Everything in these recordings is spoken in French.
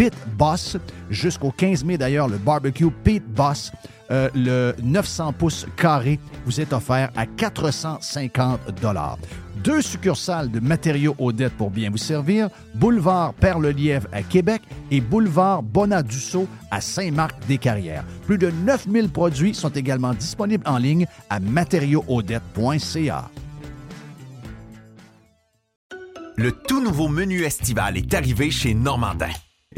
Pit Boss. Jusqu'au 15 mai, d'ailleurs, le barbecue Pit Boss, euh, le 900 pouces carré, vous est offert à 450 Deux succursales de matériaux Odette pour bien vous servir, boulevard Perle-Lièvre à Québec et boulevard Bonadusseau à Saint-Marc-des-Carrières. Plus de 9000 produits sont également disponibles en ligne à matériauxaudette.ca. Le tout nouveau menu estival est arrivé chez Normandin.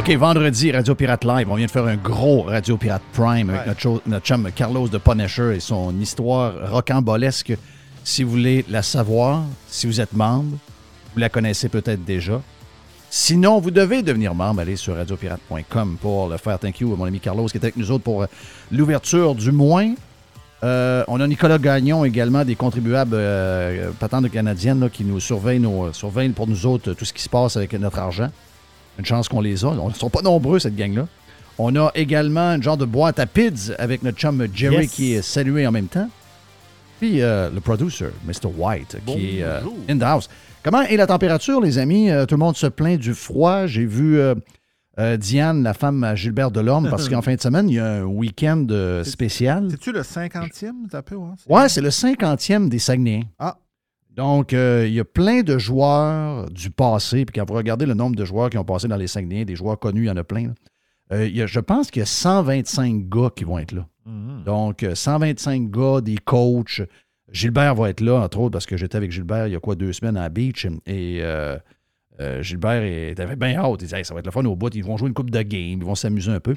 OK, vendredi, Radio Pirate Live. On vient de faire un gros Radio Pirate Prime avec notre, chum Carlos de Punisher et son histoire rocambolesque. Si vous voulez la savoir, si vous êtes membre, vous la connaissez peut-être déjà. Sinon, vous devez devenir membre. Allez sur radiopirate.com pour le faire. Thank you, mon ami Carlos, qui est avec nous autres pour euh, l'ouverture du moins. Euh, on a Nicolas Gagnon également, des contribuables euh, patentes canadiennes qui nous surveillent, nos, surveillent pour nous autres tout ce qui se passe avec notre argent. Une chance qu'on les a. On ne sont pas nombreux, cette gang-là. On a également une genre de boîte à pids avec notre chum Jerry qui est salué en même temps. Puis euh, le producer, Mr. White, qui est euh, in the house. Comment est la température, les amis? Euh, tout le monde se plaint du froid. J'ai vu Diane, la femme à Gilbert Delorme, parce qu'en fin de semaine, il y a un week-end spécial. C'est-tu le 50e, un peu? Hein? Ouais, c'est le 50e des Saguenayens. Ah, donc, euh, il y a plein de joueurs du passé. Puis quand vous regardez le nombre de joueurs qui ont passé dans les Saguenay, des joueurs connus, il y en a plein. Euh, je pense qu'il y a 125 gars qui vont être là. Mhm. Donc, 125 euh, gars, des coachs. Gilbert va être là, entre autres, parce que j'étais avec Gilbert il y a quoi, deux semaines à Beach. Et euh, Gilbert il avait bien hâte. Il disait Hey, ça va être le fun au bout. Ils vont jouer une coupe de game. Ils vont s'amuser un peu.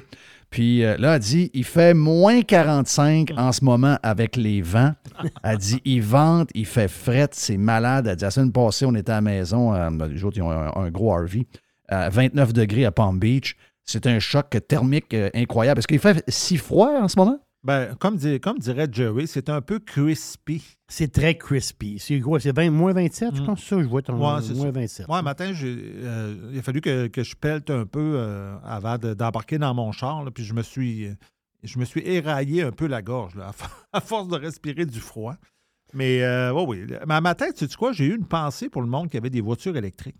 Puis euh, là, elle dit il fait moins 45 en ce moment avec les vents. Elle dit il vente, il fait fret, c'est malade. Elle dit la semaine passée, on était à la maison. euh, les autres, ils ont un, un gros RV. À 29 degrés à Palm Beach. C'est un choc thermique euh, incroyable. Est-ce qu'il fait si froid en ce moment? Ben, comme, dit- comme dirait Jerry, c'est un peu crispy. C'est très crispy. C'est quoi? C'est 20 moins 27, je Mm. pense? Ça, je vois ton Ouais, moins ça. 27. Moi, matin, j'ai, euh, il a fallu que, que je pelte un peu euh, avant de- d'embarquer dans mon char. là, puis je me suis je me suis éraillé un peu la gorge là, à, for- à force de respirer du froid. Mais euh, ouais, oui. Mais à ma tête, sais-tu quoi? J'ai eu une pensée pour le monde qui avait des voitures électriques.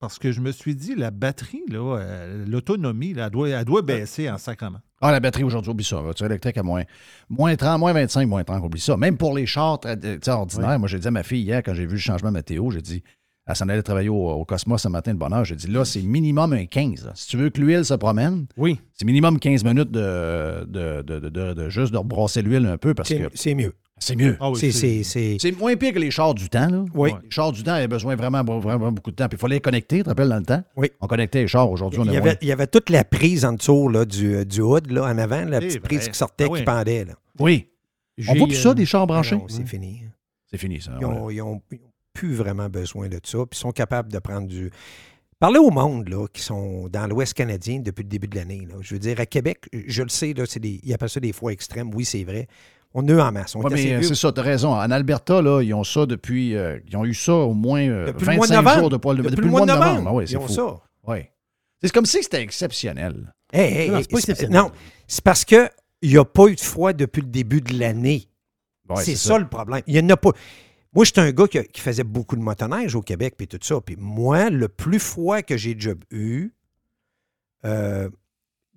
Parce que je me suis dit, la batterie, là, euh, l'autonomie, là, elle, doit, elle doit baisser en sacrement. Ah, la batterie aujourd'hui, oublie ça. Voiture électrique à moins, moins 30, moins 25, moins 30, oublie ça. Même pour les chars euh, ordinaires, moi, j'ai dit à ma fille hier, quand j'ai vu le changement météo, j'ai dit, elle s'en allait travailler au, au Cosmos ce matin de bonne heure. J'ai dit, là, c'est minimum un 15. là. Si tu veux que l'huile se promène, Oui. c'est minimum 15 minutes de, de, de, de- de- de juste de rebrasser l'huile un peu parce que c'est mieux. C'est mieux. Ah oui, C'est- moins pire que les chars du temps. Là. Oui. Les chars du temps avaient besoin vraiment, vraiment beaucoup de temps. Puis il fallait les connecter, tu te rappelles, dans le temps? Oui. On connectait les chars. Aujourd'hui, on Il y, moins. avait, il y avait toute la prise en dessous là, du, du hood là, en avant, la petite vrai. prise qui sortait, Ah oui. qui pendait. Là. Oui. On J'ai, voit plus ça, euh, des chars branchés? Non, c'est fini. C'est fini, ça. Ils ouais. ont, ils ont- ils ont plus vraiment besoin de ça, puis ils sont capables de prendre du. Parlez au monde là, qui sont dans l'Ouest canadien depuis le début de l'année. Je veux dire, à Québec, je le sais, là, des, ils appellent ça des fois extrêmes. Oui, c'est vrai. On a en masse. On Ouais, est euh, c'est ça, tu as raison. En Alberta, là, ils ont ça depuis. euh, ils ont eu ça au moins euh, Depuis le mois de 25 jours de poil de Depuis, le mois de novembre, Ah oui, ils c'est ont ça. Ouais. C'est comme si c'était exceptionnel. Hey, hey, Non, c'est pas exceptionnel. non, c'est parce qu'il n'y a pas eu de froid depuis le début de l'année. Ouais, c'est ça. le problème. Il y en a pas. Moi, j'étais un gars qui, qui faisait beaucoup de motoneige au Québec puis tout ça. Puis moi, le plus froid que j'ai déjà eu, euh,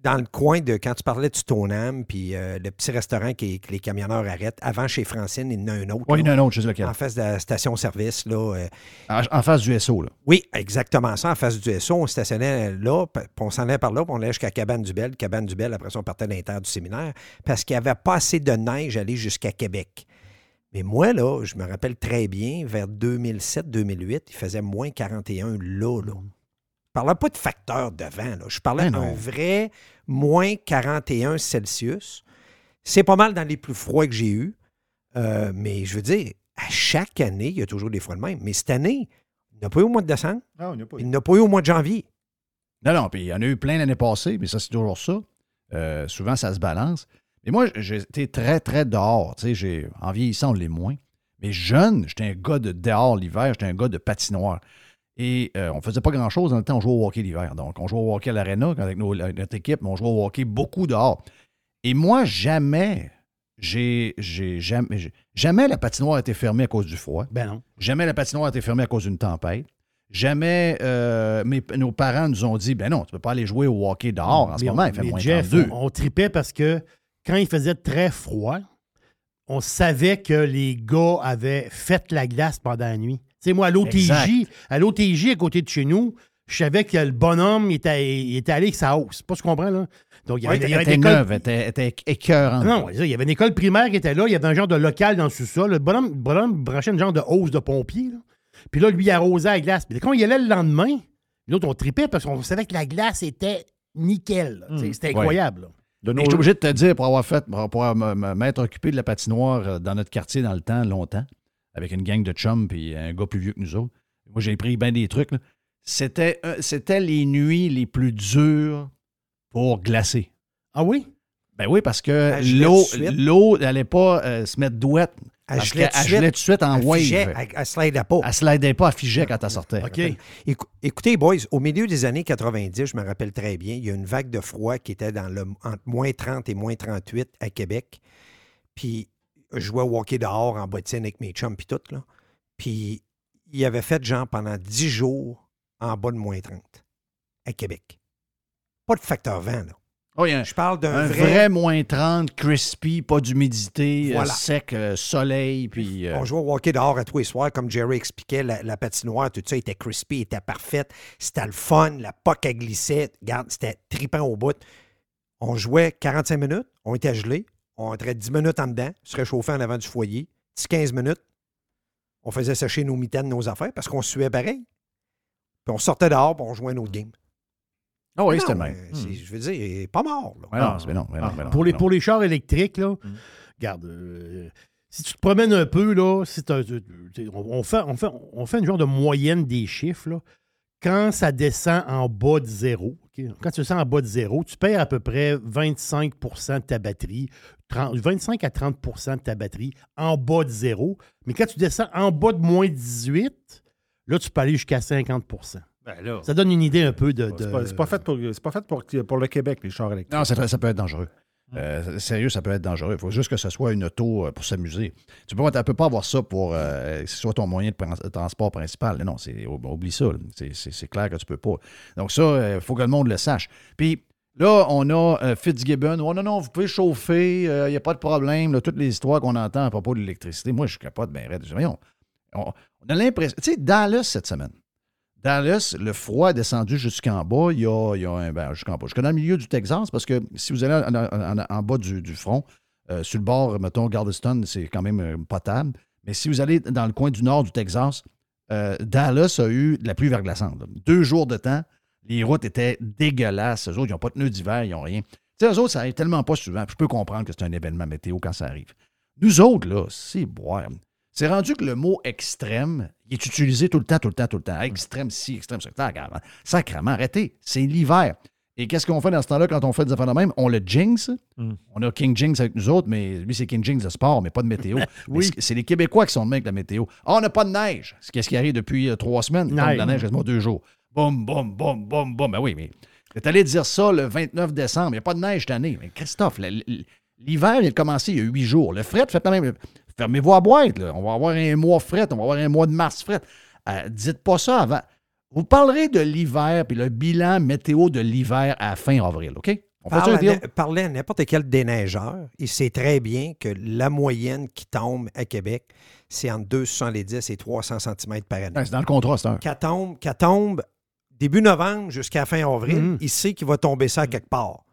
dans le coin de quand tu parlais du Stoneham, puis euh, le petit restaurant qui, que les camionneurs arrêtent, avant chez Francine, il y en a un autre. Oui, il y en a un autre, je sais lequel. en face de la station-service. là. euh, En, en face du SO, là. oui, exactement ça, en face du SO. On stationnait là, puis on s'en allait par là, puis on allait jusqu'à Cabane du Bel. Cabane du Bel, après ça, on partait dans terre du séminaire, parce qu'il n'y avait pas assez de neige à aller jusqu'à Québec. Mais moi, là, je me rappelle très bien, vers 2007-2008, il faisait moins 41 là, là. Je parlais pas de facteur de vent, là. Je parlais d'un vrai moins 41 Celsius. C'est pas mal dans les plus froids que j'ai eus. Euh, mais je veux dire, à chaque année, il y a toujours des froids de même. Mais cette année, il n'y a pas eu au mois de décembre, Ah, on n'a pas eu. il n'y en a pas eu au mois de janvier. Non, non, puis il y en a eu plein l'année passée, mais ça, c'est toujours ça. Euh, souvent, ça se balance. Mais moi, j'ai été très, très dehors. Tu sais, j'ai- en vieillissant, on l'est moins. Mais jeune, j'étais un gars de dehors l'hiver, j'étais un gars de patinoire. Et euh, on faisait pas grand-chose dans le temps, on jouait au hockey l'hiver. Donc, on jouait au hockey à l'aréna avec nos- notre équipe, mais on jouait au hockey beaucoup dehors. Et moi, jamais, j'ai, j'ai jamais, jamais la patinoire a été fermée à cause du froid. Ben non. Jamais la patinoire a été fermée à cause d'une tempête. Jamais euh, mes- nos parents nous ont dit ben non, tu peux pas aller jouer au hockey dehors en ce moment, il fait moins Jeff, 32. on, on tripait parce que quand il faisait très froid, on savait que les gars avaient fait la glace pendant la nuit. Sais, moi, à l'OTJ, à l'OTJ à côté de chez nous, je savais que le bonhomme il était, il était allé avec sa hausse. Pas ce qu'on comprend, là? Donc, il y avait, elle il y avait était une école- neuve, était, elle était écœurante. Non, il y avait une école primaire qui était là, il y avait un genre de local dans le sous-sol. Le bonhomme, le bonhomme branchait une genre de hausse de pompier. là. Puis là, lui, il arrosait la glace. Puis quand il allait le lendemain, l'autre, on tripait parce qu'on savait que la glace était nickel. sais, C'était incroyable. là. De nos- Je suis obligé de te dire, pour avoir fait, pour pouvoir me- me- m'être occupé de la patinoire euh, dans notre quartier dans le temps, longtemps, avec une gang de chums puis un gars plus vieux que nous autres. Moi, j'ai pris bien des trucs. C'était, euh, c'était les nuits les plus dures pour glacer. Ah oui? Ben oui, parce que l'eau, n'allait pas euh, se mettre douette. Elle gelait tout de suite. en Elle wave. figeait, elle, elle slidait pas. Elle slidait pas, elle figeait quand elle sortait. Écoutez, boys, au milieu des années 90, je me rappelle très bien, il y a une vague de froid qui était dans le, entre moins 30 et moins 38 à Québec. Puis je jouais au hockey dehors en bottine avec mes chums puis tout. Là. Puis il avait fait genre pendant 10 jours en bas de moins 30 à Québec. Pas de facteur vent, là. Oh, un, Je parle d'un un vrai... vrai... moins 30, crispy, pas d'humidité, euh, sec, euh, soleil, puis... euh, On jouait au hockey dehors à tous les soirs, comme Jerry expliquait, la, la patinoire, tout ça était crispy, était parfaite. C'était le fun, la poque elle glissait. Regarde, c'était tripant au bout. On jouait 45 minutes, on était gelé, on entrait 10 minutes en dedans, se réchauffait en avant du foyer. 10-15 minutes, on faisait sécher nos mitaines, nos affaires, parce qu'on suait pareil. Puis on sortait dehors, puis on jouait un autre game. Ah oui, c'était le même. c'est- Je veux dire, il est pas mort. là. Ouais, non, c'est- mais non, mais non, mais non, Pour les, mais non. pour les chars électriques, là, regarde, euh, si tu te promènes un peu, là, si t'as- tu- tu- on, fait, on, fait, on fait une genre de moyenne des chiffres. Là. Quand ça descend en bas de zéro, quand tu descends en bas de zéro, tu perds à peu près 25% de ta batterie, 30 25 à 30% de ta batterie en bas de zéro. Mais quand tu descends en bas de moins 18, là, tu peux aller jusqu'à 50 Ben là, Ça donne une idée un peu de. c'est de- pas, c'est pas fait, pour, c'est pas fait pour, pour le Québec, les chars électriques. Non, ça, ça peut être dangereux. Euh, sérieux, ça peut être dangereux. Il faut juste que ce soit une auto euh, pour s'amuser. Tu peux, pas- tu peux pas avoir ça pour euh, que ce soit ton moyen de transport principal. Non, c'est, oublie ça. C'est, clair que tu peux pas. Donc ça, il faut que le monde le sache. Puis là, on a euh, Fitzgibbon. Non, non, vous pouvez chauffer, il n'y a pas de problème. toutes les histoires qu'on entend à propos de l'électricité, moi, je suis capable de raide. Voyons, on, on a l'impression... Tu sais, Dallas, cette semaine, Dallas, le froid est descendu jusqu'en bas. Il y a, un. Ben, jusqu'en bas. Jusqu'à dans le milieu du Texas, parce que si vous allez en, bas du, front, euh, sur le bord, mettons, Galveston, c'est quand même euh, potable. Mais si vous allez dans le coin du nord du Texas, euh, Dallas a eu de la pluie verglaçante. Deux jours de temps, les routes étaient dégueulasses. Eux autres, ils n'ont pas de nœud d'hiver, ils n'ont rien. Tu sais, eux autres, ça arrive tellement pas souvent. Puis Je peux comprendre que c'est un événement météo quand ça arrive. Nous autres, là, c'est boire. C'est rendu que le mot extrême, il est utilisé tout le temps, tout le temps, tout le temps. Extrême ci, extrême ça. Ah, regarde, Sacrement, arrêtez. C'est l'hiver. Et qu'est-ce qu'on fait dans ce temps-là quand on fait des affaires de même? On le jinx. Mm. On a King Jinx avec nous autres, mais lui, c'est King Jinx de sport, mais pas de météo. Mais c'est- les Québécois qui sont de même avec la météo. Ah, on n'a pas de neige. C'est qu'est-ce qui arrive depuis euh, trois semaines? Il tombe de la Neige. neige quasiment deux jours. Boum, boum, boum, boum, boum. Ben oui, mais t'es allé dire ça le 29 décembre. Il n'y a pas de neige cette année. Mais Christophe, l'hiver, il a commencé il y a huit jours. Le fret, fait quand même. Fermez-vous à boîte. là. On va avoir un mois fret. On va avoir un mois de mars fret. Euh, dites pas ça avant. Vous parlerez de l'hiver puis le bilan météo de l'hiver à fin avril, OK? On fait ça Parle à, parlez à n'importe quel déneigeur, il sait très bien que la moyenne qui tombe à Québec, c'est entre 270 et 300 cm par année. Ouais, c'est dans le contrat, c'est un. Qu'elle tombe, qu'elle tombe début novembre jusqu'à fin avril, Mhm. il sait qu'il va tomber ça quelque part.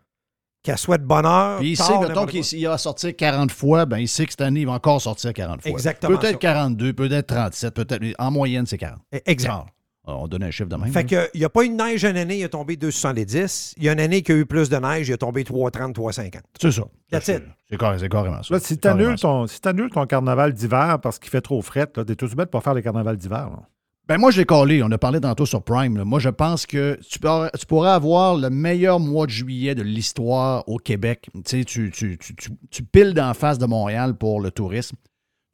Qu'elle soit de bonne heure. Puis il tard, sait, mettons qu'il va sortir 40 fois, ben il sait que cette année, il va encore sortir 40 fois. Exactement Peut-être ça. 42, peut-être 37, peut-être. En moyenne, c'est 40. Exact. Genre, On donne un chiffre de même. Fait que, il n'y a pas eu de neige une année, il a tombé 270. Il y a une année qui a eu plus de neige, il a tombé 330, 350. C'est ça. That's C'est carrément ça. Là, si tu annules si t'annules ton carnaval d'hiver parce qu'il fait trop fret, t'es tout bête pour faire le carnaval d'hiver. Ben moi, je l'ai collé. On a parlé tantôt sur Prime. Moi, je pense que tu, peux- tu pourrais avoir le meilleur mois de juillet de l'histoire au Québec. Tu sais, tu, tu, tu, piles d'en face de Montréal pour le tourisme.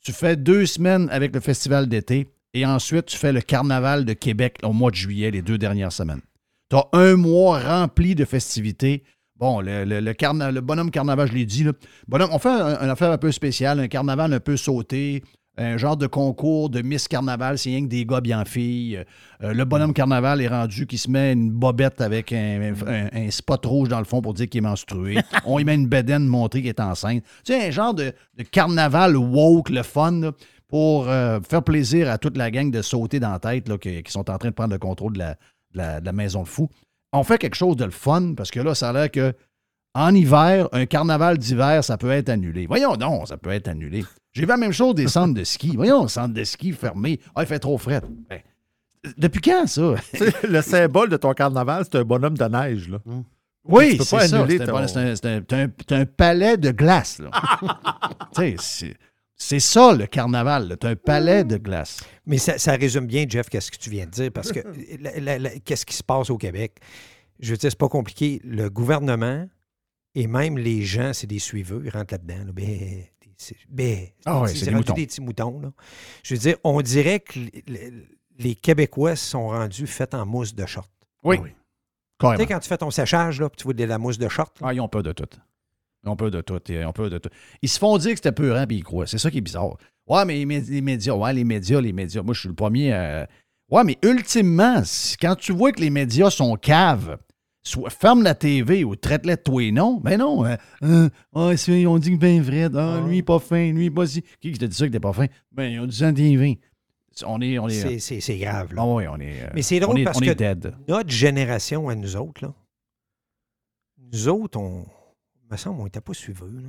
Tu fais deux semaines avec le festival d'été et ensuite, tu fais le carnaval de Québec au mois de juillet, les deux dernières semaines. Tu as un mois rempli de festivités. Bon, le, le- bonhomme carnaval, je l'ai dit. Bonhomme, on fait un- une affaire un peu spéciale, un carnaval un peu sauté, un genre de concours de Miss Carnaval, c'est rien que des gars bien filles. Euh, le bonhomme carnaval est rendu qui se met une bobette avec un, un- un spot rouge dans le fond pour dire qu'il est menstrué. On y met une bedaine montrer qu'il est enceinte. Tu sais, un genre de, de carnaval woke, le fun, là, pour euh, faire plaisir à toute la gang de sauter dans la tête là, qui, qui sont en train de prendre le contrôle de la, de la- de la maison de fou. On fait quelque chose de le fun parce que là, ça a l'air que en hiver, un carnaval d'hiver, ça peut être annulé. Voyons non, ça peut être annulé. J'ai vu la même chose des centres de ski. Voyons, centre de ski fermé. Ah, il fait trop frais. Ben, depuis quand, ça? Le symbole de ton carnaval, c'est un bonhomme de neige. Là. Oui, Tu peux c'est pas ça. C'est un, ton- c'est un- c'est un- c'est un- c'est un palais de glace. là. c'est- c'est ça, le carnaval. T'as un palais de glace. Mais ça, ça résume bien, Jeff, qu'est-ce que tu viens de dire, parce que qu'est-ce qui se passe au Québec? Je veux dire, c'est pas compliqué. Le gouvernement et même les gens, c'est des suiveux, ils rentrent là-dedans. là. Ben, ben, Ah ouais, c'est des moutons. des petits moutons. là. Je veux dire, on dirait que les, Québécois sont rendus faits en mousse de short. Oui. Tu Carrément. sais, quand tu fais ton séchage, là, puis tu vois de la mousse de short, là, Ah, ils ont peur de tout. Ils ont peur de tout. Ils ont peur de tout. Ils se font dire que c'était peurant puis ils croient. C'est ça qui est bizarre. Ouais, mais les mé- les médias, ouais, les médias, les médias. Moi, je suis le premier à. Ouais, mais ultimement, quand tu vois que les médias sont caves, soit ferme la TV ou traite-les de toi et non, ben non. euh, euh, ah, on dit que ben vrai? Ah, lui, il est pas fin. Lui, il est pas si. Qui qui t'a dit ça que t'es pas fin? Ben, ils ont dit ça fin. On est. On est. c'est- grave. là. Ah on est. euh, Mais c'est on drôle est, parce on que est dead. notre génération à nous autres, là, nous autres, on. Il me semble on n'était pas suiveux. Là.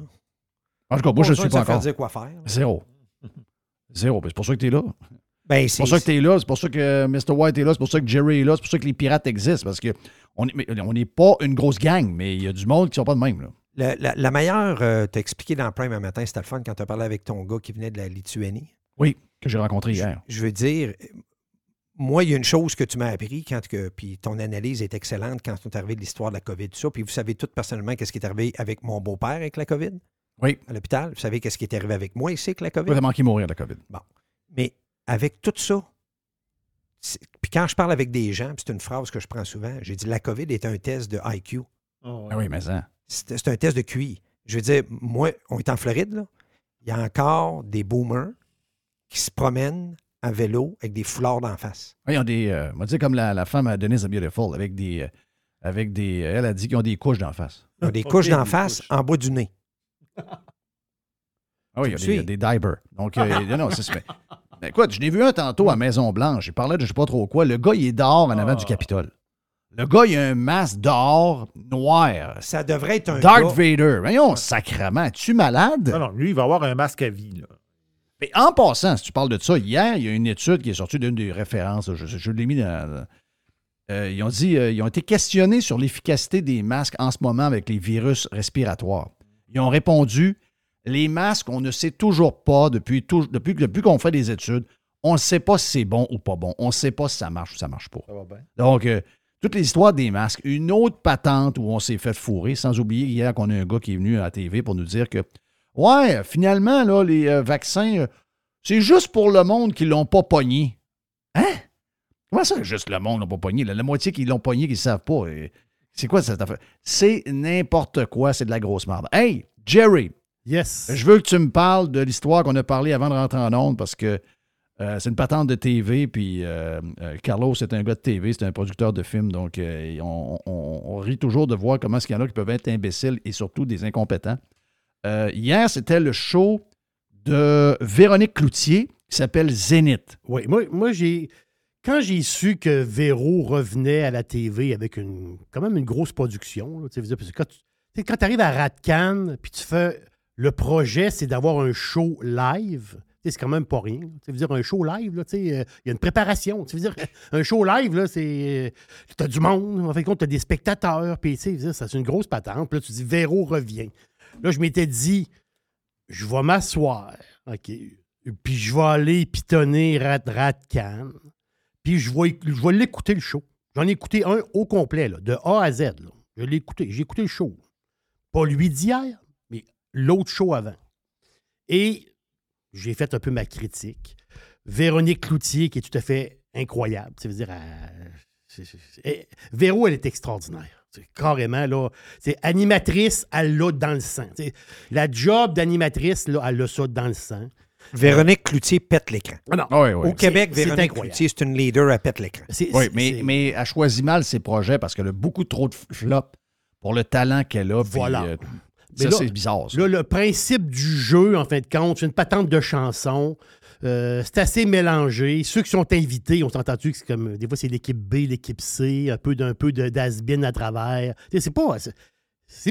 En tout cas, moi, je besoin suis pas faire encore. dire quoi faire. là. Zéro. Zéro. C'est pour ça que tu es là. Ben, C'est pour ça que tu es là, c'est pour ça que Mr. White est là, c'est pour ça que Jerry est là, c'est pour ça que les pirates existent, parce que on n'est pas une grosse gang, mais il y a du monde qui sont pas de même. Là. La, la- la meilleure, euh, t'as expliqué dans Prime un matin, c'était le fun quand tu as parlé avec ton gars qui venait de la Lituanie. Oui, que j'ai rencontré hier. Je veux dire, moi, il y a une chose que tu m'as appris, quand que, puis ton analyse est excellente quand on est arrivé de l'histoire de la COVID, tout ça. Puis vous savez tout personnellement qu'est-ce qui est arrivé avec mon beau-père avec la COVID Oui. à l'hôpital. Vous savez qu'est-ce qui est arrivé avec moi ici avec la COVID. Vous avez manqué mourir de la COVID. Mais avec tout ça, puis quand je parle avec des gens, c'est une phrase que je prends souvent, j'ai dit la COVID est un test de IQ. Ah oui, mais ça. C'est un test de QI. Je veux dire, moi, on est en Floride, là. Il y a encore des boomers qui se promènent à vélo avec des foulards d'en face. Oui, ils ont des. euh, on va dire comme la, la femme à Denise the Beautiful, avec des. euh, avec des. Elle a dit qu'ils ont des couches d'en face. Ils ont des couches d'en face couches. en bas du nez. Ah oui, il y a des, divers. Donc, euh, non, non, c'est. Mais écoute, je l'ai vu un tantôt à Maison-Blanche. Il parlait de je sais pas trop quoi. Le gars, il est dehors en avant du Capitole. Le gars, il a un masque dehors noir. Ça devrait être un Darth gars- Vader. Voyons, sacrement. Es-tu malade? Non, non, lui, il va avoir un masque à vie. là. Mais en passant, si tu parles de ça, hier, il y a une étude qui est sortie d'une des références. Je l'ai mis dans. euh, ils ont dit, euh, ils ont été questionnés sur l'efficacité des masques en ce moment avec les virus respiratoires. Ils ont répondu les masques, on ne sait toujours pas depuis, tout- depuis, depuis qu'on fait des études, on ne sait pas si c'est bon ou pas bon. On ne sait pas si ça marche ou ça marche pas. Ça va bien. Donc, euh, toutes les histoires des masques. Une autre patente où on s'est fait fourrer, sans oublier hier qu'on a un gars qui est venu à la TV pour nous dire que, ouais, finalement, là, les euh, vaccins, euh, c'est juste pour le monde qui l'ont pas pogné. Hein? Comment ça, juste le monde l'a pas pogné? La, la moitié qui l'ont pogné, qui ne savent pas. C'est quoi cette affaire? C'est n'importe quoi, c'est de la grosse merde. Hey, Jerry, Yes. je veux que tu me parles de l'histoire qu'on a parlé avant de rentrer en onde parce que euh, c'est une patente de TV, puis euh, euh, Carlos, c'est un gars de TV, c'est un producteur de films, donc on, on- on rit toujours de voir comment est-ce qu'il y en a qui peuvent être imbéciles et surtout des incompétents. Hier, c'était le show de Véronique Cloutier qui s'appelle Zénith. Oui, moi, moi j'ai. Quand j'ai su que Véro revenait à la TV avec une quand même une grosse production, là, parce que quand tu arrives à Ratcan, puis tu fais le projet, c'est d'avoir un show live. C'est quand même pas rien. Tu veux dire, un show live, là, tu sais, euh, il y a une préparation. Tu veux dire, un show live, là, c'est. Tu as du monde, en fait, compte, tu as des spectateurs, puis tu sais, c'est une grosse patente. Puis là, tu dis, Véro revient. Là, je m'étais dit, je vais m'asseoir, OK, puis je vais aller pitonner Rat Ratcan, puis je vais, je vais l'écouter le show. J'en ai écouté un au complet, là, de A à Z. là. Je l'ai écouté. J'ai écouté le show. Pas lui d'hier, l'autre show avant. Et j'ai fait un peu ma critique. Véronique Cloutier, qui est tout à fait incroyable. Ça veut dire, elle- elle- Véro, elle est extraordinaire. C'est carrément, là. C'est animatrice, elle l'a dans le sang. C'est- la job d'animatrice, là, elle a ça dans le sang. Véronique Cloutier pète l'écran. Ah non. Oui, oui. Au Québec, c'est Véronique. Cloutier, c'est une leader, elle pète l'écran. C'est- Oui, mais, c'est- mais elle choisit mal ses projets parce qu'elle a beaucoup trop de flops pour le talent qu'elle a. puis, euh, Mais ça, là- c'est bizarre. ça. Là, le principe du jeu, en fin de compte, c'est une patente de chansons. Euh, c'est assez mélangé. Ceux qui sont invités, on s'est entendu que c'est comme. Des fois, c'est l'équipe B, l'équipe C, un peu d'un peu d'asbin à travers. C'est pas. c'est-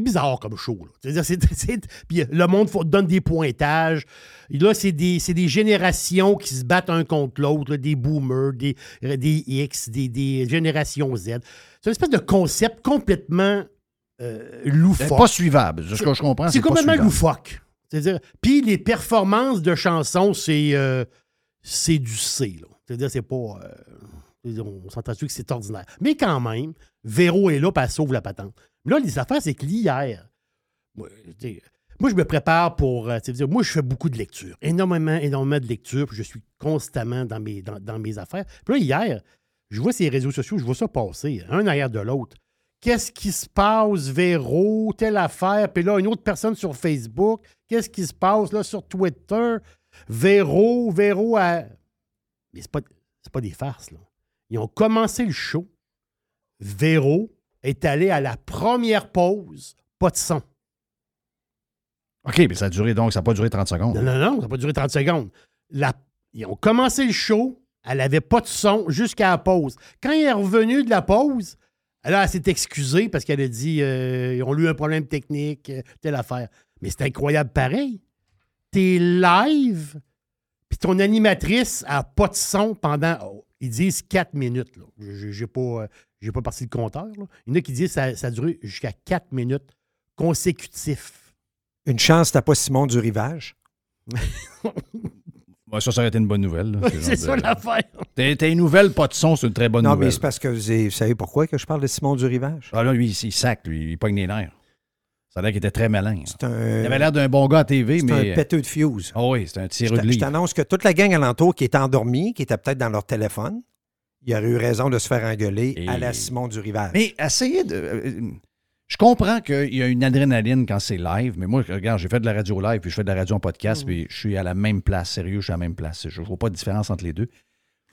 bizarre comme show. là. Puis le monde faut- donne des pointages. Et là, c'est des, des générations qui se battent un contre l'autre, des boomers, des, des X, des, des générations Z. C'est une espèce de concept complètement euh, C'est loufoque. pas suivable. Ce que je comprends, C'est pas complètement loufoque. C'est-à-dire, puis les performances de chansons, c'est euh, c'est du C. C'est-à-dire, c'est pas. euh, on s'entend que c'est ordinaire. Mais quand même, Véro est là, puis elle sauve la patente. Mais là, les affaires, c'est que l'hier, moi, je me prépare pour. sais, moi, je fais beaucoup de lecture. Énormément, énormément de lecture, puis je suis constamment dans mes, dans, dans mes affaires. Puis là, hier, je vois ces réseaux sociaux, je vois ça passer, un derrière de l'autre. Qu'est-ce qui se passe, Véro, telle affaire, puis là, une autre personne sur Facebook, qu'est-ce qui se passe là sur Twitter? Véro, Véro à. Mais c'est pas, pas des farces, là. Ils ont commencé le show. Véro est allé à la première pause, pas de son. OK, mais ça a duré donc, ça n'a pas duré 30 secondes. Non, non, non, ça n'a pas duré 30 secondes. La- Ils ont commencé le show, elle n'avait pas de son jusqu'à la pause. Quand elle est revenue de la pause, là, elle s'est excusée parce qu'elle a dit euh, ils ont eu un problème technique, euh, telle affaire. Mais c'est incroyable pareil. T'es live, Puis ton animatrice a pas de son pendant, oh, ils disent 4 minutes. Là. J'ai j'ai pas, euh, j'ai pas parti le compteur. là. Il y en a qui disent que ça, ça a duré jusqu'à 4 minutes consécutifs. Une chance, t'as pas Simon du Rivage. Ouais, ça, ça aurait été une bonne nouvelle. C'est ça de- l'affaire. T'es t'es une nouvelle, pas de son, c'est une très bonne non, nouvelle. mais c'est parce que vous, avez- vous savez pourquoi que je parle de Simon du Rivage? Ah là, lui, il, sac, lui, il pogne les nerfs. Ça a l'air qu'il était très malin. hein. C'est un, Il avait l'air d'un bon gars à TV, c'est mais. un péteux de fuse. Ah oui, c'est un tireux de t'a- je lit. t'annonce que toute la gang alentour qui était endormie, qui était peut-être dans leur téléphone, il aurait eu raison de se faire engueuler Et- à la Simon du Rivage. Mais essayez de. Je comprends qu'il y a une adrénaline quand c'est live, mais moi, regarde, j'ai fait de la radio live, puis je fais de la radio en podcast, puis je suis à la même place. Sérieux, je suis à la même place. Je ne vois pas de différence entre les deux.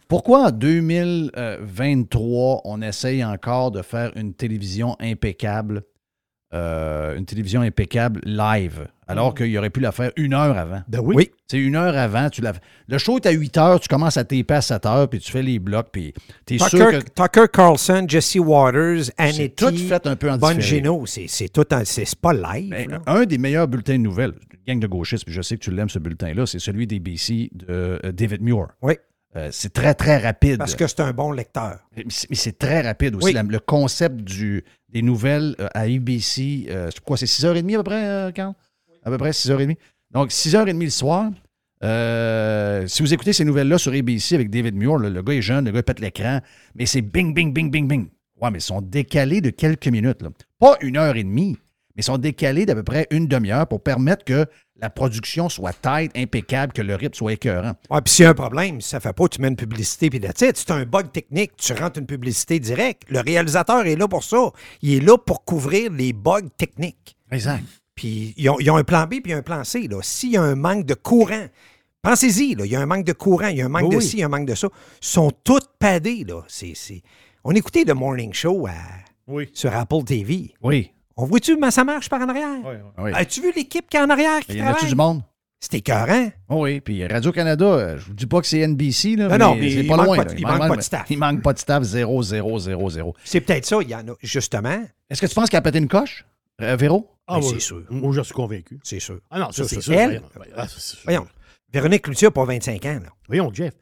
Pourquoi en 2023, on essaye encore de faire une télévision impeccable, euh, une télévision impeccable live, alors qu'il aurait pu la faire une heure avant? Ben oui. Oui. C'est une heure avant, tu l'as Le show est à 8 heures, tu commences à taper à 7 heures, puis tu fais les blocs, puis tu es sûr Tucker, que Tucker Carlson, Jesse Waters, c'est Annette, tout fait un peu en différé. Bongino, c'est c'est tout en- c'est c'est pas live. Ben, un des meilleurs bulletins de nouvelles, gang de gauchistes, puis je sais que tu l'aimes ce bulletin-là, c'est celui des BC de euh, David Muir. Oui. Euh, c'est très, très rapide. Parce que c'est un bon lecteur. Mais c'est- mais c'est très rapide aussi. Oui. La- le concept du, des nouvelles euh, à ABC, euh, c'est quoi, c'est 6h30 à peu près, euh, Carl? À peu près 6h30. Donc, 6h30 le soir. euh, si vous écoutez ces nouvelles-là sur ABC avec David Muir, le, le gars est jeune, le gars pète l'écran, mais c'est bing, bing, bing, bing, bing. Ouais, mais ils sont décalés de quelques minutes. là. Pas une heure et demie, mais ils sont décalés d'à peu près une demi-heure pour permettre que la production soit tight, impeccable, que le rythme soit écœurant. Ouais, puis s'il y a un problème, ça fait pas, tu mets une publicité puis it. C'est un bug technique, tu rentres une publicité directe. Le réalisateur est là pour ça. Il est là pour couvrir les bugs techniques. Exact. Puis ils ont, ils ont un plan B puis un plan C. là. S'il y a un manque de courant, pensez-y, là, il y a un manque de courant, il y a un manque Oui, de ci, il y a un manque de ça. Ils sont toutes padés. Là. C'est, c'est- On écoutait le Morning Show à- Oui. sur Apple TV. Oui. On voit-tu comment ça marche par en arrière? oui. As-tu vu l'équipe qui est en arrière qui Il y en a-tu du monde? C'était écœurant. Oh oui, puis Radio-Canada, euh, je vous dis pas que c'est NBC, là, Non, mais non, mais c'est il pas manque loin. pas là. de- il manque pas de staff. Il manque pas de staff, 0, 0, 0, 0. C'est peut-être ça, il y en a, justement. Est-ce que tu penses qu'il a pété une coche, euh, Véro? Ah, Ben, oui. c'est sûr. Moi, je suis convaincu. C'est sûr. Ah non, ça, Ça, c'est sûr. elle? Voyons, Ah, sûr. Voyons. Véronique Cloutier n'a pas 25 ans. Là. Voyons, Jeff.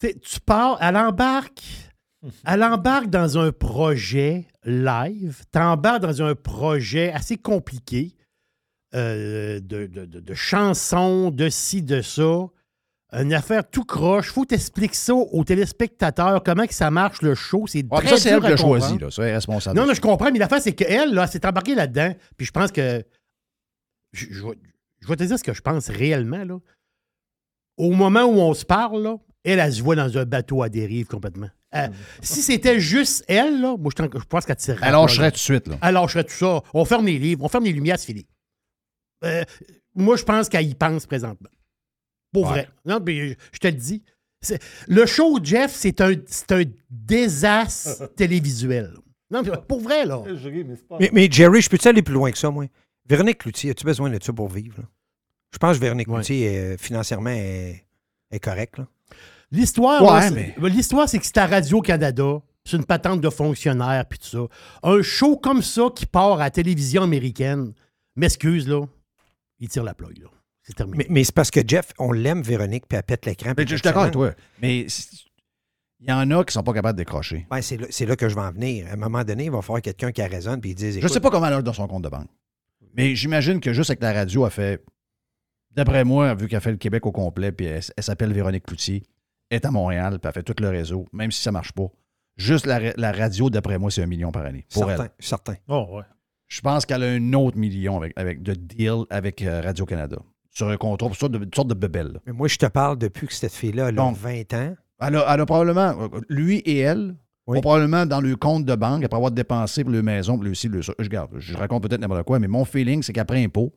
Tu pars, elle embarque, elle embarque dans un projet live, tu embarques dans un projet assez compliqué euh, de, de, de- de chansons, de ci, de ça. Une affaire tout croche. faut t'expliquer ça aux téléspectateurs, comment que ça marche le show. C'est très ça, c'est elle qui l'a choisi, là. Ça, elle est responsable. Non, non, je comprends, mais l'affaire, c'est qu'elle, là, s'est embarquée là-dedans. Puis je pense que. Je, je vais, je vais te dire ce que je pense réellement, là. Au moment où on se parle, là, elle, elle se voit dans un bateau à dérive complètement. Euh, si c'était juste elle, là, moi, je, pense qu'elle tirerait. Serais là. tout de suite, là. Elle lâcherait tout ça. On ferme les livres, on ferme les lumières, c'est fini. Euh, moi, je pense qu'elle y pense présentement. Pour Ouais. vrai. Non, mais je, je te le dis. Le show, Jeff, c'est un, c'est un désastre télévisuel. Non, mais pour vrai, là. Mais, mais Jerry, je peux-tu aller plus loin que ça, moi? Véronique Cloutier, as-tu besoin de ça pour vivre? là? Je pense que Véronique Ouais. Cloutier, euh, financièrement, est, est correcte. L'histoire, Ouais, là, mais- c'est- l'histoire, c'est que c'est à Radio-Canada. C'est une patente de fonctionnaire, puis tout ça. Un show comme ça qui part à la télévision américaine, m'excuse, là, il tire la plug, là. C'est terminé. Mais, mais c'est parce que Jeff, on l'aime, Véronique, puis elle pète l'écran. Mais je suis d'accord avec toi. Mais il y en a qui sont pas capables de décrocher. Ouais, c'est là, c'est là que je vais en venir. À un moment donné, il va falloir quelqu'un qui a raison, puis il dise Je sais pas comment elle a dans son compte de banque. Mais j'imagine que juste avec la radio, elle fait. D'après moi, vu qu'elle fait le Québec au complet, puis elle, elle s'appelle Véronique Cloutier, est à Montréal, puis elle fait tout le réseau, même si ça marche pas. Juste la, ra- la radio, d'après moi, c'est un million par année. Pour Certain, elle. certain. Oh, ouais. Je pense qu'elle a un autre million avec, avec de deal avec euh, Radio-Canada. Sur un contrat, une sorte de, une sorte de bebelle. Mais moi, je te parle depuis que cette fille-là elle a Donc, 20 ans. Elle a, elle a probablement, lui et elle, Oui. ont probablement dans le compte de banque, après avoir dépensé pour le maison, pour le ci, le ça. Je garde, je raconte peut-être n'importe quoi, mais mon feeling, c'est qu'après impôt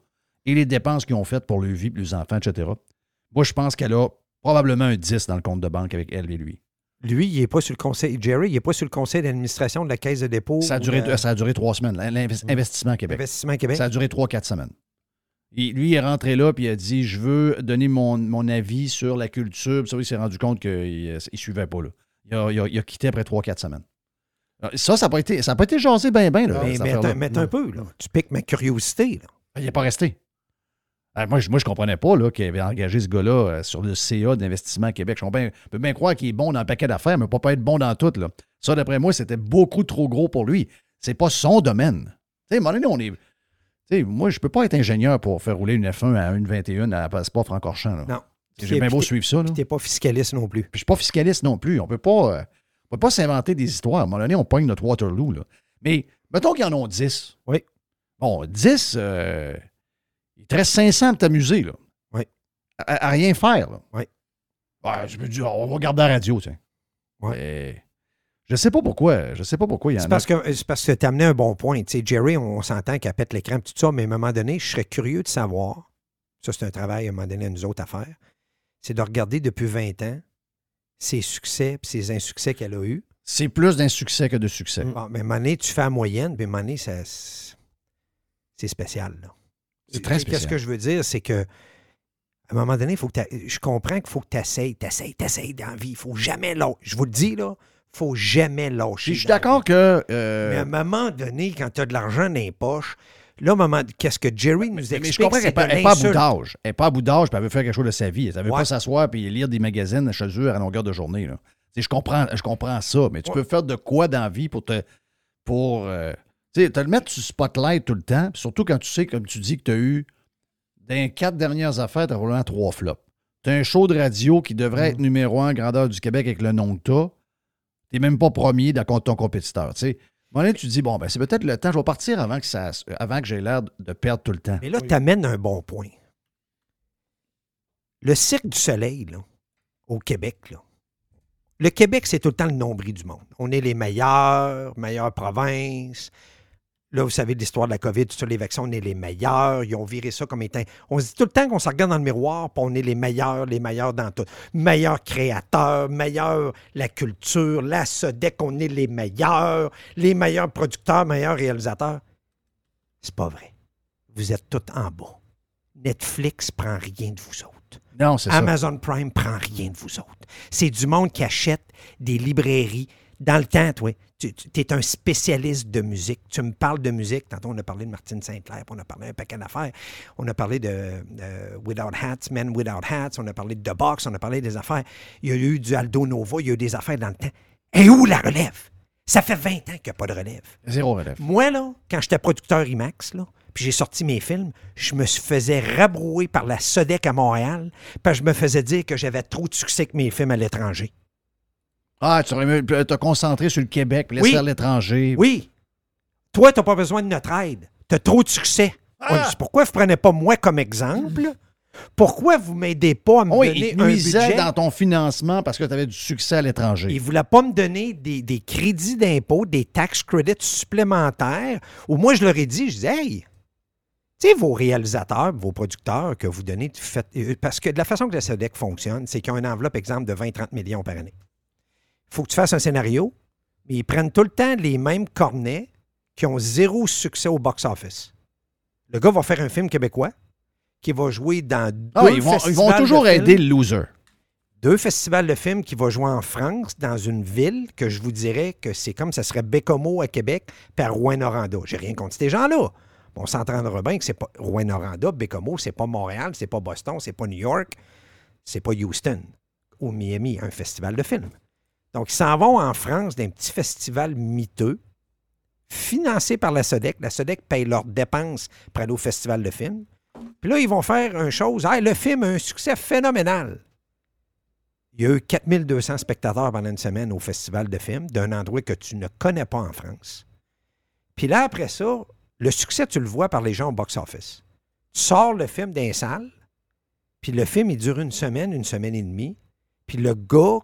et les dépenses qu'ils ont faites pour leur vie, pour les enfants, etc., moi, je pense qu'elle a probablement un 10 dans le compte de banque avec elle et lui. Lui, il n'est pas sur le conseil. Jerry, il n'est pas sur le conseil d'administration de la Caisse de dépôt. Ça a duré, de- ça a duré trois semaines, l'investissement Québec. Investissement Québec. Ça a duré trois, quatre semaines. Et lui, il est rentré là, puis il a dit Je veux donner mon, mon avis sur la culture. Puis ça, il s'est rendu compte qu'il ne suivait pas. Là. Il, a, il a- il a quitté après trois, quatre semaines. Ça, ça n'a pas, été- ça a pas été jasé bien, bien. Mais, mais attends, mais attends un peu, là. Tu piques ma curiosité. Là. Il n'est pas resté. Ah, moi, je, moi, je comprenais pas qu'il avait engagé ce gars-là euh, sur le CA d'investissement Québec. Je je peux bien croire qu'il est bon dans un paquet d'affaires, mais pas pas être bon dans tout. Là. Ça, d'après moi, c'était beaucoup trop gros pour lui. C'est pas son domaine. Tu sais, à un moment donné, on est. tu moi, je peux pas être ingénieur pour faire rouler une F1 à 1,21 à Passeport Francorchamps. Non. J'ai bien beau suivre ça. Puis T'es pas fiscaliste non plus. Puis je suis pas fiscaliste non plus. On peut pas, euh, on peut pas s'inventer des histoires. À un moment donné, on pogne notre Waterloo. Là. Mais mettons qu'ils en ont 10. Oui. Bon, 10, euh, il te reste 500 à t'amuser. Là. Oui. À, à rien faire. Là. Oui. Ouais, je me dis, on va regarder la radio, tiens. Oui. Mais je sais pas pourquoi. Je sais pas pourquoi il y en C'est a. parce que c'est parce que tu amené un bon point. Tu sais, Jerry, on s'entend qu'elle pète l'écran et tout ça, mais à un moment donné, je serais curieux de savoir, ça c'est un travail à un moment donné à nous autres à faire, c'est de regarder depuis 20 ans ses succès et ses insuccès qu'elle a eus. C'est plus d'insuccès que de succès. Bon, mais à un moment donné, tu fais la moyenne, puis à un moment donné, c'est spécial. là. C'est très Qu'est-ce spécial. que je veux dire, c'est que à un moment donné, il faut que je comprends qu'il faut que tu essayes, tu essayes, tu essayes dans la vie. Il faut jamais lâcher. Je vous le dis, là, faut jamais lâcher. Puis je suis d'accord que. euh, Mais à un moment donné, quand tu as de l'argent dans les poches, là, à un moment, qu'est-ce que Jerry nous explique? Mais je comprends qu'elle n'est pas, elle pas à bout d'âge. Elle n'est pas à bout d'âge, puis elle veut faire quelque chose de sa vie. Elle ne veut Ouais. pas s'asseoir et lire des magazines chez eux à longueur de journée. Là. Je, comprends, je comprends ça, mais tu Ouais. peux faire de quoi dans la vie pour te. pour euh, Tu sais, te le mettre sur spotlight tout le temps, puis surtout quand tu sais, comme tu dis, que tu as eu. Dans les quatre dernières affaires, tu as probablement trois flops. Tu as un show de radio qui devrait Mm. être numéro un grandeur du Québec avec le nom que tu Tu n'es même pas premier dans ton compétiteur. Tu sais. À un moment donné, tu te dis, bon, ben, c'est peut-être le temps, je vais partir avant que, ça, avant que j'ai l'air de perdre tout le temps. Mais là, tu amènes un bon point. Le Cirque du Soleil, là, au Québec, là. Le Québec, c'est tout le temps le nombril du monde. On est les meilleurs, meilleure province. Là, vous savez l'histoire de la COVID, sur les vaccins, on est les meilleurs. Ils ont viré ça comme étant. On se dit tout le temps qu'on se regarde dans le miroir, puis on est les meilleurs, les meilleurs dans tout. Meilleurs créateurs, meilleurs la culture, la SODEC, on est les meilleurs, les meilleurs producteurs, meilleurs réalisateurs. C'est pas vrai. Vous êtes tous en bas. Netflix prend rien de vous autres. Non, c'est ça. Amazon Prime prend rien de vous autres. C'est du monde qui achète des librairies. Dans le temps, toi, tu es un spécialiste de musique. Tu me parles de musique. Tantôt, on a parlé de Martine Saint-Clair, puis on a parlé d'un paquet d'affaires. On a parlé de euh, Without Hats, Men Without Hats. On a parlé de The Box. On a parlé des affaires. Il y a eu du Aldo Nova. Il y a eu des affaires dans le temps. Et où la relève? Ça fait 20 ans qu'il n'y a pas de relève. Zéro relève. Moi, là, quand j'étais producteur IMAX, là, puis j'ai sorti mes films, je me faisais rabrouer par la Sodec à Montréal, que je me faisais dire que j'avais trop de succès avec mes films à l'étranger. Ah, tu aurais mieux te concentrer sur le Québec, laisser Oui. faire l'étranger. Oui. Toi, t'as pas besoin de notre aide. T'as trop de succès. Ah! Dit, pourquoi vous prenez pas moi comme exemple? Pourquoi vous m'aidez pas à me Oui, donner il un budget? dans ton financement parce que tu avais du succès à l'étranger. Il ne voulait pas me donner des, des crédits d'impôt, des tax credits supplémentaires. Ou moi, je leur ai dit, je disais, hey, tu sais, vos réalisateurs, vos producteurs que vous donnez, tu faites- euh, parce que de la façon que la SODEC fonctionne, c'est qu'ils ont une enveloppe, exemple, de 20-30 millions par année. Il faut que tu fasses un scénario, mais ils prennent tout le temps les mêmes cornets qui ont zéro succès au box-office. Le gars va faire un film québécois qui va jouer dans deux Ah, ils, vont, ils vont toujours de films aider le loser. deux festivals de films qui vont jouer en France, dans une ville que je vous dirais que c'est comme ça serait Bécomo à Québec, à Rouen-Noranda. J'ai rien contre ces gens-là. On s'entendra bien que c'est pas Rouen-Noranda, Bécomo, c'est pas Montréal, c'est pas Boston, c'est pas New York, c'est pas Houston ou Miami, un festival de films. Donc, ils s'en vont en France d'un petit festival miteux, financé par la SODEC. La SODEC paye leurs dépenses pour aller au festival de films. Puis là, ils vont faire une chose. Hey, le film a un succès phénoménal. Il y a eu 4200 spectateurs pendant une semaine au festival de films d'un endroit que tu ne connais pas en France. Puis là, après ça, le succès, tu le vois par les gens au box-office. Tu sors le film d'un salle, puis le film, il dure une semaine, une semaine et demie. Puis le gars,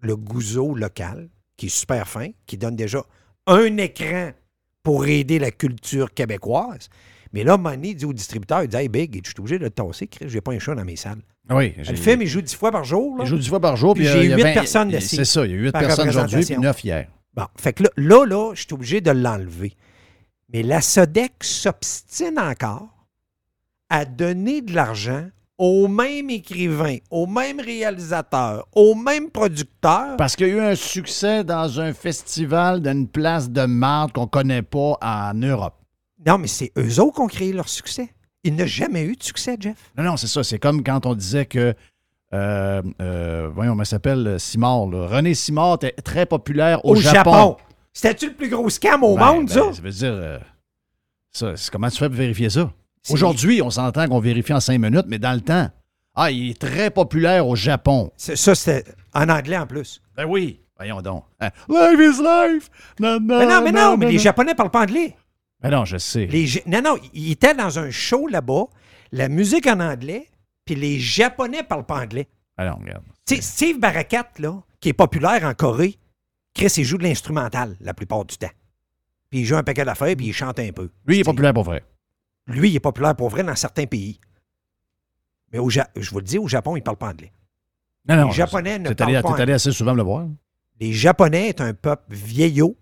le gouzeau local, qui est super fin, qui donne déjà un écran pour aider la culture québécoise. Mais là, Money dit au distributeur, il dit Hey, Big, je suis obligé de le tasser, Chris, j'ai pas un chat dans mes salles. Oui. Le film, il joue dix fois par jour. Là. il joue dix fois par jour. Puis Puis j'ai il y a huit 20 personnes assis C'est ça, il y a huit personnes aujourd'hui puis neuf hier. Bon, fait que là, là, là, je suis obligé de l'enlever. Mais la SODEC s'obstine encore à donner de l'argent au même écrivain, au même réalisateur, au même producteur. Parce qu'il y a eu un succès dans un festival d'une place de marde qu'on connaît pas en Europe. Non, mais c'est eux autres qui ont créé leur succès. Il n'a jamais eu de succès, Jeff. Non, non, c'est ça. C'est comme quand on disait que. Euh, euh, voyons, il s'appelle Simard. là. René Simard était très populaire au, Au Japon. C'était-tu le plus gros scam au Ben, monde, ben, ça? Ça veut dire. euh, ça, comment tu fais pour vérifier ça? Aujourd'hui, on s'entend qu'on vérifie en cinq minutes, mais dans le temps, ah, il est très populaire au Japon. Ça, c'était en anglais en plus. Ben oui. Voyons donc. Hein, Life is life! Non, Mais non, mais non, mais les non. Japonais parlent pas anglais. Ben non, je sais. Les non, non, il était dans un show là-bas, la musique en anglais, puis les Japonais parlent pas anglais. Ben non, regarde. Steve Barakat, là, qui est populaire en Corée, Chris, il joue de l'instrumental la plupart du temps. Puis il joue un paquet d'affaires, puis il chante un peu. Lui, il est populaire pour vrai. Lui, il est populaire pour vrai dans certains pays. Mais au Ja- je vous le dis, au Japon, il ne parle pas anglais. Non, non. les Japonais ne allé, parlent pas t'es allé anglais. assez souvent me le voir. Les Japonais est un peuple vieillot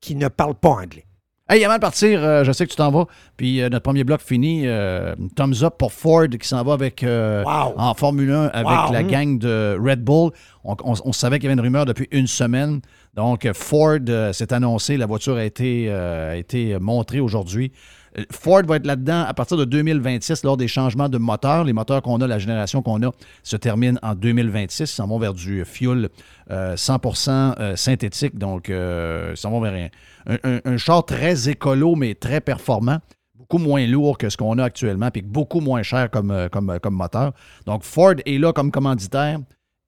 qui ne parle pas anglais. Hey, avant de partir, euh, je sais que tu t'en vas. Puis euh, notre premier bloc fini. euh, thumbs up pour Ford qui s'en va avec Wow. en Formule 1 avec Wow. la gang de Red Bull. On, on- on savait qu'il y avait une rumeur depuis une semaine. Donc, Ford s'est annoncé. La voiture a été, a été montrée aujourd'hui. Euh, Ford va être là-dedans à partir de 2026 lors des changements de moteurs. Les moteurs qu'on a, la génération qu'on a, se termine en 2026. Ils s'en vont vers du fuel euh, 100% euh, synthétique. Donc, euh, ils s'en vont vers un, un- char très écolo, mais très performant. Beaucoup moins lourd que ce qu'on a actuellement, puis beaucoup moins cher comme, euh, comme, comme moteur. Donc, Ford est là comme commanditaire,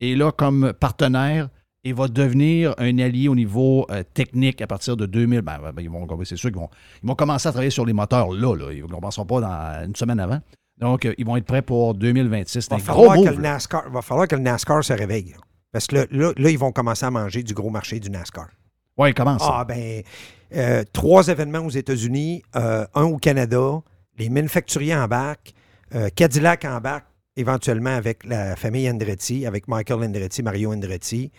est là comme partenaire et va devenir un allié au niveau euh, technique à partir de 2000. Ben, ben, ils vont, c'est sûr qu'ils vont, ils vont commencer à travailler sur les moteurs là. là. Ils ne commenceront pas dans une semaine avant. Donc, euh, ils vont être prêts pour 2026. C'est Va falloir gros que move. le. NASCAR, va falloir que le NASCAR se réveille. Parce que là, là, là, ils vont commencer à manger du gros marché du NASCAR. Ouais, ils commencent. Ah, ben, euh, trois événements aux États-Unis, un au Canada, les manufacturiers embarquent, Cadillac embarque éventuellement avec la famille Andretti, avec Michael Andretti, Mario Andretti.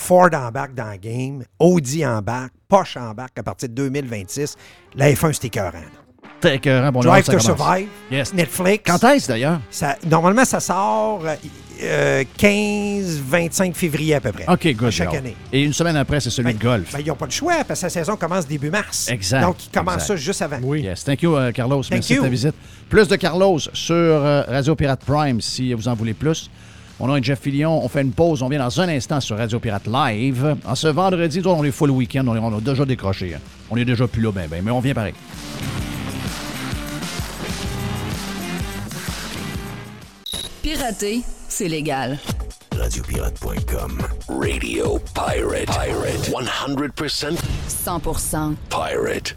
Ford embarque dans le game, Audi embarque, Porsche embarque à partir de 2026. La F1, c'est écœurant. Très écœurant. Bon, Drive to commence. Survive, Yes. Netflix. Quand est-ce d'ailleurs? Ça- normalement, ça sort euh, euh, 15-25 février à peu près. OK, good. Chaque année. Et une semaine après, c'est celui Ben, de golf. Ben, ils n'ont pas le choix parce que la saison commence début mars. Exact, Donc, ils commencent exact. ça juste avant. Oui. Yes. Thank you, euh, Carlos. Merci you. de ta visite. Plus de Carlos sur euh, Radio Pirate Prime si vous en voulez plus. Mon nom est Jeff Fillion. On fait une pause. On vient dans un instant sur Radio Pirate Live. En ce vendredi, on est full week-end. On, on a déjà décroché. hein. On est déjà plus là, ben, ben, mais on vient pareil. Pirater, c'est légal. Radiopirate.com. Radio Pirate. Pirate. 100% 100% pirate.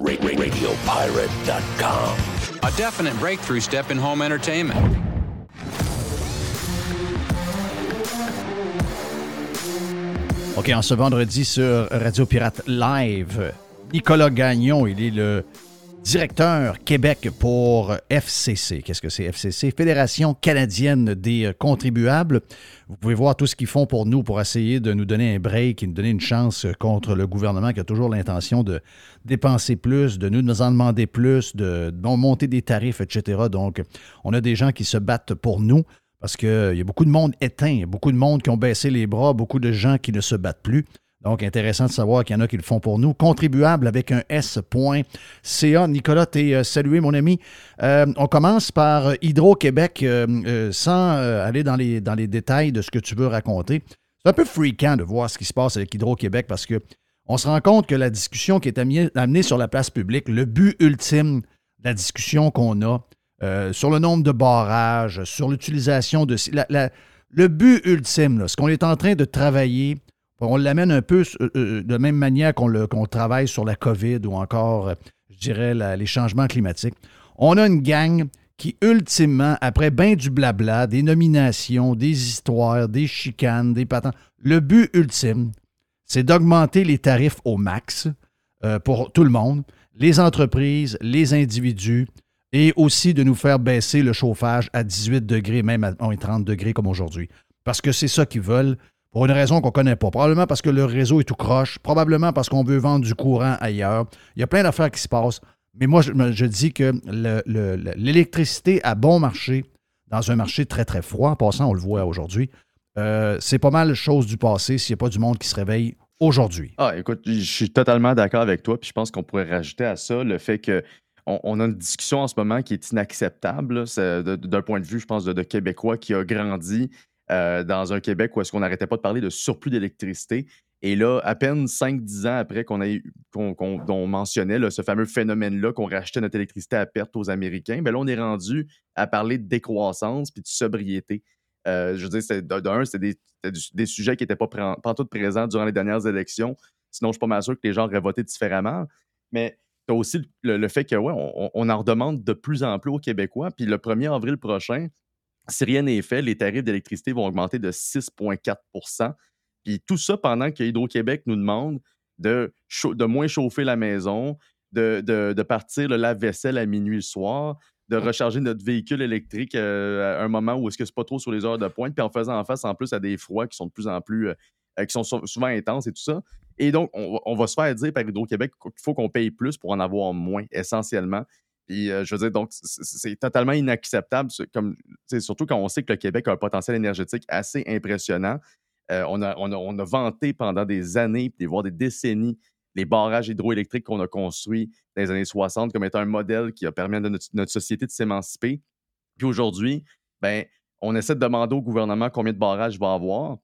RadioPirate.com. A definite breakthrough step in home entertainment. OK, en ce vendredi sur Radio Pirate Live, Nicolas Gagnon, il est le directeur Québec pour FCC. Qu'est-ce que c'est FCC? Fédération canadienne des contribuables. Vous pouvez voir tout ce qu'ils font pour nous pour essayer de nous donner un break et nous donner une chance contre le gouvernement qui a toujours l'intention de dépenser plus, de nous, en demander plus, de, de monter des tarifs, etc. Donc, on a des gens qui se battent pour nous parce qu'il y a beaucoup de monde éteint, beaucoup de monde qui ont baissé les bras, beaucoup de gens qui ne se battent plus. Donc, intéressant de savoir qu'il y en a qui le font pour nous. Contribuable avec un S.ca. Nicolas, t'es euh, salué, mon ami. Euh, on commence par Hydro-Québec euh, sans aller dans les, dans les détails de ce que tu veux raconter. C'est un peu fréquent de voir ce qui se passe avec Hydro-Québec parce que on se rend compte que la discussion qui est amenée sur la place publique, le but ultime de la discussion qu'on a, sur le nombre de barrages, sur l'utilisation de... le but ultime, ce qu'on est en train de travailler, on l'amène un peu euh, euh, de la même manière qu'on travaille sur la COVID ou encore, je dirais, les changements climatiques. On a une gang qui, ultimement, après bien du blabla, des nominations, des histoires, des chicanes, des patents, le but ultime, c'est d'augmenter les tarifs au max pour tout le monde, les entreprises, les individus, et aussi de nous faire baisser le chauffage à 18 degrés, même à 30 degrés comme aujourd'hui. Parce que c'est ça qu'ils veulent, pour une raison qu'on ne connaît pas. Probablement parce que le réseau est tout croche, probablement parce qu'on veut vendre du courant ailleurs. Il y a plein d'affaires qui se passent. Mais moi, je, dis que l'électricité à bon marché, dans un marché très, très froid, en passant, on le voit aujourd'hui, euh, c'est pas mal chose du passé s'il n'y a pas du monde qui se réveille aujourd'hui. Ah, écoute, je suis totalement d'accord avec toi. Puis je pense qu'on pourrait rajouter à ça le fait que on, a une discussion en ce moment qui est inacceptable d'un point de vue, je pense, de, Québécois qui a grandi euh, dans un Québec où est-ce qu'on n'arrêtait pas de parler de surplus d'électricité. Et là, à peine 5-10 ans après qu'on ait qu'on mentionnait ce fameux phénomène-là, qu'on rachetait notre électricité à perte aux Américains, bien là, on est rendu à parler de décroissance puis de sobriété. Euh, je veux dire, d'un, c'était des, sujets qui n'étaient pas, pas présents durant les dernières élections. Sinon, je suis pas mal sûr que les gens auraient voté différemment. Mais tu as aussi le, fait que, ouais, on, en redemande de plus en plus aux Québécois. Puis le 1er avril prochain, si rien n'est fait, les tarifs d'électricité vont augmenter de 6,4% Puis tout ça pendant que Hydro-Québec nous demande de, de moins chauffer la maison, de, de, partir le lave-vaisselle à minuit le soir, de recharger notre véhicule électrique euh, à un moment où est-ce que c'est pas trop sur les heures de pointe, puis en faisant en face en plus à des froids qui sont de plus en plus euh, euh, qui sont souvent intenses et tout ça. Et donc, on, va se faire dire par Hydro-Québec qu'il faut qu'on paye plus pour en avoir moins, essentiellement. Puis, euh, je veux dire, donc, c'est totalement inacceptable, comme, surtout quand on sait que le Québec a un potentiel énergétique assez impressionnant. Euh, on, a, on, vanté pendant des années, voire des décennies, les barrages hydroélectriques qu'on a construits dans les années 60 comme étant un modèle qui a permis à notre, notre société de s'émanciper. Puis aujourd'hui, ben, on essaie de demander au gouvernement combien de barrages il va avoir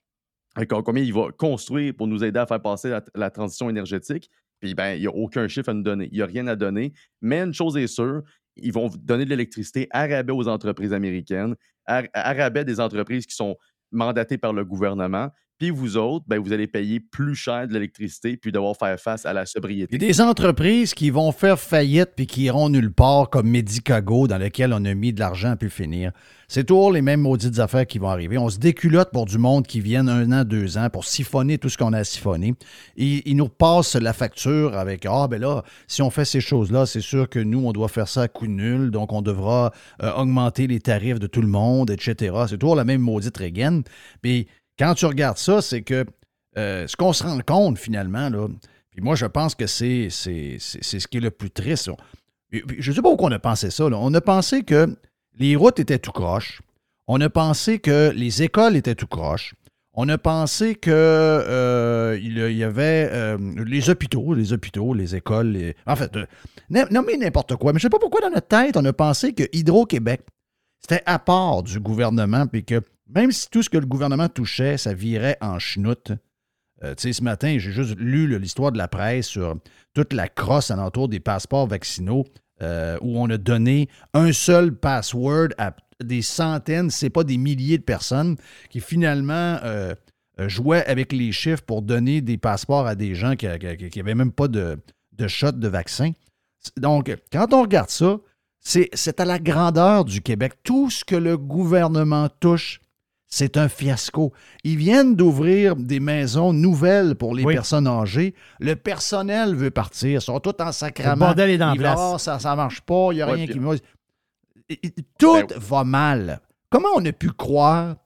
combien il va construire pour nous aider à faire passer la, transition énergétique. Puis, ben, il n'y a aucun chiffre à nous donner. Il n'y a rien à donner. Mais une chose est sûre, ils vont donner de l'électricité à rabais aux entreprises américaines, à, rabais des entreprises qui sont mandatées par le gouvernement. Puis vous autres, ben, vous allez payer plus cher de l'électricité puis devoir faire face à la sobriété. Il des entreprises qui vont faire faillite puis qui iront nulle part, comme Medicago, dans lequel on a mis de l'argent puis finir. C'est toujours les mêmes maudites affaires qui vont arriver. On se déculotte pour du monde qui viennent un an, deux ans pour siphonner tout ce qu'on a siphonné. Et ils nous passent la facture avec Ah, ben là, si on fait ces choses-là, c'est sûr que nous, on doit faire ça à coût nul, donc on devra euh, augmenter les tarifs de tout le monde, etc. C'est toujours la même maudite régaine. Puis quand tu regardes ça, c'est que euh, ce qu'on se rend compte finalement, là, puis moi je pense que c'est, ce qui est le plus triste. Je ne sais pas pourquoi on a pensé ça. On a pensé que les routes étaient tout croches. On a pensé que les écoles étaient tout croches. On a pensé que euh, il y avait euh, les hôpitaux, les hôpitaux, les écoles, les- en fait, euh, n- nommez n'importe quoi. Mais je ne sais pas pourquoi dans notre tête, on a pensé que Hydro-Québec, c'était à part du gouvernement, puis que même si tout ce que le gouvernement touchait, ça virait en chenoute. Euh, ce matin, j'ai juste lu l'histoire de la presse sur toute la crosse alentour des passeports vaccinaux euh, où on a donné un seul password à des centaines, c'est pas des milliers de personnes qui finalement euh, jouaient avec les chiffres pour donner des passeports à des gens qui n'avaient même pas de, de shot de vaccin. Donc, quand on regarde ça, c'est à la grandeur du Québec. Tout ce que le gouvernement touche, c'est un fiasco. Ils viennent d'ouvrir des maisons nouvelles pour les Oui. personnes âgées. Le personnel veut partir. Ils sont tous en sacrament. Le bordel est dans Ils place. Ça ne marche pas. Il n'y a Ouais, rien puis- qui va. Tout Ben- va mal. Comment on a pu croire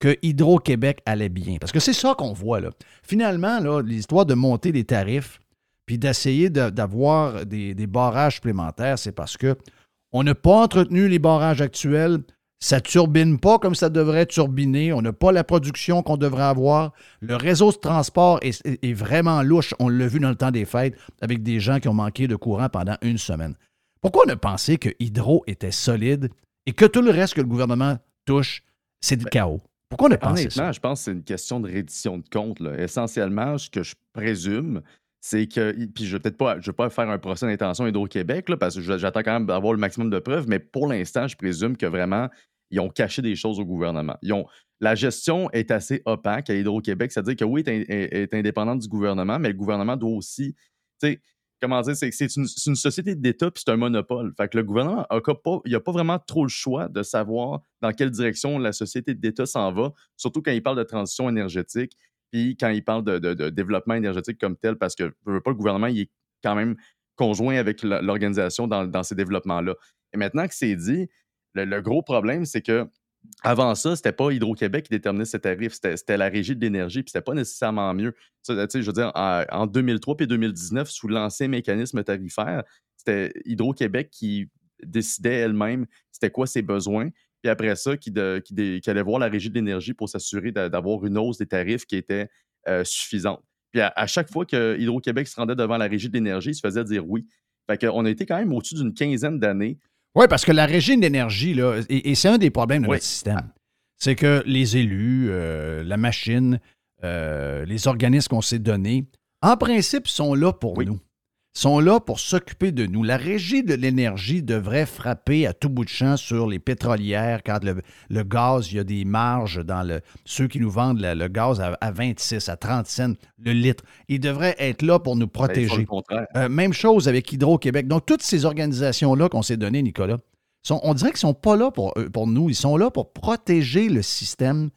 que Hydro-Québec allait bien? Parce que c'est ça qu'on voit. Là. Finalement, là, l'histoire de monter les tarifs puis d'essayer de- d'avoir des, des barrages supplémentaires, c'est parce que on n'a pas entretenu les barrages actuels. Ça turbine pas comme ça devrait turbiner. On n'a pas la production qu'on devrait avoir. Le réseau de transport est, est- est vraiment louche. On l'a vu dans le temps des fêtes avec des gens qui ont manqué de courant pendant une semaine. Pourquoi on a pensé que Hydro était solide et que tout le reste que le gouvernement touche, c'est du chaos? Pourquoi on a pensé Honnêtement, ça? je pense que c'est une question de reddition de compte. là. Essentiellement, ce que je présume, c'est que. Puis je ne vais peut-être pas, je vais pas faire un procès d'intention Hydro-Québec, parce que j'attends quand même d'avoir le maximum de preuves, mais pour l'instant, je présume que vraiment, ils ont caché des choses au gouvernement. La gestion est assez opaque à Hydro-Québec, c'est-à-dire que oui, est, est indépendante du gouvernement, mais le gouvernement doit aussi. Tu sais, comment dire, c'est une, société d'État puis c'est un monopole. Fait que le gouvernement a pas, pas vraiment trop le choix de savoir dans quelle direction la société d'État s'en va, surtout quand il parle de transition énergétique puis quand il parle de, développement énergétique comme tel, parce que je veux pas, le gouvernement il est quand même conjoint avec l'organisation dans, dans ces développements-là. Et maintenant que c'est dit, le, gros problème, c'est que avant ça, c'était pas Hydro-Québec qui déterminait ses tarifs, c'était la régie de l'énergie, puis c'était pas nécessairement mieux. Je veux dire, en, en 2003 puis 2019, sous l'ancien mécanisme tarifaire, c'était Hydro-Québec qui décidait elle-même c'était quoi ses besoins, puis après ça, qui, allait voir la régie de l'énergie pour s'assurer d'a- d'avoir une hausse des tarifs qui était euh, suffisante. Puis à, à chaque fois que Hydro-Québec se rendait devant la régie de l'énergie, il se faisait dire oui. Fait qu'on a été quand même au-dessus d'une quinzaine d'années Oui, parce que la régie d'énergie, là, et, et c'est un des problèmes de Oui. notre système, c'est que les élus, euh, la machine, euh, les organismes qu'on s'est donnés, en principe, sont là pour nous. Sont là pour s'occuper de nous. La régie de l'énergie devrait frapper à tout bout de champ sur les pétrolières quand le, le gaz, il y a des marges dans le, ceux qui nous vendent le, le gaz à, à 26, à 30 cents le litre. Ils devraient être là pour nous Ben, protéger. Euh, même chose avec Hydro-Québec. Donc, toutes ces organisations-là qu'on s'est données, Nicolas, sont- on dirait qu'ils ne sont pas là pour, euh, pour nous. Ils sont là pour protéger le système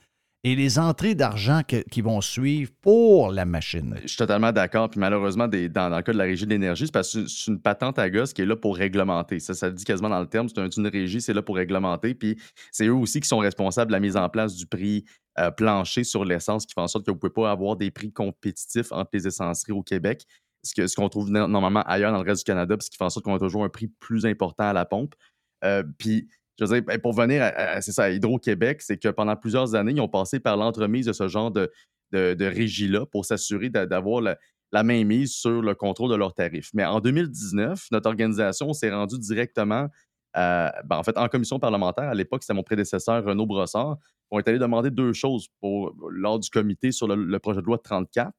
et les entrées d'argent qui vont suivre pour la machine. Je suis totalement d'accord. Puis malheureusement, dans, le cas de la régie de l'énergie, c'est parce que c'est une patente à gosse qui est là pour réglementer. Ça, ça le dit quasiment dans le terme. C'est un- une régie, c'est là pour réglementer. Puis c'est eux aussi qui sont responsables de la mise en place du prix euh, plancher sur l'essence, qui fait en sorte que vous ne pouvez pas avoir des prix compétitifs entre les essenceries au Québec. Ce que- ce qu'on trouve no- normalement ailleurs dans le reste du Canada, puis ce qui fait en sorte qu'on a toujours un prix plus important à la pompe. Euh, puis, je veux ben, pour venir à, c'est Hydro-Québec, c'est que pendant plusieurs années, ils ont passé par l'entremise de ce genre de, régie-là pour s'assurer d'a- d'avoir la, mainmise sur le contrôle de leurs tarifs. Mais en 2019, notre organisation s'est rendue directement, euh, ben, en commission parlementaire. À l'époque, c'était mon prédécesseur Renaud Brossard. On est allé demander deux choses lors du comité sur le, le projet de loi 34,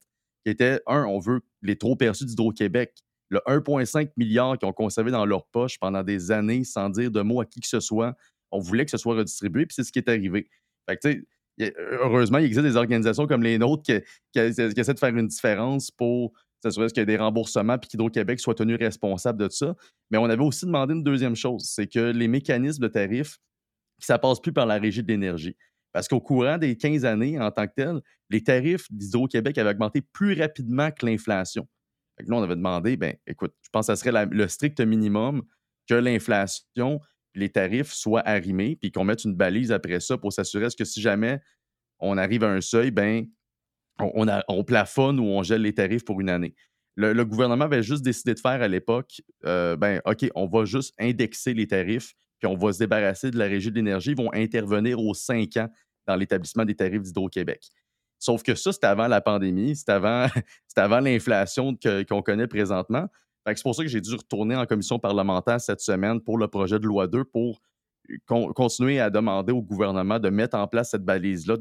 qui était, un, on veut les trop perçus d'Hydro-Québec le 1,5 milliard qu'ils ont conservé dans leur poche pendant des années sans dire de mots à qui que ce soit. On voulait que ce soit redistribué, puis c'est ce qui est arrivé. Fait que, heureusement, il existe des organisations comme les nôtres qui essaient de faire une différence pour s'assurer qu'il y ait des remboursements puis qu'Hydro-Québec soit tenu responsable de ça. Mais on avait aussi demandé une deuxième chose, c'est que les mécanismes de tarifs, ça passe plus par la régie de l'énergie. Parce qu'au courant des 15 années, en tant que tel, les tarifs d'Hydro-Québec avaient augmenté plus rapidement que l'inflation. Fait que là, on avait demandé, ben, écoute, je pense que ça serait le strict minimum que l'inflation, les tarifs soient arrimés, puis qu'on mette une balise après ça pour s'assurer que si jamais on arrive à un seuil, ben, on, plafonne ou on gèle les tarifs pour une année. le, le gouvernement avait juste décidé de faire à l'époque, euh, ben, OK, on va juste indexer les tarifs, puis on va se débarrasser de la régie de l'énergie. Ils vont intervenir aux cinq ans dans l'établissement des tarifs d'Hydro-Québec. Sauf que ça, c'était avant la pandémie, c'était avant, avant l'inflation qu'on connaît présentement. C'est pour ça que j'ai dû retourner en commission parlementaire cette semaine pour le projet de loi 2 pour con- continuer à demander au gouvernement de mettre en place cette balise-là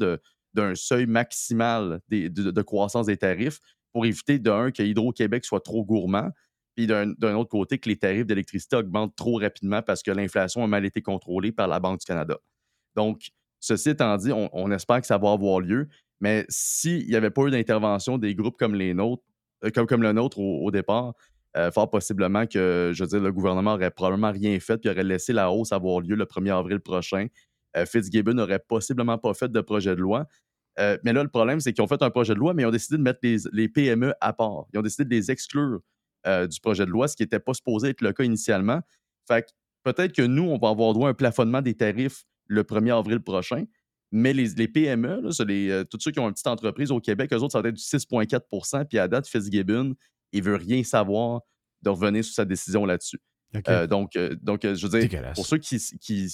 d'un seuil maximal de, croissance des tarifs pour éviter, d'un, que Hydro-Québec soit trop gourmand, puis d'un autre côté, que les tarifs d'électricité augmentent trop rapidement parce que l'inflation a mal été contrôlée par la Banque du Canada. Donc, ceci étant dit, on espère que ça va avoir lieu, mais s'il n'y avait pas eu d'intervention des groupes comme les nôtres, euh, comme, le nôtre au, départ, euh, fort possiblement que, je le gouvernement aurait probablement rien fait puis aurait laissé la hausse avoir lieu le 1er avril prochain. Euh, Fitzgibbon n'aurait possiblement pas fait de projet de loi. Euh, mais là, le problème, c'est qu'ils ont fait un projet de loi, mais ils ont décidé de mettre les, les PME à part. Ils ont décidé de les exclure du projet de loi, ce qui n'était pas supposé être le cas initialement. Fait que peut-être que nous, on va avoir droit à un plafonnement des tarifs le 1er avril prochain, mais les, les PME, là, c'est les, euh, tous ceux qui ont une petite entreprise au Québec, eux autres, ça va être du 6,4% puis à date, Fitzgibbon, il veut rien savoir de revenir sur sa décision là-dessus. Euh, donc, euh, donc je veux dire, pour ceux qui, qui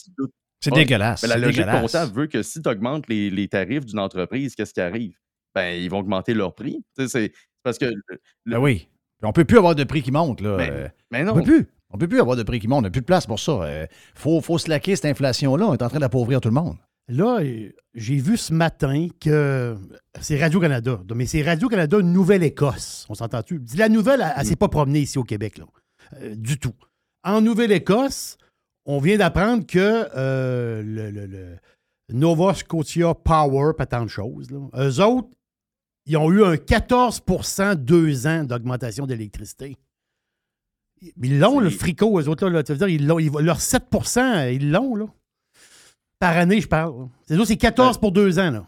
C'est dégueulasse. Mais la logique dégueulasse. comptable veut que si tu augmentes les, les tarifs d'une entreprise, qu'est-ce qui arrive? Ben, ils vont augmenter leur prix. C'est c'est parce que. le- le- Ben oui. On peut plus avoir de prix qui monte. Là. Mais- mais On non. peut plus. On peut plus avoir de prix qui monte. On n'a plus de place pour ça. Il faut, faut se laquer cette inflation-là. On est en train d'appauvrir tout le monde. Là, euh, j'ai vu ce matin que c'est Radio-Canada. Mais c'est Radio-Canada Nouvelle-Écosse. On s'entend-tu? La nouvelle, elle, elle s'est pas promenée ici au Québec, là. Euh, du tout. En Nouvelle-Écosse, on vient d'apprendre que euh, le, le- le Nova Scotia Power, pas tant de choses, là, eux autres, ils ont eu un 14% deux ans d'augmentation d'électricité. Ils l'ont, le fricot, eux autres, là, là. Tu veux dire, ils l'ont, ils- leur 7% ils l'ont, là. Par année, je parle. C'est c'est 14 pour deux ans, là.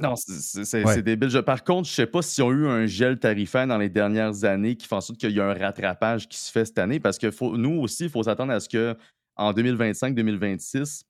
Non, c'est- Ouais. débile. Par contre, je ne sais pas s'ils ont eu un gel tarifaire dans les dernières années qui fait en sorte qu'il y a un rattrapage qui se fait cette année parce que faut- nous aussi, il faut s'attendre à ce que en 2025-2026,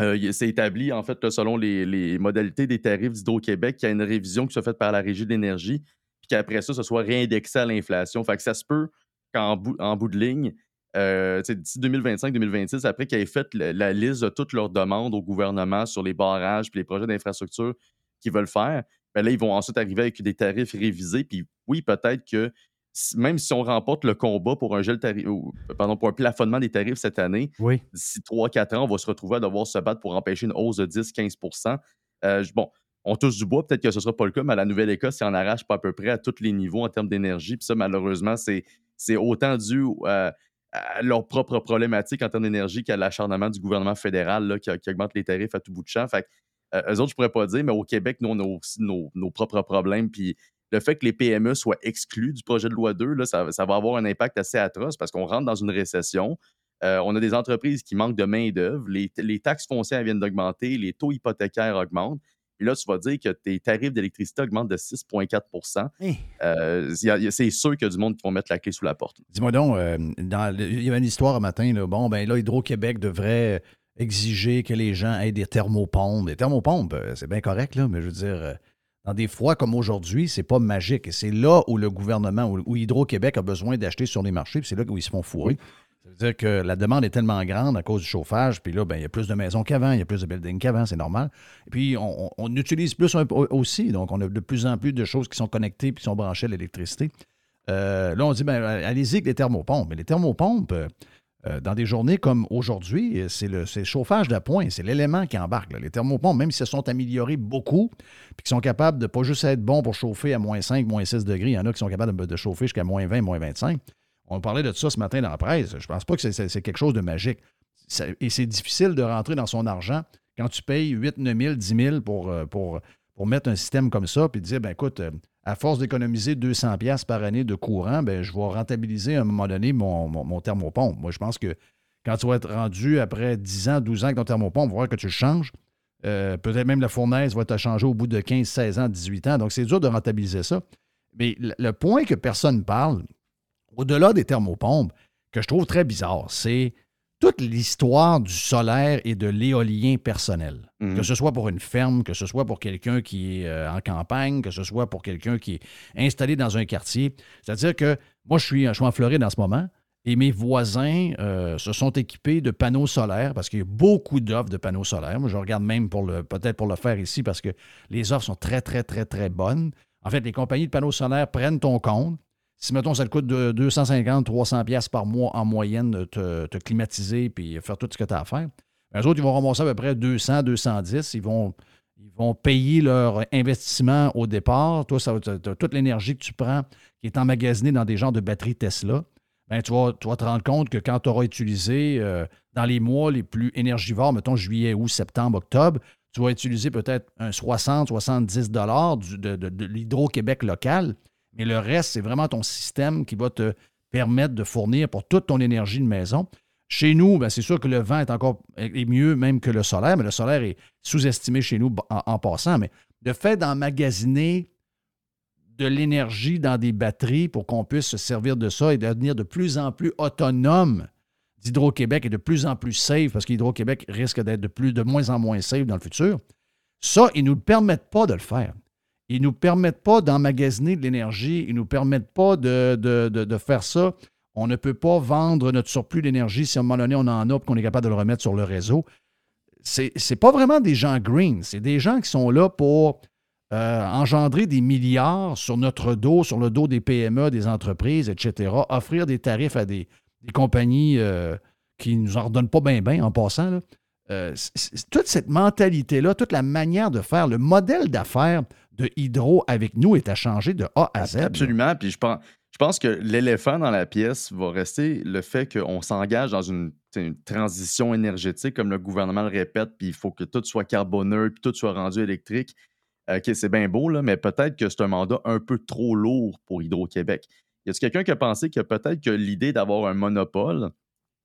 euh, il- c'est établi, en fait, là, selon les, les modalités des tarifs d'Hydro-Québec, qu'il y a une révision qui soit faite par la Régie de l'énergie, puis qu'après ça, ce soit réindexé à l'inflation. Fait que ça se peut qu'en bout, en bout de ligne, euh, d'ici 2025-2026, après qu'ils aient fait la, la liste de toutes leurs demandes au gouvernement sur les barrages puis les projets d'infrastructure qu'ils veulent faire, ben là, ils vont ensuite arriver avec des tarifs révisés. Puis oui, peut-être que même si on remporte le combat pour un gel tarif, ou, pardon, pour un plafonnement des tarifs cette année, Oui. d'ici 3-4 ans, on va se retrouver à devoir se battre pour empêcher une hausse de 10-15 Euh, Bon, on touche du bois, peut-être que ce ne sera pas le cas, mais à la Nouvelle-Écosse, ils en arrachent pas à peu près à tous les niveaux en termes d'énergie. Puis ça, malheureusement, c'est c'est autant dû euh, à leurs propres problématiques en termes d'énergie qu'à l'acharnement du gouvernement fédéral là, qui, augmente les tarifs à tout bout de champ. Fait euh, eux autres, je pourrais pas dire, mais au Québec, nous, on a aussi nos, nos propres problèmes. Puis le fait que les PME soient exclus du projet de loi 2, là, ça, ça va avoir un impact assez atroce parce qu'on rentre dans une récession. Euh, on a des entreprises qui manquent de main-d'œuvre. Les, les taxes foncières viennent d'augmenter, les taux hypothécaires augmentent. Puis là, tu vas dire que tes tarifs d'électricité augmentent de 6,4 Hein? Euh, C'est sûr qu'il y a du monde qui vont mettre la clé sous la porte. Dis-moi donc, euh, dans le- il y avait une histoire un matin, là, bon, ben là, Hydro-Québec devrait exiger que les gens aient des thermopompes. Des thermopompes, euh, c'est bien correct, là, mais je veux dire, dans des froids comme aujourd'hui, c'est pas magique. Et c'est là où le gouvernement, où, où Hydro-Québec a besoin d'acheter sur les marchés, puis c'est là où ils se font fourrer. Ça veut dire que la demande est tellement grande à cause du chauffage, puis là, ben, il y a plus de maisons qu'avant, il y a plus de buildings qu'avant, c'est normal. Et puis, on, utilise plus aussi, donc on a de plus en plus de choses qui sont connectées puis qui sont branchées à l'électricité. Euh, là, on dit, ben, allez-y avec les thermopompes. Mais les thermopompes, euh, euh, dans des journées comme aujourd'hui, c'est le, le chauffage d'appoint, c'est l'élément qui embarque. Les thermopompes, même s'ils se sont améliorés beaucoup, puis qui sont capables de pas juste être bons pour chauffer à moins 5, moins 6 degrés, il y en a qui sont capables de chauffer jusqu'à moins 20, moins 25. On parlait de ça ce matin dans la presse. Je pense pas que c'est- quelque chose de magique. Et c'est difficile de rentrer dans son argent quand tu payes 8, 9 000, 10 000 pour, euh, pour, pour mettre un système comme ça, puis dire, ben écoute, euh, à force d'économiser 200 pièces par année de courant, ben, je vais rentabiliser à un moment donné mon, mon, mon thermopompe. Moi, je pense que quand tu vas être rendu après 10 ans, 12 ans avec ton thermopompe, voir que tu changes. Euh, Peut-être même la fournaise va te changer au bout de 15, 16 ans, 18 ans. Donc, c'est dur de rentabiliser ça. Mais le point que personne ne parle, au-delà des thermopompes, que je trouve très bizarre, c'est toute l'histoire du solaire et de l'éolien personnel. Mhm. Que ce soit pour une ferme, que ce soit pour quelqu'un qui est euh, en campagne, que ce soit pour quelqu'un qui est installé dans un quartier. C'est-à-dire que moi, je suis, je suis en Floride en ce moment et mes voisins euh, se sont équipés de panneaux solaires parce qu'il y a beaucoup d'offres de panneaux solaires. Moi, je regarde même pour le peut-être pour le faire ici parce que les offres sont très, très, très, très bonnes. En fait, les compagnies de panneaux solaires prennent ton compte. Si, mettons, ça te coûte de 250, 300 pièces par mois en moyenne de te, climatiser puis faire tout ce que tu as à faire, les autres, ils vont ramasser à peu près 200, 210. Ils vont, ils vont payer leur investissement au départ. Toi, ça toute l'énergie que tu prends qui est emmagasinée dans des genres de batteries Tesla. Ben, tu, vas, te rendre compte que quand tu auras utilisé euh, dans les mois les plus énergivores, mettons juillet, août, septembre, octobre, tu vas utiliser peut-être un 60, 70 dollars de l'Hydro-Québec local, mais le reste, c'est vraiment ton système qui va te permettre de fournir pour toute ton énergie de maison. Chez nous, ben, c'est sûr que le vent est encore est mieux même que le solaire, mais le solaire est sous-estimé chez nous en, passant. Mais le fait d'emmagasiner de l'énergie dans des batteries pour qu'on puisse se servir de ça et devenir de plus en plus autonome d'Hydro-Québec et de plus en plus safe, parce qu'Hydro-Québec risque d'être de, de moins en moins safe dans le futur, ça, ils ne nous permettent pas de le faire. Ils ne nous permettent pas d'emmagasiner de l'énergie. Ils ne nous permettent pas de, de- de- faire ça. On ne peut pas vendre notre surplus d'énergie si à un moment donné on en a et qu'on est capable de le remettre sur le réseau. C'est n'est pas vraiment des gens green. C'est des gens qui sont là pour euh, engendrer des milliards sur notre dos, sur le dos des PME, des entreprises, etc. Offrir des tarifs à des, des compagnies euh, qui ne nous en redonnent pas bien, bien en passant. Euh, toute cette mentalité-là, toute la manière de faire, le modèle d'affaires de Hydro avec nous est à changer de A à Z. Absolument. Puis je pense, je pense que l'éléphant dans la pièce va rester le fait qu'on s'engage dans une, transition énergétique, comme le gouvernement le répète, puis il faut que tout soit carboneux, puis tout soit rendu électrique. Euh, OK, c'est bien beau, là, mais peut-être que c'est un mandat un peu trop lourd pour Hydro-Québec. Y a-t-il quelqu'un qui a pensé que peut-être que l'idée d'avoir un monopole,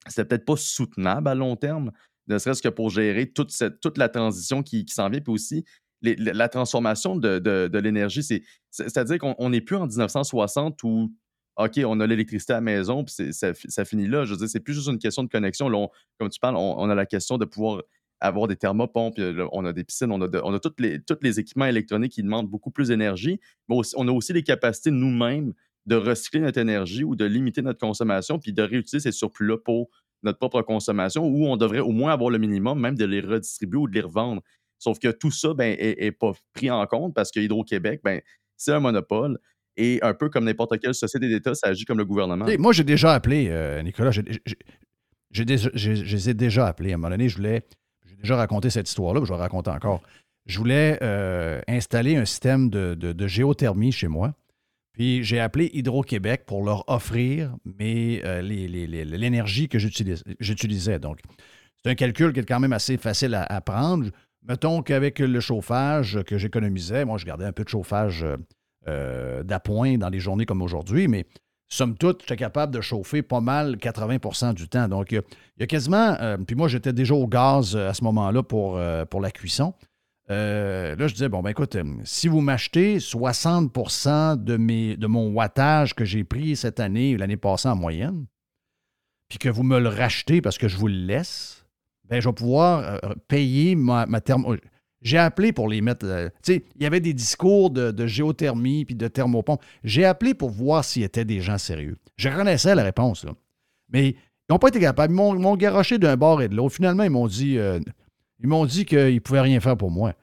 c'était peut-être pas soutenable à long terme, ne serait-ce que pour gérer toute, cette, toute la transition qui, qui s'en vient, puis aussi la transformation de, l'énergie. c'est- c'est- C'est-à-dire qu'on on n'est plus en 1960 où, OK, on a l'électricité à la maison, puis ça, fi- ça finit là. Je veux dire, c'est plus juste une question de connexion. Comme tu parles, on, a la question de pouvoir avoir des thermopompes, on a des piscines, on a, tous les, les équipements électroniques qui demandent beaucoup plus d'énergie, mais on a aussi les capacités nous-mêmes de recycler notre énergie ou de limiter notre consommation, puis de réutiliser ces surplus-là pour notre propre consommation, ou on devrait au moins avoir le minimum, même de les redistribuer ou de les revendre. Sauf que tout ça ben, est, pas pris en compte parce que Hydro-Québec, ben, c'est un monopole. Et un peu comme n'importe quelle société d'État, ça agit comme le gouvernement. Sais, Moi, j'ai déjà appelé, euh, Nicolas, je les ai déjà appelés. À un moment donné, je voulais, j'ai déjà raconté cette histoire-là, je vais raconter encore. Je voulais euh, installer un système de, géothermie chez moi. Puis j'ai appelé Hydro-Québec pour leur offrir euh, l'énergie que j'utilisais. Donc, c'est un calcul qui est quand même assez facile à, à prendre. Mettons qu'avec le chauffage que j'économisais, moi, je gardais un peu de chauffage euh, euh, d'appoint dans les journées comme aujourd'hui, mais somme toute, j'étais capable de chauffer pas mal 80% du temps. Donc, il y a, quasiment. euh, puis moi, j'étais déjà au gaz à ce moment-là pour, la cuisson. Là, je disais, bon, ben écoute, si vous m'achetez 60% de, mes, de mon wattage que j'ai pris cette année, l'année passée en moyenne, puis que vous me le rachetez parce que je vous le laisse, ben, je vais pouvoir euh, payer ma, ma thermo. J'ai appelé pour les mettre. euh, tu sais, il y avait des discours de, de géothermie puis de thermopompe. J'ai appelé pour voir s'il étaient des gens sérieux. Je connaissais la réponse, là. Mais ils n'ont pas été capables. Ils m'ont, ils m'ont garoché d'un bord et de l'autre. Finalement, ils m'ont dit, euh, ils m'ont dit qu'ils ne pouvaient rien faire pour moi.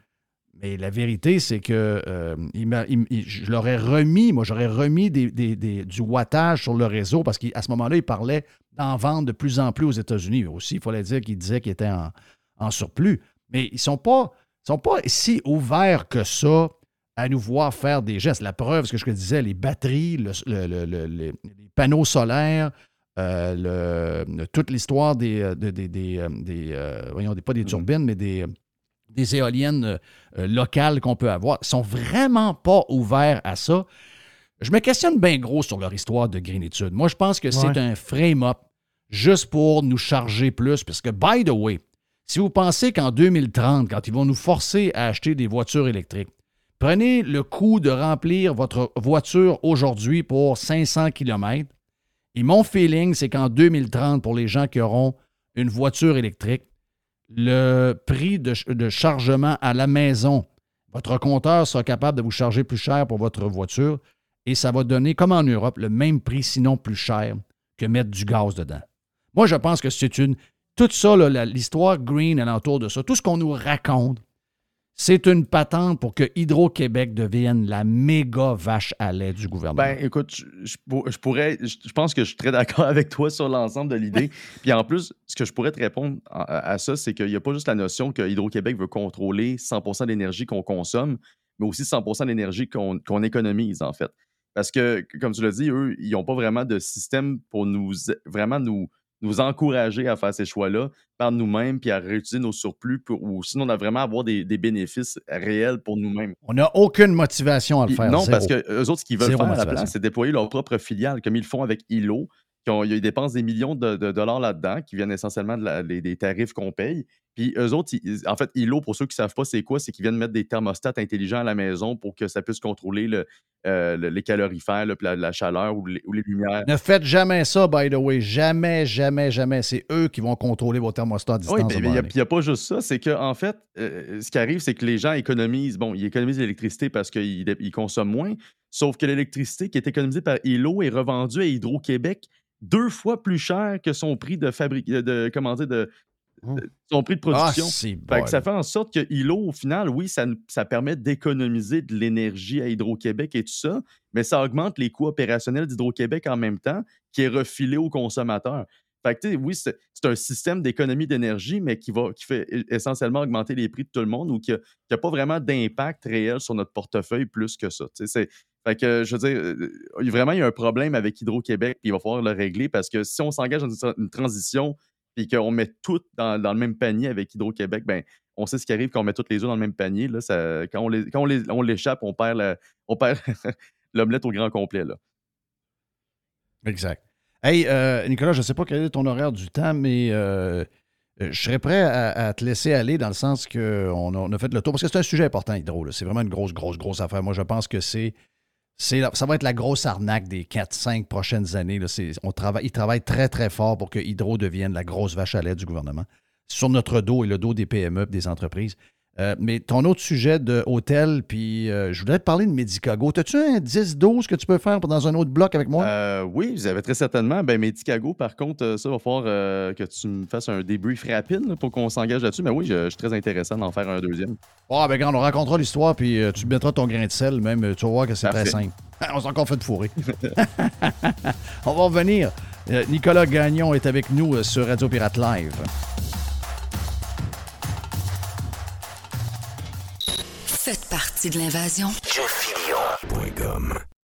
Mais la vérité, c'est que euh, il il- il- je leur ai remis, moi, j'aurais remis des- des- des- du wattage sur le réseau parce qu'à ce moment-là, ils parlaient d'en vendre de plus en plus aux États-Unis. Aussi, il fallait dire qu'ils disaient qu'ils étaient en, en surplus. Mais ils ne sont pas, sont pas si ouverts que ça à nous voir faire des gestes. La preuve, ce que je te disais, les batteries, le- le- le- le- les, panneaux solaires, euh, toute l'histoire des, euh, des, des- des, euh, voyons, pas des turbines, mais des, des éoliennes euh, euh, locales qu'on peut avoir, sont vraiment pas ouverts à ça. Je me questionne bien gros sur leur histoire de greenitude. Moi, je pense que c'est un frame-up juste pour nous charger plus, parce que, by the way, si vous pensez qu'en 2030, quand ils vont nous forcer à acheter des voitures électriques, prenez le coût de remplir votre voiture aujourd'hui pour 500 km. Et mon feeling, c'est qu'en 2030, pour les gens qui auront une voiture électrique, le prix de, ch- de chargement à la maison, votre compteur sera capable de vous charger plus cher pour votre voiture et ça va donner, comme en Europe, le même prix, sinon plus cher, que mettre du gaz dedans. Moi, je pense que c'est une. Tout ça, l'histoire green alentour de ça, tout ce qu'on nous raconte, c'est une patente pour que Hydro-Québec devienne la méga vache à lait du gouvernement. Ben, écoute, je, je pour- je pourrais, je, je pense que je suis très d'accord avec toi sur l'ensemble de l'idée. Puis en plus, ce que je pourrais te répondre à, ça, c'est qu'il n'y a pas juste la notion que Hydro-Québec veut contrôler 100 de l'énergie qu'on consomme, mais aussi 100 de l'énergie qu'on qu'on économise, en fait. Parce que, comme tu l'as dit, eux, ils n'ont pas vraiment de système pour nous vraiment nous, nous encourager à faire ces choix-là par nous-mêmes puis à réutiliser nos surplus pour, ou sinon on a vraiment avoir des, des bénéfices réels pour nous-mêmes. On n'a aucune motivation à le Puis faire. Non, zéro. parce que eux autres, ce qu'ils veulent Zéro faire à la place, c'est déployer leur propre filiale, comme ils le font avec ILO. qui ont- ils dépensent des millions de, de dollars là-dedans, qui viennent essentiellement de la- les- des tarifs qu'on paye. Puis eux autres, ils- en fait, ILO, pour ceux qui ne savent pas c'est quoi, c'est qu'ils viennent mettre des thermostats intelligents à la maison pour que ça puisse contrôler le, euh, le- les calorifères, la, la chaleur ou les, ou les lumières. Ne faites jamais ça, by the way. Jamais, jamais, jamais. C'est eux qui vont contrôler vos thermostats à distance. Oui, mais il n'y a, pas juste ça. C'est qu'en en fait, euh, ce qui arrive, c'est que les gens économisent. Bon, ils économisent l'électricité parce qu'ils ils consomment moins. Sauf que l'électricité qui est économisée par ILO est revendue à Hydro-Québec deux fois plus cher que son prix de fabrique, de, comment dire, de- son prix de production. Ah, que bon. ça fait en sorte que ILO, au final, oui, ça, permet d'économiser de l'énergie à Hydro-Québec et tout ça, mais ça augmente les coûts opérationnels d'Hydro-Québec en même temps, qui est refilé aux consommateurs. Fait que, oui, c'est un système d'économie d'énergie, mais qui, va, qui fait e- essentiellement augmenter les prix de tout le monde ou qui n'a pas vraiment d'impact réel sur notre portefeuille plus que ça. C'est- Fait que, je veux dire, euh, il y a vraiment il y a un problème avec Hydro-Québec, il va falloir le régler parce que si on s'engage dans une transition puis qu'on met tout dans, le même panier avec Hydro-Québec, ben, on sait ce qui arrive quand on met toutes les œufs dans le même panier. Quand on l'échappe, on perd l'omelette au grand complet. Exact. Hey, euh, Nicolas, je ne sais pas quel est ton horaire du temps, mais euh, euh, je serais prêt à, te laisser aller dans le sens qu'on a, on a fait le tour. Parce que c'est un sujet important, Hydro. C'est vraiment une grosse, grosse, grosse affaire. Moi, je pense que c'est. Ça va être la grosse arnaque des 4-5 prochaines années. là. On travaille, ils travaillent très, très fort pour que Hydro devienne la grosse vache à lait du gouvernement. Sur notre dos et le dos des PME, des entreprises. Euh, mais ton autre sujet de hôtel, puis euh, je voudrais te parler de Medicago. As-tu un 10-12 que tu peux faire dans un autre bloc avec moi? Euh, oui, vous avez très certainement. Ben, Medicago, par contre, ça va falloir que tu me fasses un débrief rapide là, pour qu'on s'engage là-dessus. Mais oui, je, je suis très intéressant d'en faire un deuxième. Ah, ben, quand on racontera l'histoire, puis tu mettras ton grain de sel, même, tu vas voir que c'est très simple. on s'est encore fait de fourrer. on va revenir. Nicolas Gagnon est avec nous sur Radio Pirate Live. Faites partie de l'invasion.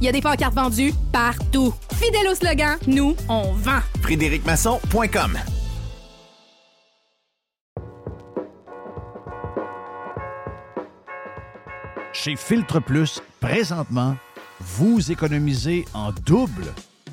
Il y a des pancartes vendues partout. Fidèle au slogan, nous, on vend. FrédéricMasson.com Chez Filtre Plus, présentement, vous économisez en double.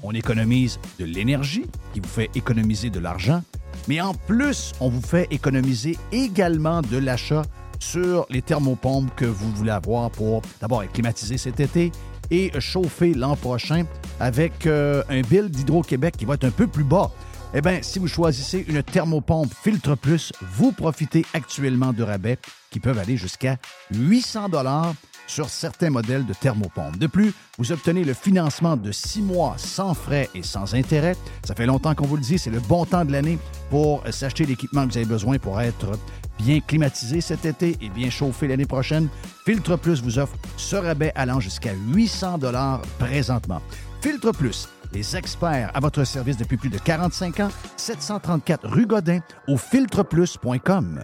On économise de l'énergie, qui vous fait économiser de l'argent, mais en plus, on vous fait économiser également de l'achat sur les thermopompes que vous voulez avoir pour d'abord être climatisé cet été et chauffer l'an prochain avec euh, un bill d'Hydro-Québec qui va être un peu plus bas. Eh bien, si vous choisissez une thermopompe Filtre Plus, vous profitez actuellement de rabais qui peuvent aller jusqu'à 800 dollars sur certains modèles de thermopompe. De plus, vous obtenez le financement de six mois sans frais et sans intérêt. Ça fait longtemps qu'on vous le dit, c'est le bon temps de l'année pour s'acheter l'équipement que vous avez besoin pour être bien climatisé cet été et bien chauffé l'année prochaine. Filtre Plus vous offre ce rabais allant jusqu'à 800 dollars présentement. Filtre Plus, les experts à votre service depuis plus de 45 ans, 734 rue Godin au filtreplus.com.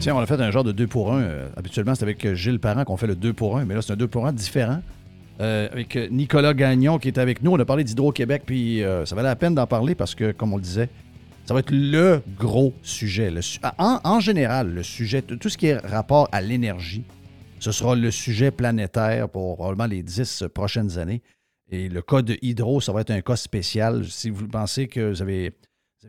Tiens, on a fait un genre de 2 pour 1. habituellement, c'est avec Gilles Parent qu'on fait le 2 pour 1, mais là, c'est un 2 pour 1 différent. Euh, avec Nicolas Gagnon qui est avec nous. On a parlé d'Hydro-Québec, puis euh, ça valait la peine d'en parler parce que, comme on le disait, ça va être le gros sujet. En général, le sujet, tout ce qui est rapport à l'énergie, ce sera le sujet planétaire pour probablement les 10 prochaines années. Et le cas de Hydro, ça va être un cas spécial. Si vous pensez que vous avez,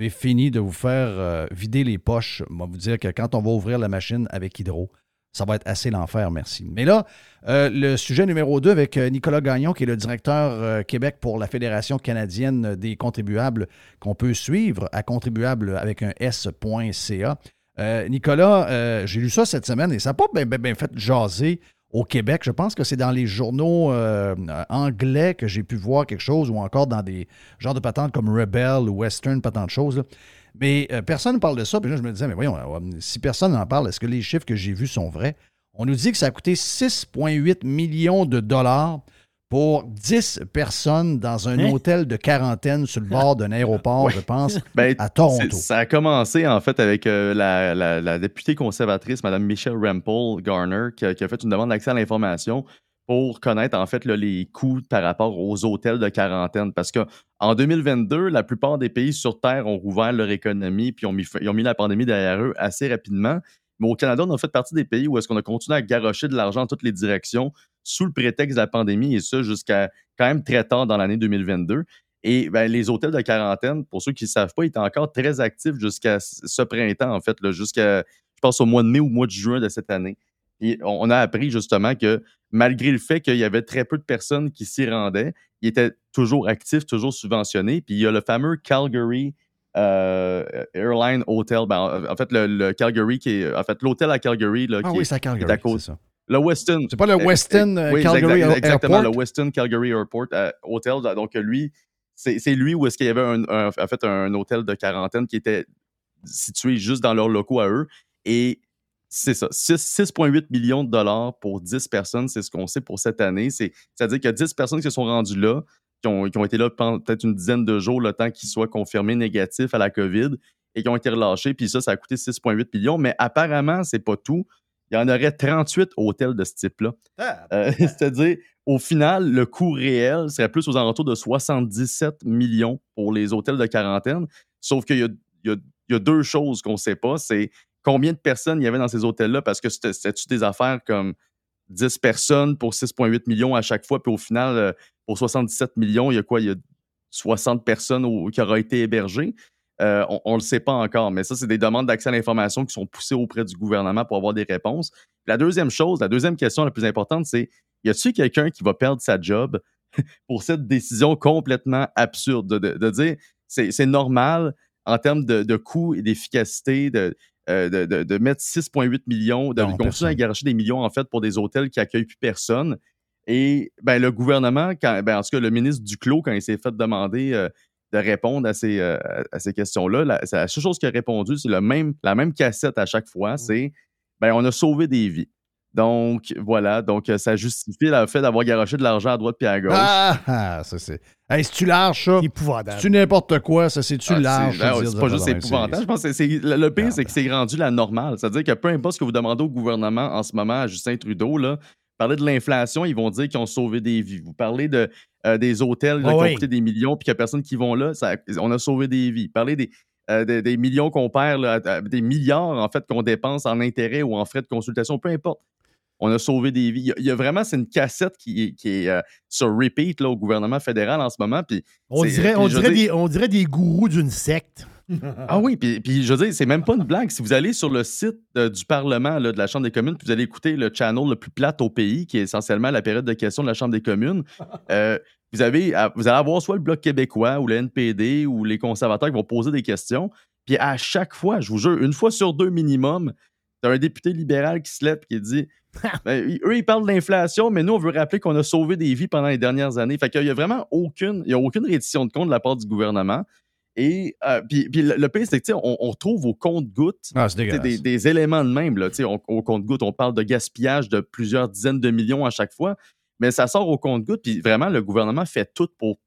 fini de vous faire euh, vider les poches, on va vous dire que quand on va ouvrir la machine avec Hydro, ça va être assez l'enfer, merci. Mais là, euh, le sujet numéro 2 avec euh, Nicolas Gagnon, qui est le directeur Québec pour la Fédération canadienne des contribuables, qu'on peut suivre à contribuable avec un S.ca. Nicolas, j'ai lu ça cette semaine et ça n'a pas bien fait jaser au Québec. Je pense que c'est dans les journaux euh, anglais que j'ai pu voir quelque chose ou encore dans des genres de patentes comme Rebel ou Western, patentes de choses. Mais euh, personne ne parle de ça. Puis là, je me disais, mais voyons, euh, si personne n'en parle, est-ce que les chiffres que j'ai vus sont vrais? On nous dit que ça a coûté 6,8 millions de dollars pour 10 personnes dans un Hein? hôtel de quarantaine sur le bord d'un aéroport, je pense, Ben, à Toronto. Ça a commencé en fait avec euh, la, la- la députée conservatrice, Mme Michelle Rempel Garner, qui a, qui a fait une demande d'accès à l'information pour connaître en fait là, les coûts par rapport aux hôtels de quarantaine. Parce qu'en 2022, la plupart des pays sur Terre ont rouvert leur économie puis ont mis, ils ont mis la pandémie derrière eux assez rapidement. Mais au Canada, on a fait partie des pays où est-ce qu'on a continué à garocher de l'argent dans toutes les directions sous le prétexte de la pandémie et ça jusqu'à quand même très tard dans l'année 2022. Et ben, les hôtels de quarantaine, pour ceux qui ne savent pas, étaient encore très actifs jusqu'à ce printemps, en fait, jusqu'à, je pense, au mois de mai ou au mois de juin de cette année. Et on a appris justement que malgré le fait qu'il y avait très peu de personnes qui s'y rendaient, ils étaient toujours actifs, toujours subventionnés. Puis il y a le fameux Calgary euh, Airline Hotel. Ben, en fait, le, le Calgary qui est. En fait, l'hôtel à Calgary. Là, Ah qui oui, est- c'est à Calgary, c'est ça. Le Weston. C'est pas le Euh, Weston, euh, oui, Calgary exact- exactement, Airport? le Weston Calgary Airport euh, Hotel. Donc, lui, c'est lui où est-ce qu'il y avait un, un- en fait, un hôtel de quarantaine qui était situé juste dans leurs locaux à eux. Et c'est ça, 6 6,8 millions de dollars pour 10 personnes, c'est ce qu'on sait pour cette année. C'est- C'est-à-dire qu'il y a 10 personnes qui se sont rendues là qui ont, qui ont été là pendant peut-être une dizaine de jours, le temps qu'ils soient confirmés négatifs à la COVID et qui ont été relâchés. Puis ça, ça a coûté 6,8 millions. Mais apparemment, c'est pas tout. Il y en aurait 38 hôtels de ce type-là. Euh, C'est-à-dire, au final, le coût réel serait plus aux alentours de 77 millions pour les hôtels de quarantaine. Sauf qu'il y y a- il y a deux choses qu'on ne sait pas. C'est combien de personnes il y avait dans ces hôtels-là, parce que c'était- c'était-tu des affaires comme 10 personnes pour 6,8 millions à chaque fois, puis au final, euh, pour 77 millions, il y a quoi? Il y a 60 personnes qui auraient été hébergées. Euh, on ne le sait pas encore, mais ça, c'est des demandes d'accès à l'information qui sont poussées auprès du gouvernement pour avoir des réponses. La deuxième chose, la deuxième question la plus importante, c'est y a-t-il quelqu'un qui va perdre sa job pour cette décision complètement absurde de, de- dire c'est c'est normal en termes de, de coût et d'efficacité de, euh, de, de- de mettre 6,8 millions, de Non, continuer personne. à garocher des millions en fait pour des hôtels qui accueillent plus personne. Et ben, le gouvernement, quand, ben, en tout cas le ministre Duclos, quand il s'est fait demander euh, de répondre à ces, euh, à ces questions-là, la, seule chose qu'il a répondu, c'est même, la même cassette à chaque fois, c'est ben, on a sauvé des vies. Donc, voilà. Donc, euh, ça justifie le fait d'avoir garoché de l'argent à droite puis à gauche. Ah, ah, ça c'est. Hey, si tu larges ça, Épouvantable. c'est n'importe quoi, ça? C'est-tu Ah, large. c'est- ben c'est pas juste épouvantable. Je pense que c'est, le, le pire, c'est que c'est rendu la normale. C'est-à-dire que peu importe ce que vous demandez au gouvernement en ce moment, à Justin Trudeau, là, parler de l'inflation, ils vont dire qu'ils ont sauvé des vies. Vous parlez de, euh, des hôtels là, Ah qui oui. ont coûté des millions puis qu'il n'y a personne qui vont là, ça- on a sauvé des vies. Parler des, euh, des, des millions qu'on perd, là, des milliards en fait qu'on dépense en intérêts ou en frais de consultation, peu importe. On a sauvé des vies. Il y a, il y a vraiment, c'est une cassette qui qui est euh, sur repeat là, au gouvernement fédéral en ce moment. Puis On dirait, on, des, on dirait des gourous d'une secte. ah oui, puis, puis je veux dire, c'est même pas une blague. Si vous allez sur le site euh, du Parlement, là, de la Chambre des communes, puis vous allez écouter le channel le plus plate au pays, qui est essentiellement la période de questions de la Chambre des communes, euh, vous, avez, vous allez avoir soit le Bloc québécois ou le NPD ou les conservateurs qui vont poser des questions. Puis à chaque fois, je vous jure, une fois sur deux minimum, t'as un député libéral qui se lève et qui dit ben, eux, ils parlent de l'inflation, mais nous, on veut rappeler qu'on a sauvé des vies pendant les dernières années. Fait qu'il y a vraiment aucune, il y a aucune reddition de compte de la part du gouvernement. Et euh, puis, puis le, pire, c'est que on, on retrouve au compte-gouttes Ah, des, des éléments de même. Là, on- au compte-gouttes, on parle de gaspillage de plusieurs dizaines de millions à chaque fois, mais ça sort au compte-gouttes. Puis vraiment, le gouvernement fait tout pour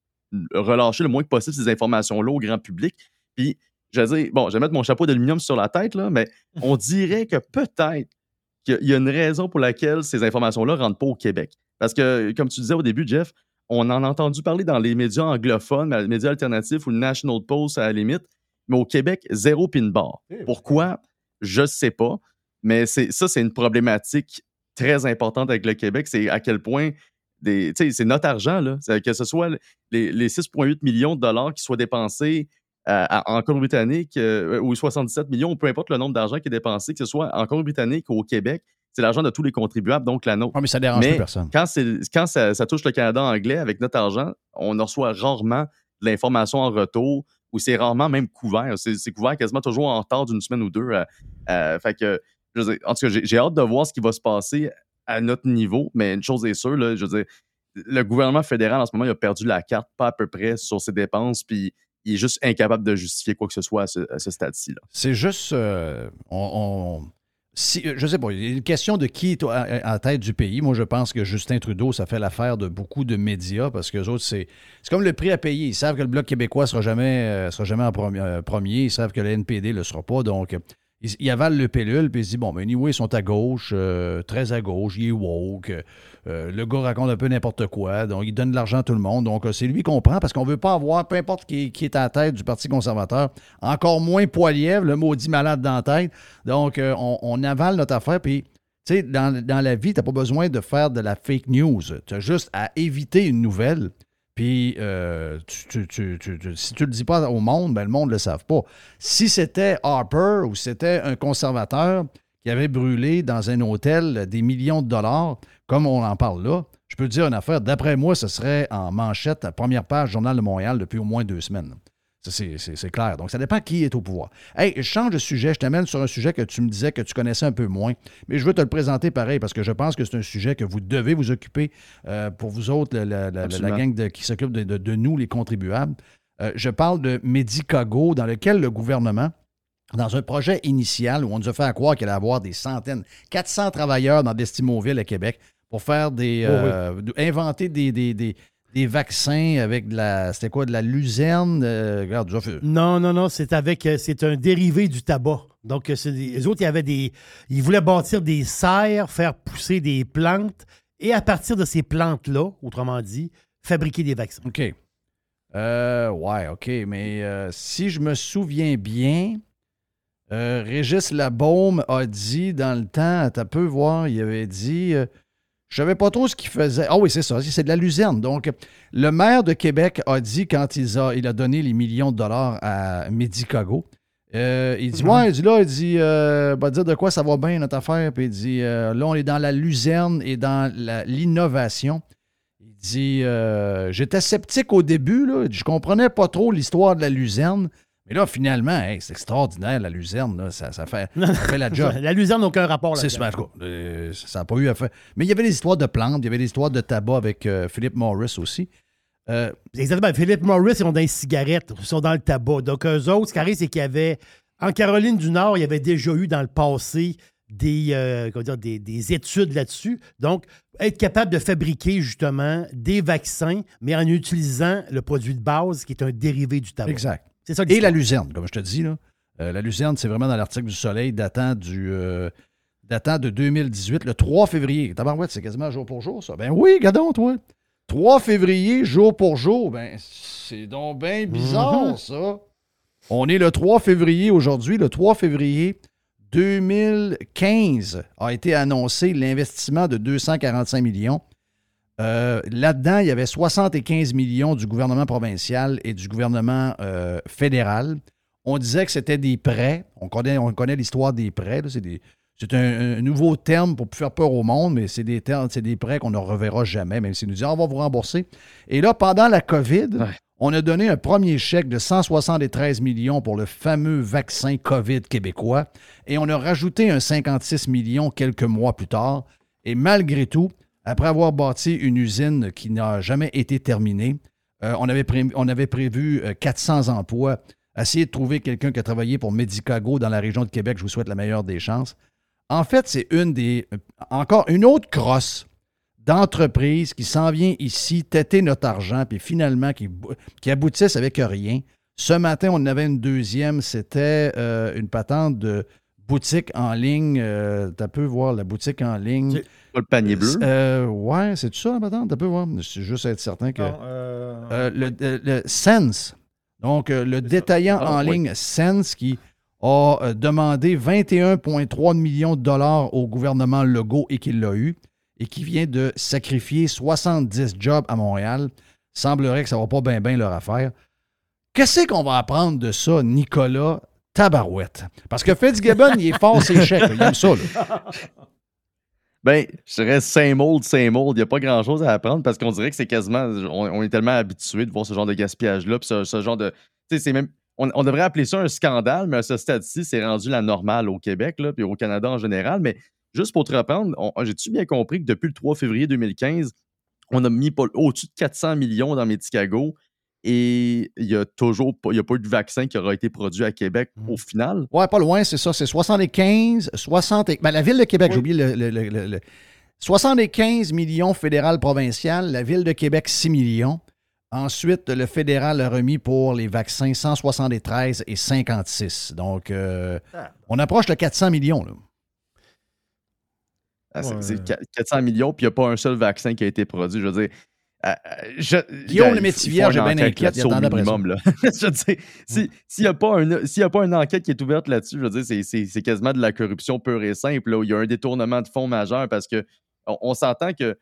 relâcher le moins que possible ces informations-là au grand public. Puis, je dire, bon, je vais mettre mon chapeau d'aluminium sur la tête, là, mais on dirait que peut-être qu'il y a une raison pour laquelle ces informations-là ne rentrent pas au Québec. Parce que, comme tu disais au début, Jeff, on en a entendu parler dans les médias anglophones, les médias alternatifs ou le National Post à la limite, mais au Québec, zéro pin bar. Pourquoi? Je ne sais pas, mais ça, c'est une problématique très importante avec le Québec. C'est à quel point des, tu sais, c'est notre argent, là. Que ce soit les, les 6,8 millions de dollars qui soient dépensés à- en Colombie-Britannique euh, ou 77 millions, peu importe le nombre d'argent qui est dépensé, que ce soit en Colombie-Britannique ou au Québec, c'est l'argent de tous les contribuables, donc la nôtre. Ah, mais ça dérange Mais plus personne. Quand, quand ça, ça touche le Canada anglais avec notre argent, on reçoit rarement de l'information en retour ou c'est rarement même couvert. C'est couvert quasiment toujours en retard d'une semaine ou deux. euh, euh, fait que, je veux dire, en tout cas, j'ai j'ai hâte de voir ce qui va se passer à notre niveau, mais une chose est sûre, là, je veux dire, le gouvernement fédéral en ce moment, il a perdu la carte pas à peu près sur ses dépenses, puis il est juste incapable de justifier quoi que ce soit à ce, stade-ci. C'est juste. euh, on, si, je sais pas, il y a une question de qui est la tête du pays. Moi, je pense que Justin Trudeau, ça fait l'affaire de beaucoup de médias parce que autres, c'est comme le prix à payer. Ils savent que le Bloc québécois ne sera jamais, euh, sera jamais en premi- euh, premier. Ils savent que le NPD ne le sera pas. Donc, ils avalent le pilule puis ils se disent bon, mais anyway, ils sont à gauche, euh, très à gauche, il est woke. euh, le gars raconte un peu n'importe quoi. Donc, il donne de l'argent à tout le monde. Donc, euh, c'est lui qu'on prend parce qu'on ne veut pas avoir, peu importe qui, qui est à la tête du Parti conservateur, encore moins Poilièvre, le maudit malade dans. Donc, on, on avale notre affaire. Puis, tu sais, dans, dans la vie, tu n'as pas besoin de faire de la fake news. Tu as juste à éviter une nouvelle. Puis, euh, si tu le dis pas au monde, ben, le monde ne le savent pas. Si c'était Harper ou c'était un conservateur qui avait brûlé dans un hôtel des millions de dollars, comme on en parle là, je peux dire une affaire. D'après moi, ce serait en manchette à première page Journal de Montréal depuis au moins deux semaines. C'est- clair. Donc, ça dépend qui est au pouvoir. Hey, je change de sujet. Je t'amène sur un sujet que tu me disais que tu connaissais un peu moins. Mais je veux te le présenter pareil parce que je pense que c'est un sujet que vous devez vous occuper euh, pour vous autres, la, gang de- qui s'occupe de, de- de nous, les contribuables. Euh, je parle de Medicago, dans lequel le gouvernement dans un projet initial où on nous a fait à croire qu'il allait avoir des centaines, 400 travailleurs dans Destimoville à Québec pour faire des. Oh euh, inventer des, des, des, des vaccins avec de la. C'était quoi, de la luzerne? Euh, regarde, Non, non, non, c'est avec. euh, C'est un dérivé du tabac. Donc, euh, les autres, il y avait des. Ils voulaient bâtir des serres, faire pousser des plantes, et à partir de ces plantes-là, autrement dit, fabriquer des vaccins. OK. Euh, ouais, OK. Mais euh, si je me souviens bien, euh, Régis Labaume a dit dans le temps, tu peux voir, il avait dit. Je savais pas trop ce qu'il faisait. Ah oui, c'est ça, c'est de la luzerne. Donc, le maire de Québec a dit quand il a, il a donné les millions de dollars à Medicago, euh, il dit, ouais, il dit là, il dit, euh, va dire de quoi ça va bien notre affaire. Puis il dit, euh, là, on est dans la luzerne et dans l'innovation. Il dit, euh, j'étais sceptique au début, là. je comprenais pas trop l'histoire de la luzerne. Mais là, finalement, hey, c'est extraordinaire, la luzerne, là. Ça, ça fait, ça fait la job. La luzerne n'a aucun rapport C'est cas, euh, ça n'a pas eu à faire. Mais il y avait des histoires de plantes, il y avait des histoires de tabac avec euh, Philip Morris aussi. Euh, Exactement. Philippe Morris, ils sont dans les cigarettes, ils sont dans le tabac. Donc, eux autres, ce qui arrive, c'est qu'il y avait. En Caroline du Nord, il y avait déjà eu dans le passé des, euh, comment dire, des, des études là-dessus. Donc, être capable de fabriquer justement des vaccins, mais en utilisant le produit de base qui est un dérivé du tabac. Exact. C'est ça Et la luzerne, comme je te dis. Là. Euh, la luzerne, c'est vraiment dans l'article du Soleil datant, du, euh, datant de 2018, le 3 février. Tabarouette, c'est quasiment jour pour jour, ça. Ben oui, gadon, toi. 3 février, jour pour jour. Ben, c'est donc bien bizarre, Mhm. ça. On est le 3 février aujourd'hui. Le 3 février 2015 a été annoncé l'investissement de 245 millions. Euh, Là-dedans, il y avait 75 millions du gouvernement provincial et du gouvernement euh, fédéral. On disait que c'était des prêts. On connaît, on connaît l'histoire des prêts. C'est un, un nouveau terme pour faire peur au monde, mais c'est des, termes- c'est des prêts qu'on ne reverra jamais, même s'ils nous disent Ah, on va vous rembourser. Et là, pendant la COVID, on a donné un premier chèque de 173 millions pour le fameux vaccin COVID québécois et on a rajouté un 56 millions quelques mois plus tard. Et malgré tout, après avoir bâti une usine qui n'a jamais été terminée, euh, on, avait on avait prévu euh, 400 emplois. Essayez de trouver quelqu'un qui a travaillé pour Medicago dans la région de Québec. Je vous souhaite la meilleure des chances. En fait, c'est une des. euh, Encore une autre crosse d'entreprise qui s'en vient ici têter notre argent, puis finalement qui, qui aboutissent avec rien. Ce matin, on en avait une deuxième. C'était euh, une patente de boutique en ligne. tu peux voir la boutique en ligne. Pas le panier bleu? Euh, ouais, c'est ça, la patente? Tu peux voir. C'est juste être certain que. Non, euh, Euh, le, le- le Sense. Donc, euh, le détaillant Ah, en oui. ligne Sense qui a demandé 21,3 millions de dollars au gouvernement Legault et qui l'a eu et qui vient de sacrifier 70 jobs à Montréal. Semblerait que ça va pas bien bien leur affaire. Qu'est-ce qu'on va apprendre de ça, Nicolas Tabarouette? Parce que Fitzgibbon, il est fort ses chèques. Il aime ça. là. Ben, je dirais same old, same old. Il n'y a pas grand-chose à apprendre parce qu'on dirait que c'est quasiment. On, est tellement habitué de voir ce genre de gaspillage-là. Puis ce, genre de. Tu sais, c'est même. On, devrait appeler ça un scandale, mais à ce stade-ci, c'est rendu la normale au Québec, là, puis au Canada en général. Mais juste pour te reprendre, j'ai-tu bien compris que depuis le 3 février 2015, on a mis au-dessus de 400 millions dans Medicago et il n'y a toujours pas, il y a pas eu de vaccin qui aura été produit à Québec au final. Ouais, pas loin, c'est ça. C'est 75, 60. et- ben, la ville de Québec, j'ai oublié le, le- le- le- le- 75 millions fédéral provincial, la ville de Québec 6 millions. Ensuite, le fédéral a remis pour les vaccins 173 et 56. Donc, euh, on approche de 400 millions. Là. Ah, c'est- Ouais. C'est qua- 400 millions, puis il n'y a pas un seul vaccin qui a été produit. Je veux dire. Euh, euh, je- Guillaume gars, le Métivier, j'ai bien inquiète, après ça. minimum, là. je veux dire, si- s'il n'y a, pas un- s'il y a pas une enquête qui est ouverte là-dessus, je veux dire, c'est- quasiment de la corruption pure et simple. là, où il y a un détournement de fonds majeur parce que on, on s'entend que,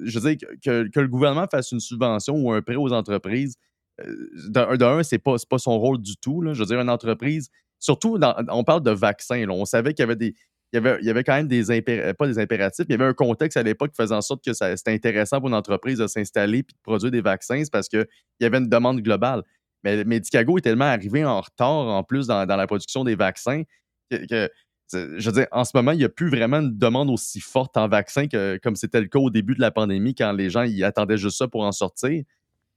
je veux dire, que, que- le gouvernement fasse une subvention ou un prêt aux entreprises, euh, d'un de un, c'est pas, pas son rôle du tout. là. Je veux dire, une entreprise, surtout, dans- on parle de vaccins. là, on savait qu'il y avait des. Il y, avait, il y avait quand même des impératifs, pas des impératifs, il y avait un contexte à l'époque qui faisait en sorte que c'était intéressant pour une entreprise de s'installer et de produire des vaccins, parce qu'il y avait une demande globale. Mais Medicago est tellement arrivé en retard en plus dans, la production des vaccins que, je veux dire, en ce moment, il n'y a plus vraiment une demande aussi forte en vaccins que comme c'était le cas au début de la pandémie quand les gens attendaient juste ça pour en sortir.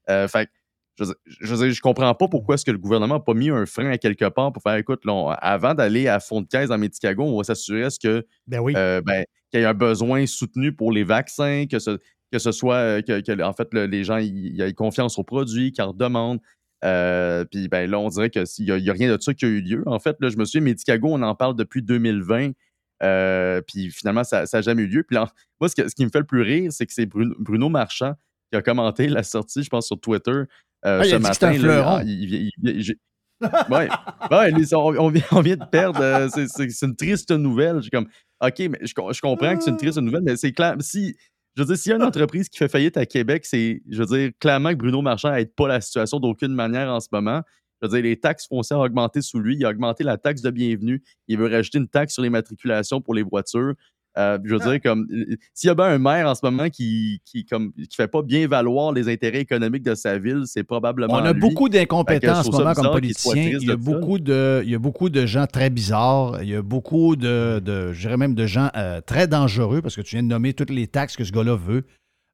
Euh, fait je, je, comprends pas pourquoi est-ce que le gouvernement n'a pas mis un frein à quelque part pour faire écoute, là, on- avant d'aller à fond de caisse dans Medicago, on va s'assurer est-ce que Ben oui. euh, ben, qu'il y ait un besoin soutenu pour les vaccins, que, ce- que ce soit euh, que, que, en fait le- les gens aient confiance au produit, qu'ils en redemandent. Euh, puis ben là, on dirait qu'il n'y a, a rien de ça qui a eu lieu. En fait, là, je me souviens, Medicago, on en parle depuis 2020. euh, puis finalement, ça n'a jamais eu lieu. Puis là, moi, ce, que- ce qui me fait le plus rire, c'est que c'est Bruno, Bruno Marchand qui a commenté la sortie, je pense, sur Twitter euh, Ah, il ce a dit que c'était matin. un là. fleuron. Il- il- il- ouais, ouais les- on, on vient, on vient de perdre. euh, c'est- une triste nouvelle. J'ai comme, OK, mais je comprends que c'est une triste nouvelle, mais c'est clair. Si, je veux dire, s'il y a une entreprise qui fait faillite à Québec, c'est, je veux dire, clairement que Bruno Marchand n'aide pas la situation d'aucune manière en ce moment. Je veux dire, les taxes foncières ont augmenté sous lui. Il a augmenté la taxe de bienvenue. Il veut rajouter une taxe sur les matriculations pour les voitures. Euh, je veux dire, comme s'il y a bien un maire en ce moment qui qui comme qui fait pas bien valoir les intérêts économiques de sa ville, c'est probablement On a lui. beaucoup d'incompétents en ce moment comme politiciens. Il y, a ça. beaucoup de, il y a beaucoup de gens très bizarres. Il y a beaucoup de, de je dirais même de gens euh, très dangereux parce que tu viens de nommer toutes les taxes que ce gars-là veut.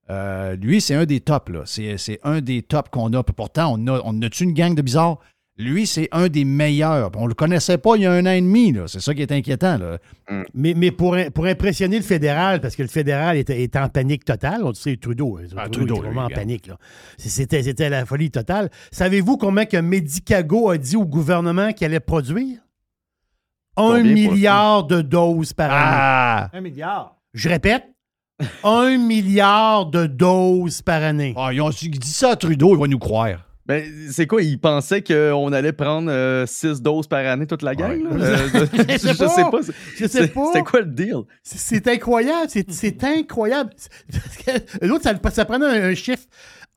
Euh, lui, c'est un des tops. là. C'est un des tops qu'on a. Pourtant, on a, on a une gang de bizarres? Lui, c'est un des meilleurs. On le connaissait pas il y a un an et demi. C'est ça qui est inquiétant. Là. Mais, mais pour, pour impressionner le fédéral, parce que le fédéral était, était en panique totale, on sait Trudeau, hein, Ah, Trudeau, Trudeau, était vraiment lui, en panique. là. C'était, la folie totale. Savez-vous combien que Medicago a dit au gouvernement qu'il allait produire? Un milliard de doses par Ah! année. Un milliard. Je répète, un milliard de doses par année. Ah, ils ont dit ça à Trudeau, il va nous croire. Ben, c'est quoi? Il pensait qu'on allait prendre 6 doses par année, toute la gang? là? Euh, Je sais je pas. sais pas. Je sais C'est- pas. C'était quoi le deal? C'est- incroyable, c'est incroyable. L'autre, ça, ça prenait un, un chiffre.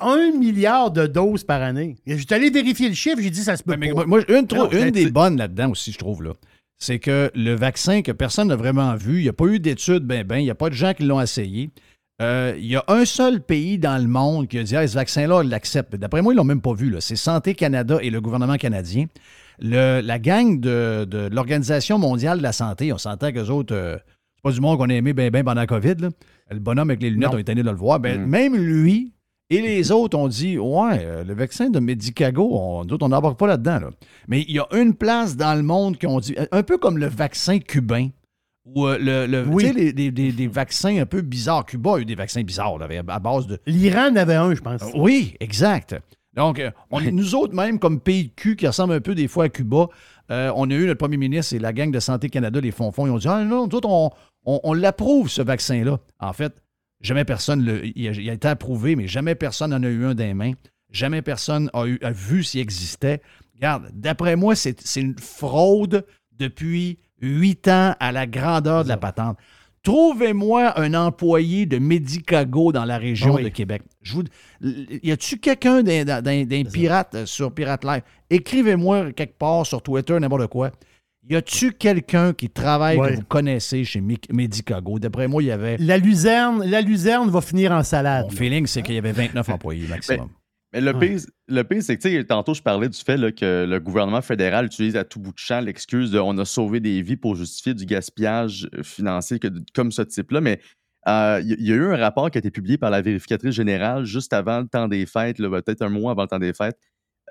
Un milliard de doses par année. Je suis allé vérifier le chiffre, j'ai dit ça se peut Mais pas. moi, une, trop- Non, une c'est- des bonnes là-dedans aussi, je trouve, là, c'est que le vaccin que personne n'a vraiment vu, il n'y a pas eu d'études, ben, ben, il n'y a pas de gens qui l'ont essayé. Euh, Il y a un seul pays dans le monde qui a dit Hey, ce vaccin-là, il l'accepte. D'après moi, ils ne l'ont même pas vu. C'est Santé Canada et le gouvernement canadien. Le- la gang de, de l'Organisation mondiale de la santé, on s'entend qu'eux autres, euh, c'est pas du monde qu'on a aimé bien ben pendant la COVID. là. Le bonhomme avec les lunettes, Non. on est allé de le voir. Ben, Même lui et les autres ont dit Ouais, euh, le vaccin de Medicago, on, nous autres, on n'embarque pas là-dedans. là. Mais il y a une place dans le monde qui ont dit, un peu comme le vaccin cubain, ou euh, le, le- Oui. tu sais, des, vaccins un peu bizarres. Cuba a eu des vaccins bizarres là, à base de. L'Iran en avait un, je pense. Oui, exact. Donc, euh, on- nous autres, même comme pays de cul qui ressemble un peu des fois à Cuba, euh, on a eu notre premier ministre et la gang de Santé Canada, les fonds-fonds, ils ont dit Ah non, nous autres, on, on- on l'approuve, ce vaccin-là. En fait, jamais personne, le- il, a, il a été approuvé, mais jamais personne n'en a eu un des mains. Jamais personne a, eu, a vu s'il existait. Regarde, d'après moi, c'est une fraude depuis huit ans à la grandeur de la patente. Trouvez-moi un employé de Medicago dans la région Ah oui. de Québec. Je vous, y a-tu quelqu'un d'un, pirate euh, sur Pirate Live? Écrivez-moi quelque part sur Twitter, n'importe quoi. Y a-tu quelqu'un qui travaille Ouais. que vous connaissez chez Medicago? D'après moi, il y avait. La luzerne, la luzerne va finir en salade. Mon feeling, c'est qu'il y avait 29 employés maximum. Mais le Ouais. pire, le pire, c'est que, tu sais, tantôt, je parlais du fait là, que le gouvernement fédéral utilise à tout bout de champ l'excuse de on a sauvé des vies pour justifier du gaspillage euh, financier que- comme ce type-là. Mais euh, il y, y a eu un rapport qui a été publié par la vérificatrice générale juste avant le temps des fêtes, peut-être un mois avant le temps des fêtes,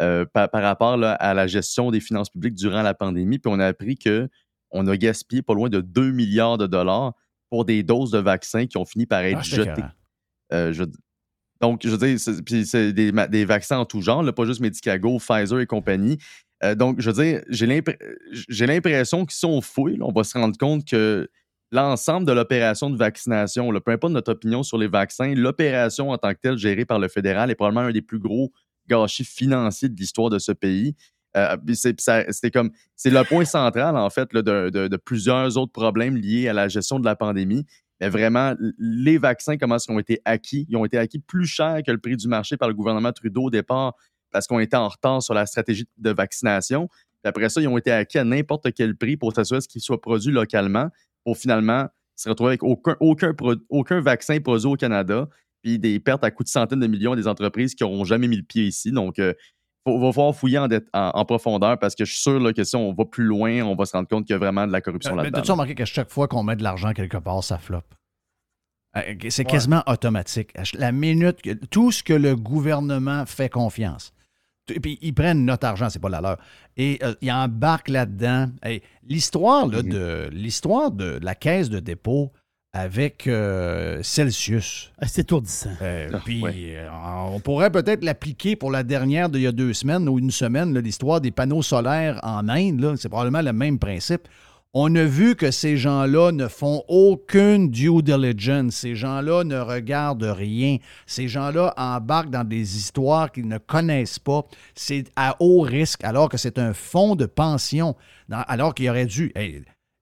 euh, par, par rapport là, à la gestion des finances publiques durant la pandémie. Puis on a appris que on a gaspillé pas loin de 2 milliards de dollars pour des doses de vaccins qui ont fini par être Ah, jetées. Euh, je- donc, je veux dire, c'est, puis c'est des, vaccins en tout genre, pas juste Medicago, Pfizer et compagnie. Euh, donc, je veux dire, j'ai, l'impr- j'ai l'impression que si on fouille, on va se rendre compte que l'ensemble de l'opération de vaccination, peu importe notre opinion sur les vaccins, l'opération en tant que telle gérée par le fédéral est probablement un des plus gros gâchis financiers de l'histoire de ce pays. Euh, c'est, c'est le point central, en fait, de plusieurs autres problèmes liés à la gestion de la pandémie. Mais vraiment, les vaccins, comment ils ont été acquis? Ils ont été acquis plus cher que le prix du marché par le gouvernement Trudeau au départ parce qu'on était en retard sur la stratégie de vaccination. Puis après ça, ils ont été acquis à n'importe quel prix pour s'assurer qu'ils soient produits localement pour finalement se retrouver avec aucun, aucun, aucun vaccin produit au Canada puis des pertes à coût de centaines de millions des entreprises qui n'auront jamais mis le pied ici. Donc, il va falloir fouiller en, dé- en- en profondeur parce que je suis sûr là, que si on va plus loin, on va se rendre compte qu'il y a vraiment de la corruption Mais là-dedans. t'as-tu remarqué qu'à chaque fois qu'on met de l'argent quelque part, ça floppe? Euh, C'est quasiment automatique. La minute, que- tout ce que le gouvernement fait confiance. Et puis ils prennent notre argent, c'est pas la leur. Et euh, ils embarquent là-dedans. Hey, l'histoire là, de l'histoire de la caisse de dépôt avec euh, Celsius. Ah, C'est étourdissant. Euh, Ah, puis ouais. euh, on pourrait peut-être l'appliquer pour la dernière d'il y a deux semaines ou une semaine, l'histoire des panneaux solaires en Inde. là. C'est probablement le même principe. On a vu que ces gens-là ne font aucune due diligence. Ces gens-là ne regardent rien. Ces gens-là embarquent dans des histoires qu'ils ne connaissent pas. C'est à haut risque, alors que c'est un fonds de pension, dans- alors qu'il aurait dû. Hey,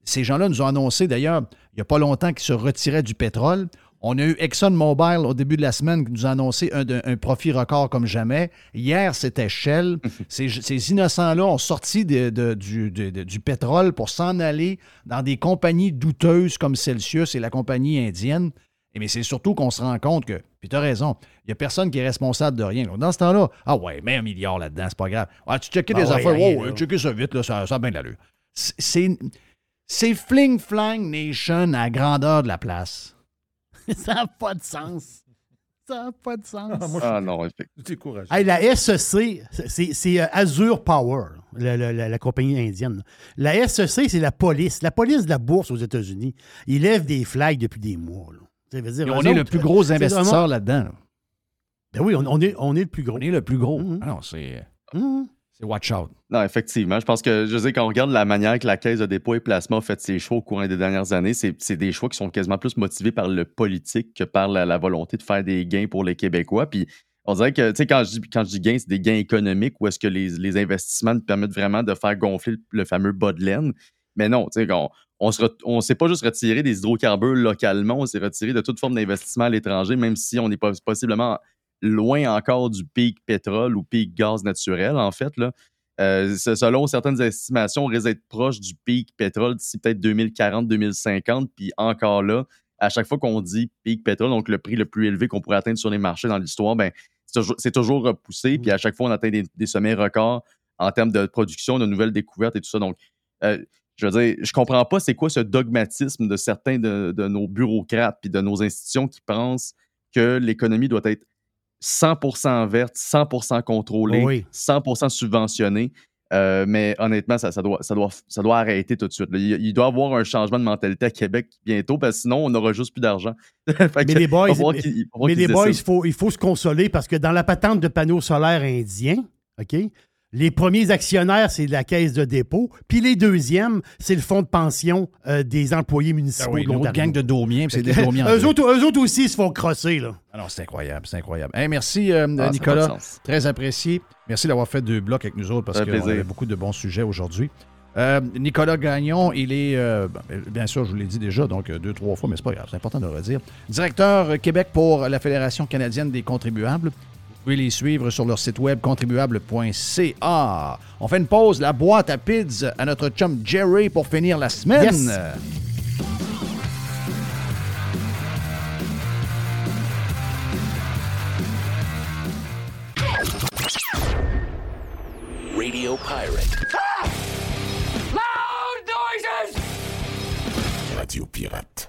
ces gens-là nous ont annoncé d'ailleurs, il n'y a pas longtemps, qu'ils se retiraient du pétrole. On a eu ExxonMobil au début de la semaine qui nous a annoncé un, profit record comme jamais. Hier, c'était Shell. ces, ces innocents-là ont sorti de- de- du, de- de- du pétrole pour s'en aller dans des compagnies douteuses comme Celsius et la compagnie indienne. Et mais c'est surtout qu'on se rend compte que, puis tu as raison, il n'y a personne qui est responsable de rien. Donc, dans ce temps-là, ah ouais, mets un milliard là-dedans, c'est pas grave. Ah, tu checkais Ah des ouais, affaires, wow, là. checker ça vite, là, ça, ça a bien de l'allure. C'est c'est fling-flang nation à grandeur de la place. ça n'a pas de sens. Ça n'a pas de sens. Ah non, effectivement. Tu découragé. Hey, la SEC, c'est c'est, euh, Azure Power, la, la- la- la compagnie indienne. La SEC, c'est la police. La police de la bourse aux États-Unis. Ils lèvent des flags depuis des mois. là. Ça veut dire, Et eux on est le plus gros c'est investisseur là-dedans. là. Ben oui, on, on est, on est le plus gros. On est le plus gros. Ah non, c'est Mhm. C'est watch out. Non, effectivement. Je pense que, je sais, quand on regarde la manière que la Caisse de dépôt et placement a fait ses choix au courant des dernières années, c'est des choix qui sont quasiment plus motivés par le politique que par la, volonté de faire des gains pour les Québécois. Puis on dirait que, tu sais, quand je dis, quand je dis gains, c'est des gains économiques ou est-ce que les, les investissements nous permettent vraiment de faire gonfler le, fameux bas de laine. Mais non, tu sais, on, on on s'est pas juste retiré des hydrocarbures localement, on s'est retiré de toute forme d'investissement à l'étranger, même si on n'est pas possiblement loin encore du pic pétrole ou pic gaz naturel, en fait. Là. Euh, selon certaines estimations, on risque d'être proche du pic pétrole d'ici peut-être 2040-2050. Puis encore là, à chaque fois qu'on dit pic pétrole, donc le prix le plus élevé qu'on pourrait atteindre sur les marchés dans l'histoire, ben, c'est toujours, c'est toujours repoussé. Puis à chaque fois, on atteint des, des sommets records en termes de production, de nouvelles découvertes et tout ça. Donc, euh, je veux dire, je comprends pas c'est quoi ce dogmatisme de certains de, de nos bureaucrates puis de nos institutions qui pensent que l'économie doit être 100% verte, 100% contrôlée, Oui. 100% subventionnée. Euh, mais honnêtement, ça, ça, doit, ça, doit, ça doit arrêter tout de suite. Il, il doit y avoir un changement de mentalité à Québec bientôt, parce que sinon, on n'aura juste plus d'argent. Mais les boys, il mais- mais les boys, faut, il faut se consoler parce que dans la patente de panneaux solaires indiens, OK, les premiers actionnaires, c'est la caisse de dépôt. Puis les deuxièmes, c'est le fonds de pension euh, des employés municipaux Ah oui, de une autre l'Ontario. gang de Daumiens, puis c'est des Daumiens. en eux, autres, eux autres aussi se font crosser, là. Ah non, c'est incroyable, c'est incroyable. Hey, merci, euh, Ah, Nicolas. Très apprécié. Merci d'avoir fait deux blocs avec nous autres parce qu'on avait beaucoup de bons sujets aujourd'hui. Euh, Nicolas Gagnon, il est, euh, ben, bien sûr, je vous l'ai dit déjà, donc deux, trois fois, mais c'est pas grave, c'est important de le redire. Directeur Québec pour la Fédération canadienne des contribuables. Vous pouvez les suivre sur leur site web contribuable.ca. On fait une pause, la boîte à pids à notre chum Jerry pour finir la semaine. Yes. Radio Pirate. Loud noises! Radio Pirate.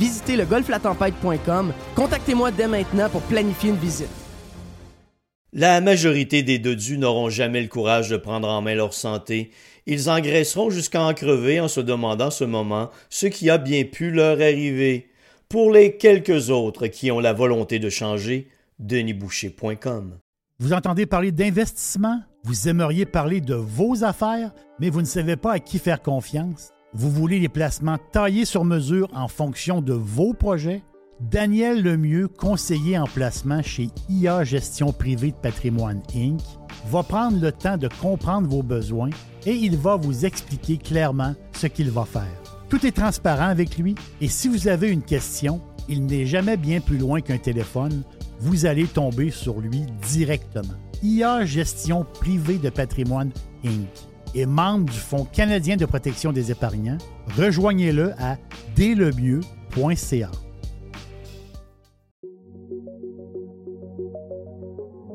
Visitez le golflatempête.com. Contactez-moi dès maintenant pour planifier une visite. La majorité des dodus n'auront jamais le courage de prendre en main leur santé. Ils engraisseront jusqu'à en crever en se demandant ce moment ce qui a bien pu leur arriver. Pour les quelques autres qui ont la volonté de changer, denisboucher.com. Vous entendez parler d'investissement? Vous aimeriez parler de vos affaires, mais vous ne savez pas à qui faire confiance? Vous voulez les placements taillés sur mesure en fonction de vos projets? Daniel Lemieux, conseiller en placement chez IA Gestion privée de patrimoine Inc., va prendre le temps de comprendre vos besoins et il va vous expliquer clairement ce qu'il va faire. Tout est transparent avec lui et si vous avez une question, il n'est jamais bien plus loin qu'un téléphone. Vous allez tomber sur lui directement. IA Gestion privée de patrimoine Inc. et membre du Fonds canadien de protection des épargnants. Rejoignez-le à dèslemieux.ca.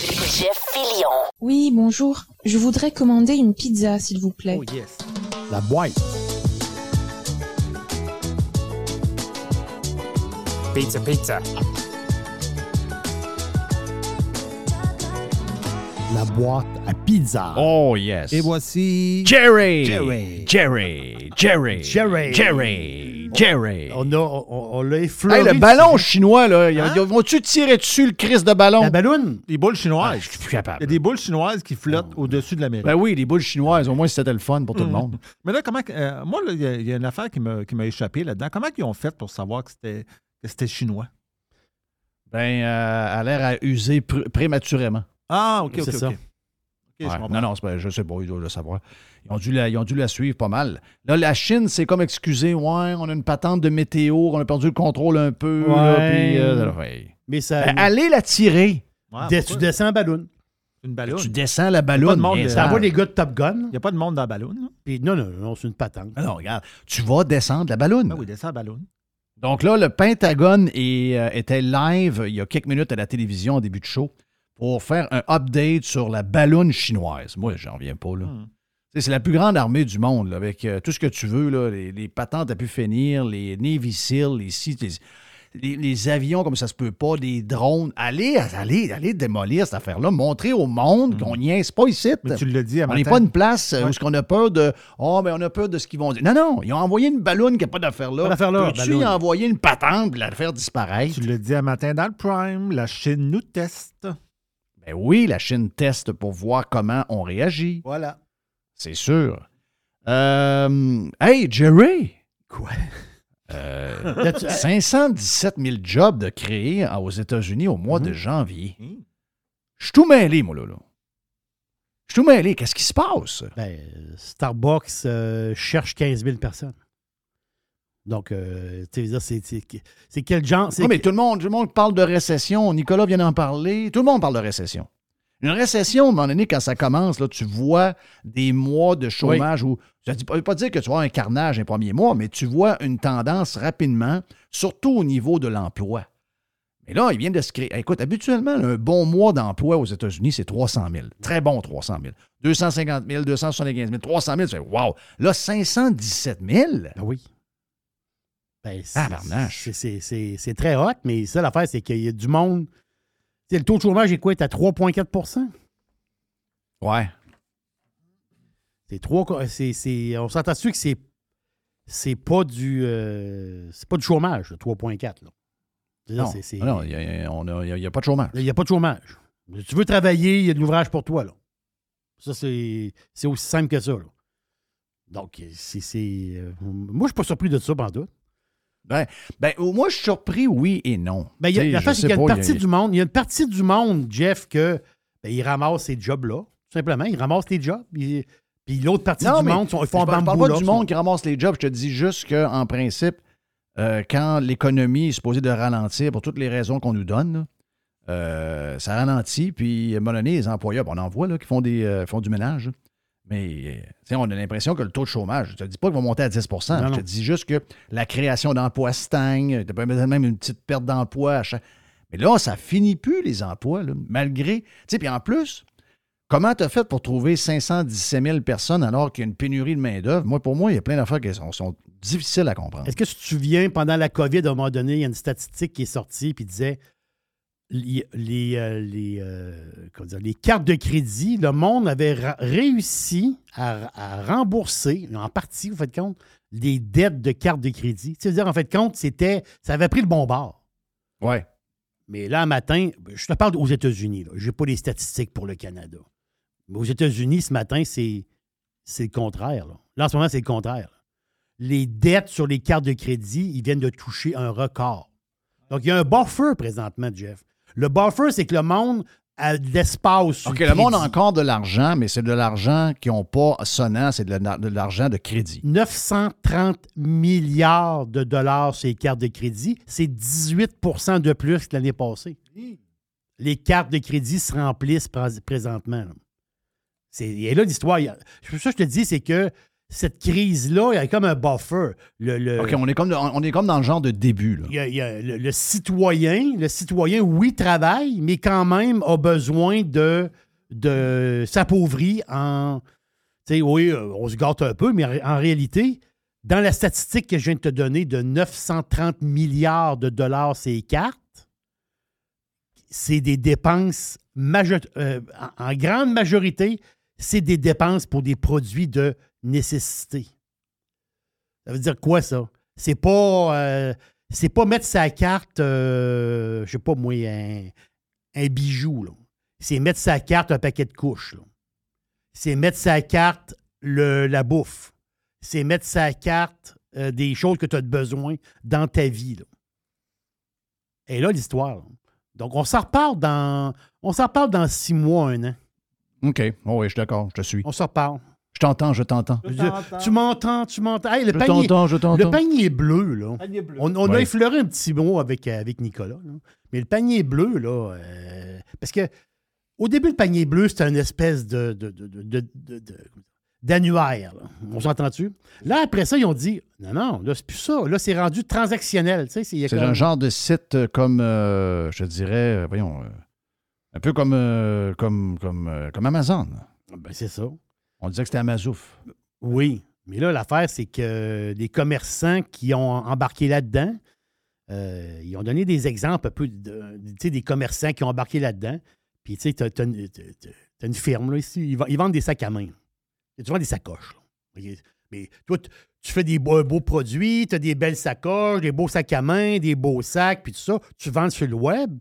Jeff Fillion. Oui, bonjour. Je voudrais commander une pizza, s'il vous plaît. Oh, La boîte. Pizza, pizza. La boîte à pizza. Oh, yes. Et voici. Jerry! Jerry. Jerry! Jerry! Jerry. Jerry! Jerry! On, a, on, on l'a effleuré. Hey, le ballon chinois, là, ils vont-tu tirer dessus le Christ de ballon? La ballonne? Les boules chinoises. Ah, je suis plus capable. Il y a des boules chinoises qui flottent au-dessus de l'Amérique. Ben oui, les boules chinoises, au moins c'était le fun pour tout le Mhm. monde. Mais là, comment. euh, moi, là, il y, a- il y a une affaire qui m'a qui m'a échappé là-dedans. Comment ils ont fait pour savoir que c'était que c'était chinois? Ben, euh, elle a l'air à user pr- prématurément. Ah, OK, OK, C'est OK. ça. OK, je Ouais. Non, non, c'est pas- je sais pas, ils doivent le savoir. Ils ont, dû la, ils ont dû la suivre pas mal. Là, la Chine, c'est comme excusé, ouais, on a une patente de météo, on a perdu le contrôle un peu. là, Ouais. puis, euh, ouais. Mais ça. Ben, allez la tirer. Dès- tu descends en ballon. Une ballonne. Tu descends la de monde, bien euh. Ça envoie les gars de Top Gun. Il n'y a pas de monde dans la ballonne. là? Puis non, non, non, c'est une patente. Ah non, regarde, tu vas descendre la ballonne. Ah oui, la ballonne. Donc là, le Pentagone est, euh, était live il y a quelques minutes à la télévision au début de show pour faire un update sur la ballonne chinoise. Moi, j'en reviens pas, là. Hmm. C'est la plus grande armée du monde, là, avec euh, tout ce que tu veux, là, les, les patentes à pu finir, les Navy Seals, les, les, avions comme ça se peut pas, les drones. Allez, allez, allez démolir cette affaire-là. Montrer au monde qu'on niaise pas ici. Mais tu l'as dit à On n'est pas une place euh, Ouais. où ce qu'on a peur de Oh, mais on a peur de ce qu'ils vont dire. Non, non, ils ont envoyé une ballonne qui n'a pas d'affaire là. Là, Peux-tu envoyer une patente et la faire disparaître? Tu l'as dit à matin dans le Prime. La Chine nous teste. Ben oui, la Chine teste pour voir comment on réagit. Voilà. C'est sûr. Euh, hey, Jerry! Quoi? Euh, Là, tu- 517 000 jobs de créés en- aux États-Unis au mois Mhm. de janvier. Je suis tout mêlé, moi, là. là. Je suis tout mêlé. Qu'est-ce qui se passe? Ben, Starbucks euh, cherche 15 000 personnes. Donc, euh, tu sais, c'est- c'est c'est quel genre? c'est Oui, mais que- tout le, monde, tout le monde parle de récession. Nicolas vient d'en parler. Tout le monde parle de récession. Une récession, à un moment donné, quand ça commence, là, tu vois des mois de chômage où. Ça ne veut pas dire que tu vois un carnage un premier mois, mais tu vois une tendance rapidement, surtout au niveau de l'emploi. Mais là, il vient de se créer. Écoute, habituellement, un bon mois d'emploi aux États-Unis, c'est 300 000. Très bon, 300 000. 250 000, 275 000, 300 000, tu fais wow. Là, 517 000. Ben oui. Ben, c'est- très hot, mais ça, l'affaire, c'est qu'il y a du monde. Tu sais, le taux de chômage est quoi? Est à 3,4% Ouais. C'est trois. c'est- c'est- on s'entend dessus que c'est. C'est pas du. euh, c'est pas du chômage, le 3,4. là? Je veux dire, Non, non, il n'y a, pas de chômage. Il n'y a pas de chômage. Tu veux travailler, il y a de l'ouvrage pour toi. Là. Ça, c'est c'est aussi simple que ça. là. Donc, c'est. euh, moi, je suis pas surpris de ça, pendant tout. Ben, ben, moi, je suis surpris, oui et non. Ben, il y a, la face, qu'il y a une pas, partie il y a- du monde. Il y a une partie du monde, Jeff, que ben, il ramasse ces jobs-là. Tout simplement, il ramasse les jobs. il- Puis l'autre partie Non, du monde, ils font un parle, je parle bambou. pas là, du monde qui ramasse les jobs. Je te dis juste qu'en principe, euh, quand l'économie est supposée de ralentir pour toutes les raisons qu'on nous donne, là, euh, ça ralentit. Puis, à un moment donné, les employeurs, on en voit là, qui font, des, euh, font du ménage. Mais euh, on a l'impression que le taux de chômage, je ne te dis pas qu'il va monter à 10 Non, Je non. te dis juste que la création d'emplois stagne. Tu même une petite perte d'emploi. Mais là, ça finit plus, les emplois, là, malgré. Tu sais, puis en plus, comment tu as fait pour trouver 517 000 personnes alors qu'il y a une pénurie de main-d'œuvre? Moi, pour moi, il y a plein d'affaires qui sont, sont difficiles à comprendre. Est-ce que tu te souviens, pendant la COVID, à un moment donné, il y a une statistique qui est sortie qui disait les, les, euh, les, euh, dire, les cartes de crédit, le monde avait réussi à, à rembourser, en partie, vous faites compte, les dettes de cartes de crédit. C'est-à-dire, en fait, compte, c'était, ça avait pris le bon bord. Ouais. Mais là, un matin, je te parle aux États-Unis. Je n'ai pas les statistiques pour le Canada. Mais aux États-Unis, ce matin, c'est c'est le contraire. Là. Là, en ce moment, c'est le contraire. là. Les dettes sur les cartes de crédit, ils viennent de toucher un record. Donc, il y a un buffer présentement, Jeff. Le buffer, c'est que le monde a de l'espace. sur OK, le monde a encore de l'argent, mais c'est de l'argent qui n'ont pas sonnant, c'est de la- de l'argent de crédit. 930 milliards de dollars sur les cartes de crédit. C'est 18% de plus que l'année passée. Les cartes de crédit se remplissent pré- présentement. là. Et là, l'histoire, pour ça que je te dis, c'est que cette crise-là, il y a comme un buffer. Le, le- OK, on est, comme, on est comme dans le genre de début. Là. il y a- il y a le, le citoyen, le citoyen, oui, travaille, mais quand même a besoin de, de s'appauvrir en. Tu sais, oui, euh, on se gâte un peu, mais en, réalité, dans la statistique que je viens de te donner de 930 milliards de dollars ces cartes, c'est des dépenses majo- euh, en grande majorité, c'est des dépenses pour des produits de nécessité. Ça veut dire quoi, ça? C'est pas, euh, c'est pas mettre sa carte, euh, je sais pas moi, un, un bijou. C'est mettre sa carte un paquet de couches. C'est mettre sa carte le, la bouffe. C'est mettre sa carte euh, des choses que tu as besoin dans ta vie. là. Et là, l'histoire. Donc, on s'en reparle dans. On s'en reparle dans six mois, un an. OK. Oh oui, je suis d'accord, je te suis. On s'en reparle. Je t'entends, je t'entends. Je- tu m'entends, tu m'entends. Hey, le Je panier, t'entends, je t'entends. Le panier bleu, là. Panier bleu. On, on a effleuré un petit mot avec, euh, avec Nicolas. là. Mais le panier bleu, là. euh, parce que au début, le panier bleu, c'était une espèce de. de- de- de- de- de- de- d'annuaire. On s'entend-tu? Là, après ça, ils ont dit non, non, là, c'est plus ça. Là, c'est rendu transactionnel. C'est comme- un genre de site euh, comme, euh, je dirais, voyons, euh, un peu comme, euh, comme, comme, euh, comme Amazon. Ben, c'est ça. On disait que c'était Amazouf. Oui. Mais là, l'affaire, c'est que les commerçants qui ont embarqué là-dedans, euh, ils ont donné des exemples un peu des commerçants qui ont embarqué là-dedans. Puis, tu sais, tu as, une firme là, ici, ils, vend- ils vendent des sacs à main. Tu vends des sacoches. Mais toi, tu- tu fais des beaux, beaux produits, tu as des belles sacoches, des beaux sacs à main, des beaux sacs, puis tout ça. Tu vends sur le web.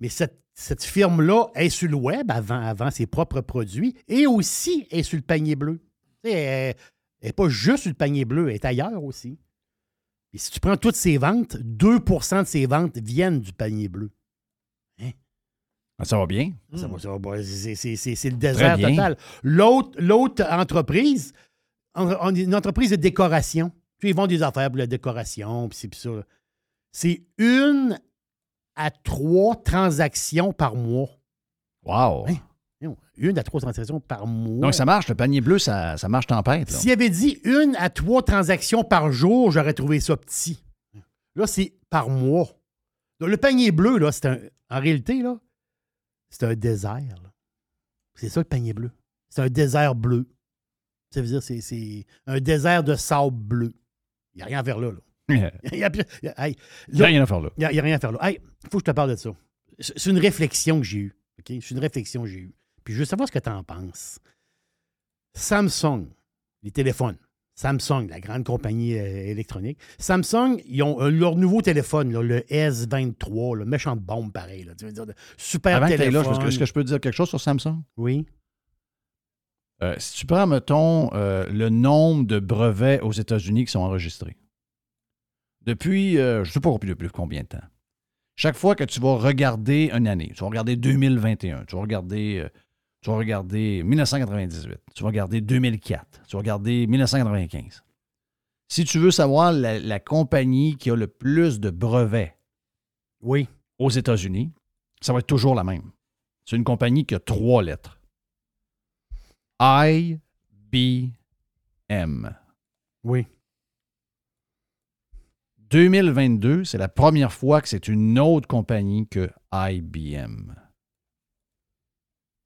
Mais cette, cette firme-là est sur le web avant, avant ses propres produits et aussi est sur le panier bleu. Elle n'est pas juste sur le panier bleu, elle est ailleurs aussi. Et si tu prends toutes ses ventes, 2% de ses ventes viennent du panier bleu. Ah, Ça va bien? Ça va- ça va c'est- le désert total. L'autre entreprise, en- en- une entreprise de décoration, tu sais, ils vendent des affaires pour la décoration, puis c'est ça. C'est une à trois transactions par mois. Wow. Une à trois transactions par mois. Donc, ça marche. Le panier bleu, ça, ça marche tempête. S'il avait dit une à trois transactions par jour, j'aurais trouvé ça petit. Là, c'est par mois. Donc, le panier bleu, là, c'est un. En réalité, là, c'est un désert. là. C'est ça le panier bleu. C'est un désert bleu. Ça veut dire c'est c'est un désert de sable bleu. Il n'y a rien faire là. là. Il y a, hey, rien à faire là. Il n'y a, rien à faire là. Il faut que je te parle de ça. C'est une réflexion que j'ai eue. C'est une réflexion que j'ai eue. Puis je veux savoir ce que tu en penses. Samsung, les téléphones. Samsung, la grande compagnie euh, électronique. Samsung, ils ont euh, leur nouveau téléphone, là, le S23, le méchant bombe pareil. là. Tu veux dire, super Avant que téléphone. est-ce que je peux te dire quelque chose sur Samsung? Oui. Euh, si tu prends, mettons, euh, le nombre de brevets aux États-Unis qui sont enregistrés, depuis, euh, je ne sais pas depuis, depuis combien de temps, chaque fois que tu vas regarder une année, tu vas regarder 2021, tu vas regarder, euh, tu vas regarder 1998, tu vas regarder 2004, tu vas regarder 1995. Si tu veux savoir la, la compagnie qui a le plus de brevets oui. aux États-Unis, ça va être toujours la même. C'est une compagnie qui a trois lettres. IBM. Oui. 2022, c'est la première fois que c'est une autre compagnie que IBM.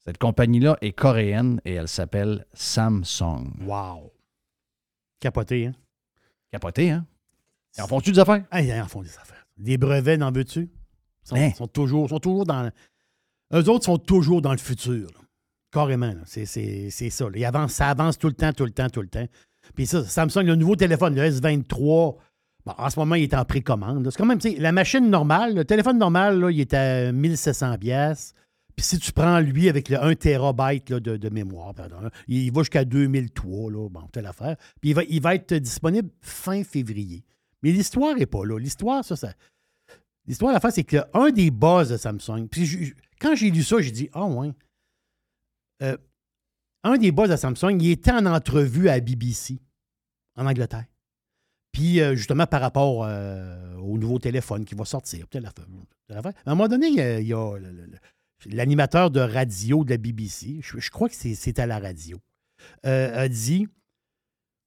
Cette compagnie-là est coréenne et elle s'appelle Samsung. Wow. Capoté, hein? Capoté, hein? Ils en font-tu des affaires? Ah, ils en font des affaires. Des brevets, n'en veux-tu? Ils sont, Hein? sont toujours, sont toujours dans. Eux autres sont toujours dans le futur. là. Carrément. C'est c'est- c'est ça. là. Ils avancent- ça avance tout le temps, tout le temps, tout le temps. Puis ça, Samsung, le nouveau téléphone, le S23, en ce moment, il est en précommande. C'est quand même, la machine normale, le téléphone normal, là, il est à 1700 pièces. Puis si tu prends lui avec le 1 TB de, de mémoire, il va jusqu'à 2003, là, bon, telle affaire. Puis il va, il va être disponible fin février. Mais l'histoire n'est pas là. L'histoire, ça, ça. L'histoire, l'affaire, c'est que un des buzz de Samsung. Puis quand j'ai lu ça, j'ai dit Ah, ouais. Euh, un des boss de Samsung, il était en entrevue à BBC, en Angleterre. Puis, euh, justement, par rapport euh, au nouveau téléphone qui va sortir. affaire, telle affaire. À un moment donné, il y a, l'animateur de radio de la BBC, je, je crois que c'est à la radio, euh, a dit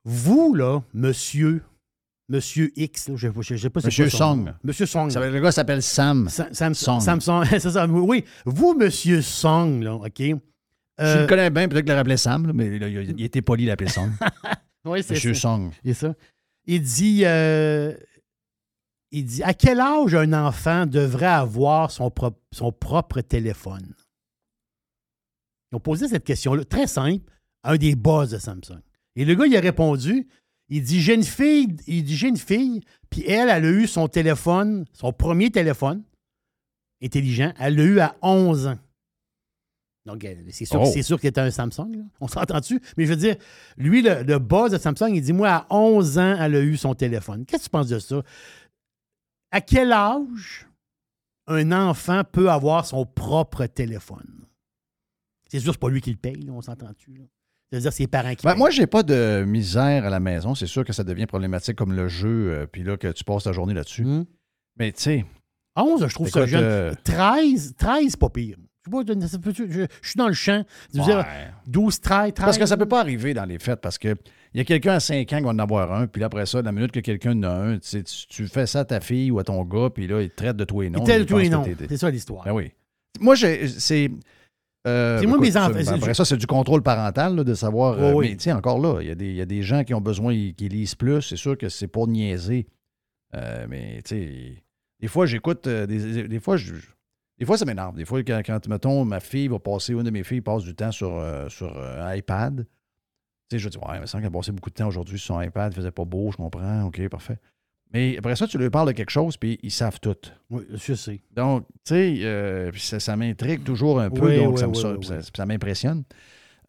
Vous, là, monsieur, monsieur X, là, je ne sais pas c'est Monsieur son Song. Monsieur Song. Ça- le gars s'appelle Sam. Sam, Song. Samsung, c'est ça. Oui, vous, monsieur Song, là, OK? Je le connais bien, peut-être qu'il l'aurait appelé Sam, là, mais là, il, était poli d'appeler Song. Oui, c'est Monsieur ça. Song. C'est ça. Il dit, euh, il dit À quel âge un enfant devrait avoir son, pro- son propre téléphone Ils ont posé cette question-là, très simple, à un des boss de Samsung. Et le gars, il a répondu Il dit J'ai fille, il dit J'ai une fille, puis elle, elle a eu son téléphone, son premier téléphone intelligent, elle l'a eu à 11 ans. Donc, euh, c'est sûr, Oh. c'est sûr qu'il était un Samsung. là. On s'entend dessus. Mais je veux dire, lui, le, le boss de Samsung, il dit Moi, à 11 ans, elle a eu son téléphone. Qu'est-ce que tu penses de ça? À quel âge un enfant peut avoir son propre téléphone? C'est sûr, c'est pas lui qui le paye, là, on s'entend-tu? C'est-à-dire, c'est ses parents qui Ben, payent. moi, j'ai pas de misère à la maison. C'est sûr que ça devient problématique comme le jeu, euh, puis là, que tu passes ta journée là-dessus. Mais tu sais. 11, je trouve ça jeune. euh, 13, 13, pas pire. Je, suis dans le champ. Je veux dire, Ouais. 12, 13, 13. Parce que ça peut pas arriver dans les fêtes, parce que il y a quelqu'un à 5 ans qui va en avoir un, puis là, après ça, la minute que quelqu'un en a un, tu, sais, tu- tu fais ça à ta fille ou à ton gars, puis là, il te traite de toi et non. Il traite de toi et non. C'est ça l'histoire. Ben oui. Moi, j'ai- c'est. euh, C'est moi, écoute, mes enfants, Après ça, c'est du contrôle parental, là, de savoir. euh, Oui. Mais tu sais, encore là, il y, a des- il y a des gens qui ont besoin, qui lisent plus. C'est sûr que c'est pour niaiser. Euh, mais tu sais, des fois, j'écoute. euh, des, des fois, je. Des fois, ça m'énerve. Des fois, quand, quand, mettons, ma fille va passer, une de mes filles passe du temps sur, euh, sur euh, un iPad. Tu sais, je dis, ouais, mais ça qu'elle passait beaucoup de temps aujourd'hui sur son iPad, faisait pas beau, je comprends, OK, parfait. Mais après ça, tu leur parles de quelque chose, puis ils savent tout. Oui, je sais. Donc, tu sais, euh, ça, ça m'intrigue toujours un peu, Oui, donc oui, ça, ça- m'impressionne.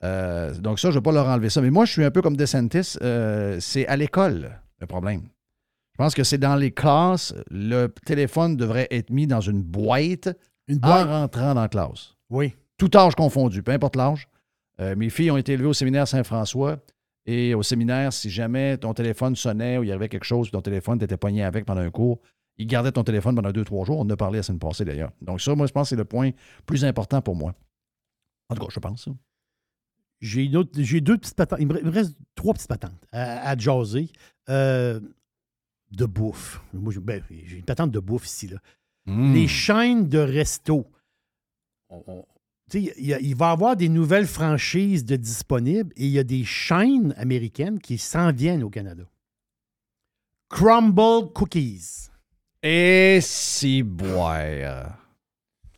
Euh, donc ça, je ne vais pas leur enlever ça. Mais moi, je suis un peu comme DeSantis, c'est à l'école le problème. Je pense que c'est dans les classes, le téléphone devrait être mis dans une boîte, boîte. en rentrant dans la classe. Oui. Tout âge confondu, peu importe l'âge. Euh, mes filles ont été élevées au séminaire Saint-François. Et au séminaire, si jamais ton téléphone sonnait ou il y avait quelque chose, ton téléphone t'étais pogné avec pendant un cours, ils gardaient ton téléphone pendant deux, trois jours. On en a parlé la semaine passée d'ailleurs. Donc, ça, moi, je pense que c'est le point plus important pour moi. En tout cas, je pense ça. J'ai une autre- j'ai deux petites patentes. Il me il me reste trois petites patentes à, à jaser. Euh, de bouffe. Moi, j'ai ben, j'ai une patente de bouffe ici. Là. Hmm. Les chaînes de resto. Il, va y avoir des nouvelles franchises de disponibles et il y a des chaînes américaines qui s'en viennent au Canada. Crumble Cookies. Et si boire.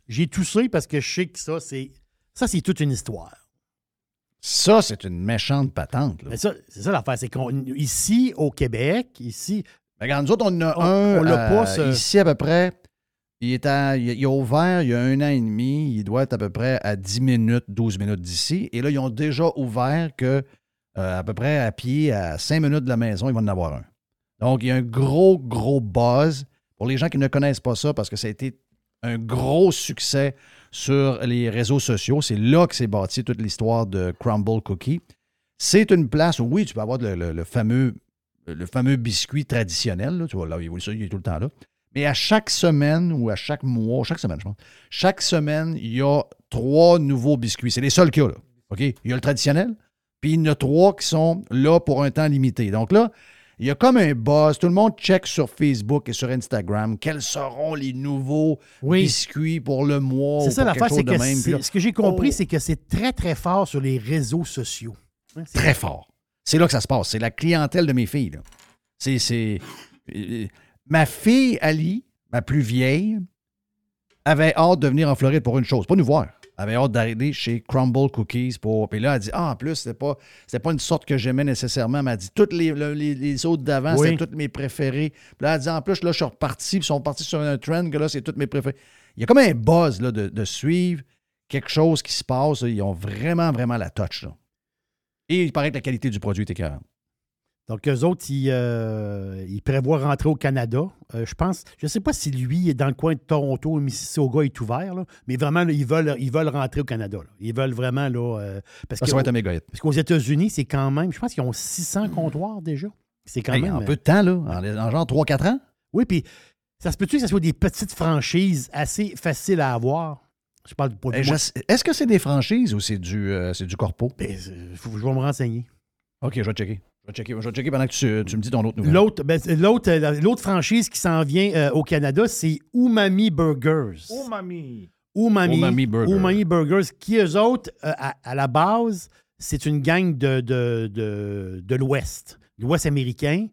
J'ai toussé parce que je sais que ça, c'est ça, c'est toute une histoire. Ça, c'est une méchante patente. là. Mais ça, c'est ça l'affaire, c'est qu'on ici au Québec, ici. Regarde, nous autres, on en a On- un on l'a pas, euh, ça. ici à peu près. Il, est à- il, a ouvert il y a un an et demi. Il doit être à peu près à 10 minutes, 12 minutes d'ici. Et là, ils ont déjà ouvert que euh, à peu près à pied, à 5 minutes de la maison, ils vont en avoir un. Donc, il y a un gros, gros buzz. Pour les gens qui ne connaissent pas ça, parce que ça a été un gros succès sur les réseaux sociaux. C'est là que s'est bâti toute l'histoire de Crumble Cookie. C'est une place où, oui, tu peux avoir le, le- fameux, le fameux biscuit traditionnel. tu vois, là, il est tout le temps là. Mais à chaque semaine ou à chaque mois, chaque semaine, je pense, chaque semaine, il y a trois nouveaux biscuits. C'est les seuls qu'il y a, là. OK? Il y a le traditionnel, puis il y en a trois qui sont là pour un temps limité. Donc là, il y a comme un buzz. Tout le monde check sur Facebook et sur Instagram quels seront les nouveaux biscuits pour le mois. C'est ça l'affaire, c'est que même. ce que j'ai compris, oh, c'est que c'est très, très fort sur les réseaux sociaux. Hein, très fort. C'est là que ça se passe. C'est la clientèle de mes filles. c'est- euh, Ma fille, Ali, ma plus vieille, avait hâte de venir en Floride pour une chose, pas nous voir. Elle avait hâte d'arriver chez Crumble Cookies pour. Puis là, elle dit Ah, en plus, c'était pas, c'était pas une sorte que j'aimais nécessairement. Elle m'a dit Toutes les, le- les, les autres d'avant, Oui. c'était toutes mes préférées. Puis là, elle dit En plus, là, je suis reparti, puis ils sont partis sur un trend que là, c'est toutes mes préférées. Il y a comme un buzz là, de, de suivre quelque chose qui se passe. Ils ont vraiment, vraiment la touch. là. Et il paraît que la qualité du produit est écœurante. Donc, eux autres, ils, euh, ils prévoient rentrer au Canada. Euh, je pense, je ne sais pas si lui est dans le coin de Toronto ou Mississauga est ouvert, là, mais vraiment, là, ils, veulent, ils veulent rentrer au Canada. là. Ils veulent vraiment, là. euh, parce Ça, que- ça va être un méga hit. Parce qu'aux États-Unis, c'est quand même, je pense qu'ils ont 600 comptoirs déjà. C'est quand Hey, même. en peu de temps, là, en, en genre 3-4 ans. Oui, puis ça se peut-tu que ce soit des petites franchises assez faciles à avoir? Je parle pas de sais- Est-ce que c'est des franchises ou c'est du, c'est du corpo? Ben, faut- je vais me renseigner. OK, je vais checker. Je vais checker, je vais checker pendant que tu, tu me dis ton autre nouvelle. L'autre, ben, l'autre, euh, l'autre franchise qui s'en vient euh, au Canada, c'est Umami Burgers. Umami, Umami Burger. Umami Burgers, qui eux autres, euh, à, à la base, c'est une gang de, de, de, de l'Ouest, de l'Ouest américain.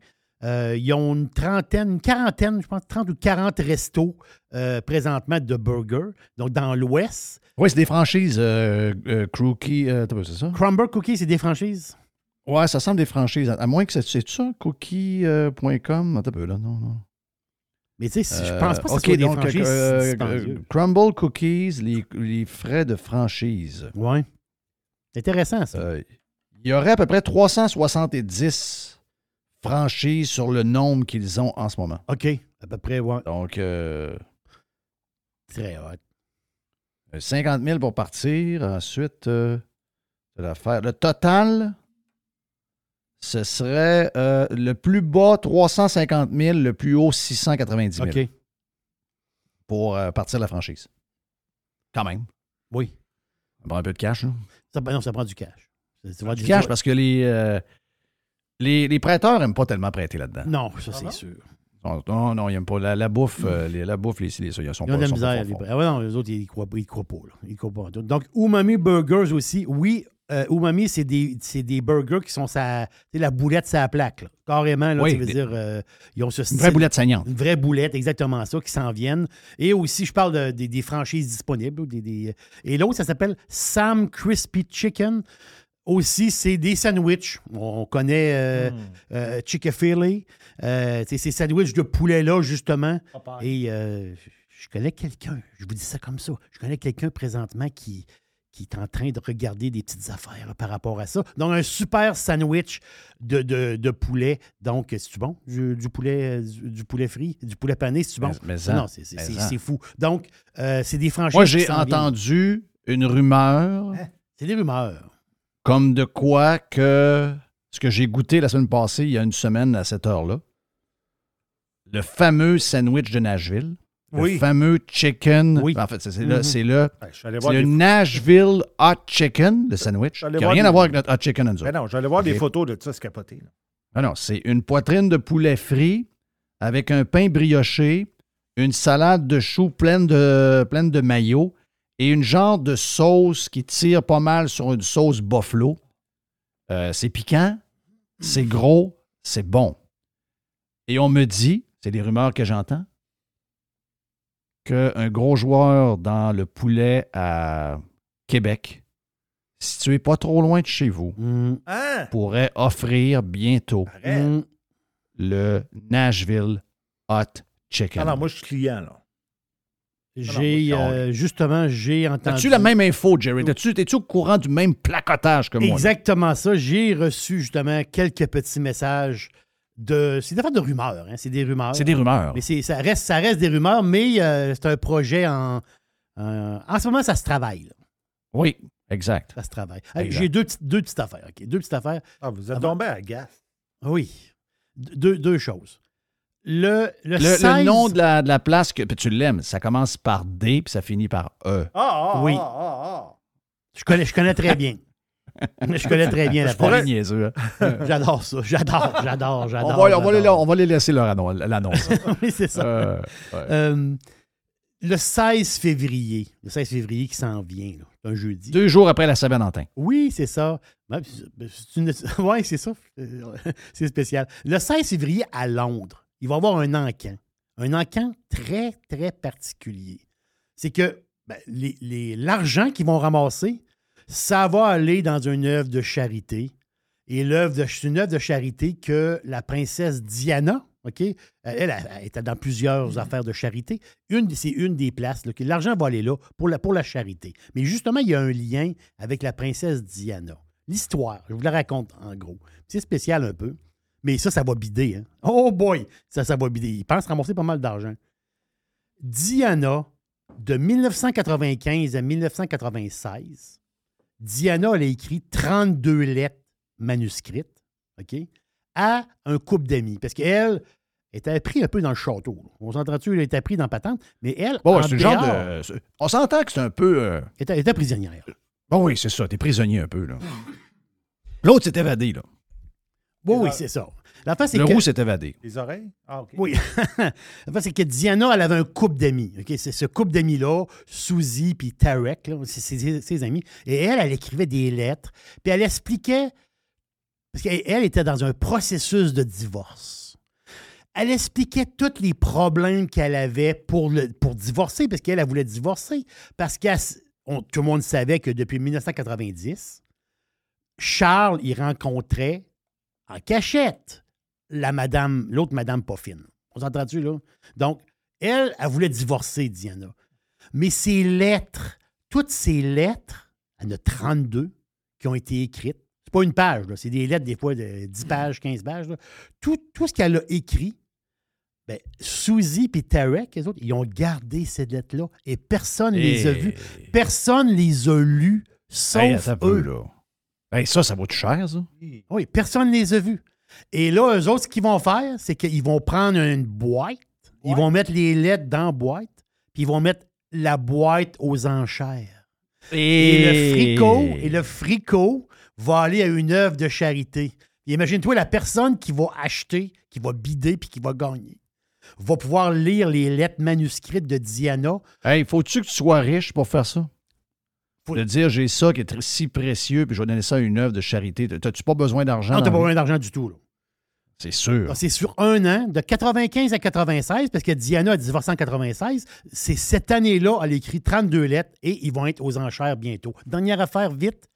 Euh, ils ont une trentaine, une quarantaine, je pense, 30 ou 40 restos euh, présentement de burgers, donc dans l'Ouest. Oui, c'est des franchises. Euh, euh, Crookie, euh, c'est ça? Crumber Cookie, c'est des franchises? Ouais, ça semble des franchises. À, moins que c'est ça, cookie.com. Attends un peu, là. Non, non. Mais tu sais, si- je Euh, pense pas que ce OK, soit des donc, franchises euh, euh, Crumble Cookies, les, les frais de franchise. Ouais. C'est intéressant, ça. Euh, il y aurait à peu près 370 franchises sur le nombre qu'ils ont en ce moment. OK, à peu près, ouais. Donc, euh, Très hot. 50 000 pour partir. Ensuite, euh. Le total, ce serait euh, le plus bas 350 000, le plus haut 690 000 OK. pour euh, partir de la franchise. Quand même. Oui. Ça prend un peu de cash. Là. Ça, non, ça prend du cash. Ça- Du du- cash parce que les, euh, les, les prêteurs n'aiment pas tellement prêter là-dedans. Non, ça, c'est sûr. Non, non, ils n'aiment pas. La, la bouffe, euh, les- la bouffe, les, les, ils sont Ils ont pas, de la sont pas misère. les-. Ah ouais, non, les autres, ils ne croient, pas- ils croient pas. Là. Ils croient pas. Donc, Umami Burgers aussi. Oui, euh, Umami, c'est des, burgers qui sont sa, la boulette sa plaque. là. Carrément, là, Oui, tu veux des- dire, euh, ils ont ce Une vraie boulette saignante. Une vraie boulette, exactement ça, qui s'en viennent. Et aussi, je parle de- des- des franchises disponibles. Des, des- Et l'autre, ça s'appelle Sam Crispy Chicken. Aussi, c'est des sandwichs. On connaît euh, Hmm. euh, Chick-fil-A. Euh, c'est ces sandwichs de poulet-là, justement. Et euh, je connais quelqu'un, je vous dis ça comme ça, je connais quelqu'un présentement qui, qui est en train de regarder des petites affaires par rapport à ça. Donc, un super sandwich de, de, de poulet. Donc, c'est-tu bon? Du, du poulet, du, du poulet frit, du poulet pané, c'est-tu bon? Mais- mais non, c'est fou. Donc, euh, c'est des franchises. Moi, j'ai viennent. entendu une rumeur C'est des rumeurs. comme de quoi que ce que j'ai goûté la semaine passée, il y a une semaine à cette heure-là, le fameux sandwich de Nashville, Oui. le fameux chicken. Oui. En fait, c'est Mhm. c'est Ben, le Nashville Hot Chicken, le sandwich, qui n'a rien des- à voir avec notre Hot Chicken and Ben non, j'allais voir des photos de ça, c'est capoté. là. Ah non, c'est une poitrine de poulet frit avec un pain brioché, une salade de choux pleine de, pleine de maillot et une genre de sauce qui tire pas mal sur une sauce buffalo. Euh, c'est piquant, c'est gros, c'est bon. Et on me dit, c'est des rumeurs que j'entends, qu'un gros joueur dans le poulet à Québec, situé pas trop loin de chez vous, Mm. Hein? pourrait offrir bientôt. Mm. le Nashville Hot Chicken. Ah non, moi, je suis client, là. J'ai, je- euh, justement, j'ai entendu... As-tu la même info, Jerry? T'es-tu au courant du même placotage que moi? Exactement ça. J'ai reçu justement quelques petits messages de. C'est des affaires de rumeurs. hein, C'est des rumeurs. C'est des rumeurs. Mais c'est- ça, reste, ça reste des rumeurs, mais euh, c'est un projet en. en en ce moment, ça se travaille. là. Oui, exact. Ça se travaille. J'ai deux, petites- deux petites affaires. OK? Deux petites affaires. Ah, vous êtes tombé à gaffe. Oui. Deux, deux choses. Le, le, Le, le 16 nom de la, de la place, que, puis tu l'aimes, ça commence par D puis ça finit par E. Ah, ah, Oui. ah, ah, ah. Je connais, je connais très bien. Je connais très bien la pourrais... niaiseux. hein. J'adore ça. J'adore, j'adore, on, j'adore. va, on, va les, on va les laisser leur annon- l'annonce. oui, c'est ça. Euh, ouais. Euh, le 16 février, le 16 février qui s'en vient, là, un jeudi. Deux jours après la Saint-Valentin. Oui, c'est ça. C'est une- ouais, c'est ça. C'est spécial. Le 16 février à Londres, il va y avoir un encan. Un encan très, très particulier. C'est que ben, les- les- l'argent qu'ils vont ramasser, ça va aller dans une œuvre de charité. Et l'œuvre de, c'est une œuvre de charité que la princesse Diana OK? Elle, elle, elle était dans plusieurs affaires de charité. Une, c'est une des places. là, que L'argent va aller là pour la, pour la charité. Mais justement, il y a un lien avec la princesse Diana. L'histoire, je vous la raconte en gros. C'est spécial un peu. Mais ça, ça va bider. hein. Oh boy! Ça, ça va bider. Ils pensent ramasser pas mal d'argent. Diana, de 1995 à 1996, Diana, elle a écrit 32 lettres manuscrites, OK, à un couple d'amis. Parce qu'elle était pris un peu dans le château. là. On s'entend-tu, elle était pris dans la patente, mais elle, Bon, c'est genre de. On s'entend que c'est un peu. euh, elle était, elle était prisonnière. Bon, oui, c'est ça. T'es prisonnier un peu, là. L'autre s'est évadé, là. Oui, oui, c'est ça. La face, c'est Le que... roux s'est évadé. Les oreilles? Ah, OK. Oui. c'est que Diana, elle avait un couple d'amis. OK? C'est ce couple d'amis-là, Suzy puis Tarek, là, c'est ses, ses amis. Et elle, elle écrivait des lettres. Puis elle expliquait. Parce qu'elle elle était dans un processus de divorce. Elle expliquait tous les problèmes qu'elle avait pour, le, pour divorcer, parce qu'elle, elle voulait divorcer. Parce que tout le monde savait que depuis 1990, Charles, il rencontrait en cachette la madame, l'autre madame pas fine. On s'entend-tu, là? Donc, elle, elle voulait divorcer, Diana. Mais ses lettres, toutes ces lettres, elle en a 32 qui ont été écrites. C'est pas une page, c'est des lettres, des fois, de 10 pages, 15 pages. là. Tout, tout ce qu'elle a écrit, ben, Suzy et Tarek, les autres, ils ont gardé ces lettres-là et personne ne les a vues. Personne les a lues, sauf Hey, un peu, eux. là. Hey, ça, ça vaut cher, ça? Oui, personne ne les a vus. Et là, eux autres, ce qu'ils vont faire, c'est qu'ils vont prendre une boîte, ils vont mettre les lettres dans la boîte, puis ils vont mettre la boîte aux enchères. Et, le fricot, et le fricot va aller à une œuvre de charité. Et Imagine-toi la personne qui va acheter, qui va bider, puis qui va gagner, va pouvoir lire les lettres manuscrites de Diana. Hey, faut-tu que tu sois riche pour faire ça? De dire j'ai ça qui est si précieux, puis je vais donner ça à une œuvre de charité. T'as-tu pas besoin d'argent? Non, t'as pas besoin d'argent du tout. là. C'est sûr. Ah, C'est sur un an, de 95 à 96, parce que Diana a divorcé en 96. C'est cette année-là, elle a écrit 32 lettres et ils vont être aux enchères bientôt. Dernière affaire, vite.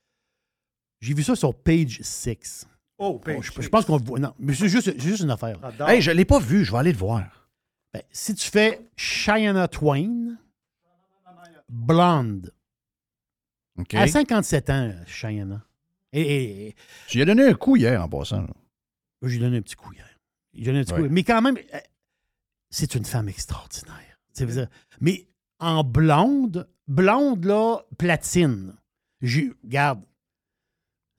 J'ai vu ça sur page 6. Oh, page je, je pense qu'on voit. Non, mais c'est juste, une affaire. Hey, je l'ai pas vu, je vais aller le voir. Ben, si tu fais Cheyenne Twain, blonde, OK. à 57 ans, Cheyenne. Et, et- et- Tu lui as donné un coup hier en passant. là. Moi, J'ai donné un petit coup hier. J'ai donné un petit Ouais. coup. Mais quand même, euh, c'est une femme extraordinaire. Mais en blonde, blonde, là, platine. J'ai, regarde.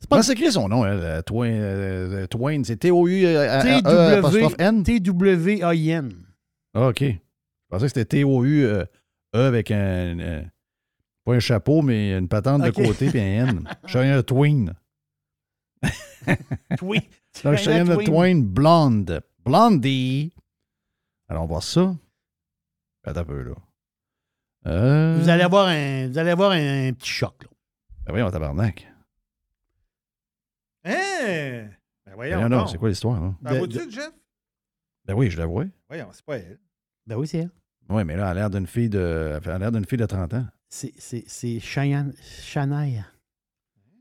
Comment s'écrit son nom, elle, euh, Twain? euh, Twain, c'est T-O-U euh, T-W- apostrophe N? T-W-A-I-N. Ah, OK. Je pensais que c'était T-O-U E avec un. pas un chapeau, mais une patente de côté puis un N. Cheyenne Twain. Oui. Donc, Cheyenne Twain, blonde. Blondie. Alors, on va voir ça. Attends un peu, là. Euh... Vous allez avoir un, vous allez avoir un, petit choc. Là. Ben voyons, tabarnak. Hein? Ben voyons. Ben non, donc. c'est quoi l'histoire, là? T'en vois-tu, Jeff? Ben oui, je la vois. Voyons, c'est pas elle. Ben oui, c'est elle. Oui, mais là, elle a l'air d'une fille de. Elle a l'air d'une fille de 30 ans. C'est, c'est, c'est Cheyenne, Shania.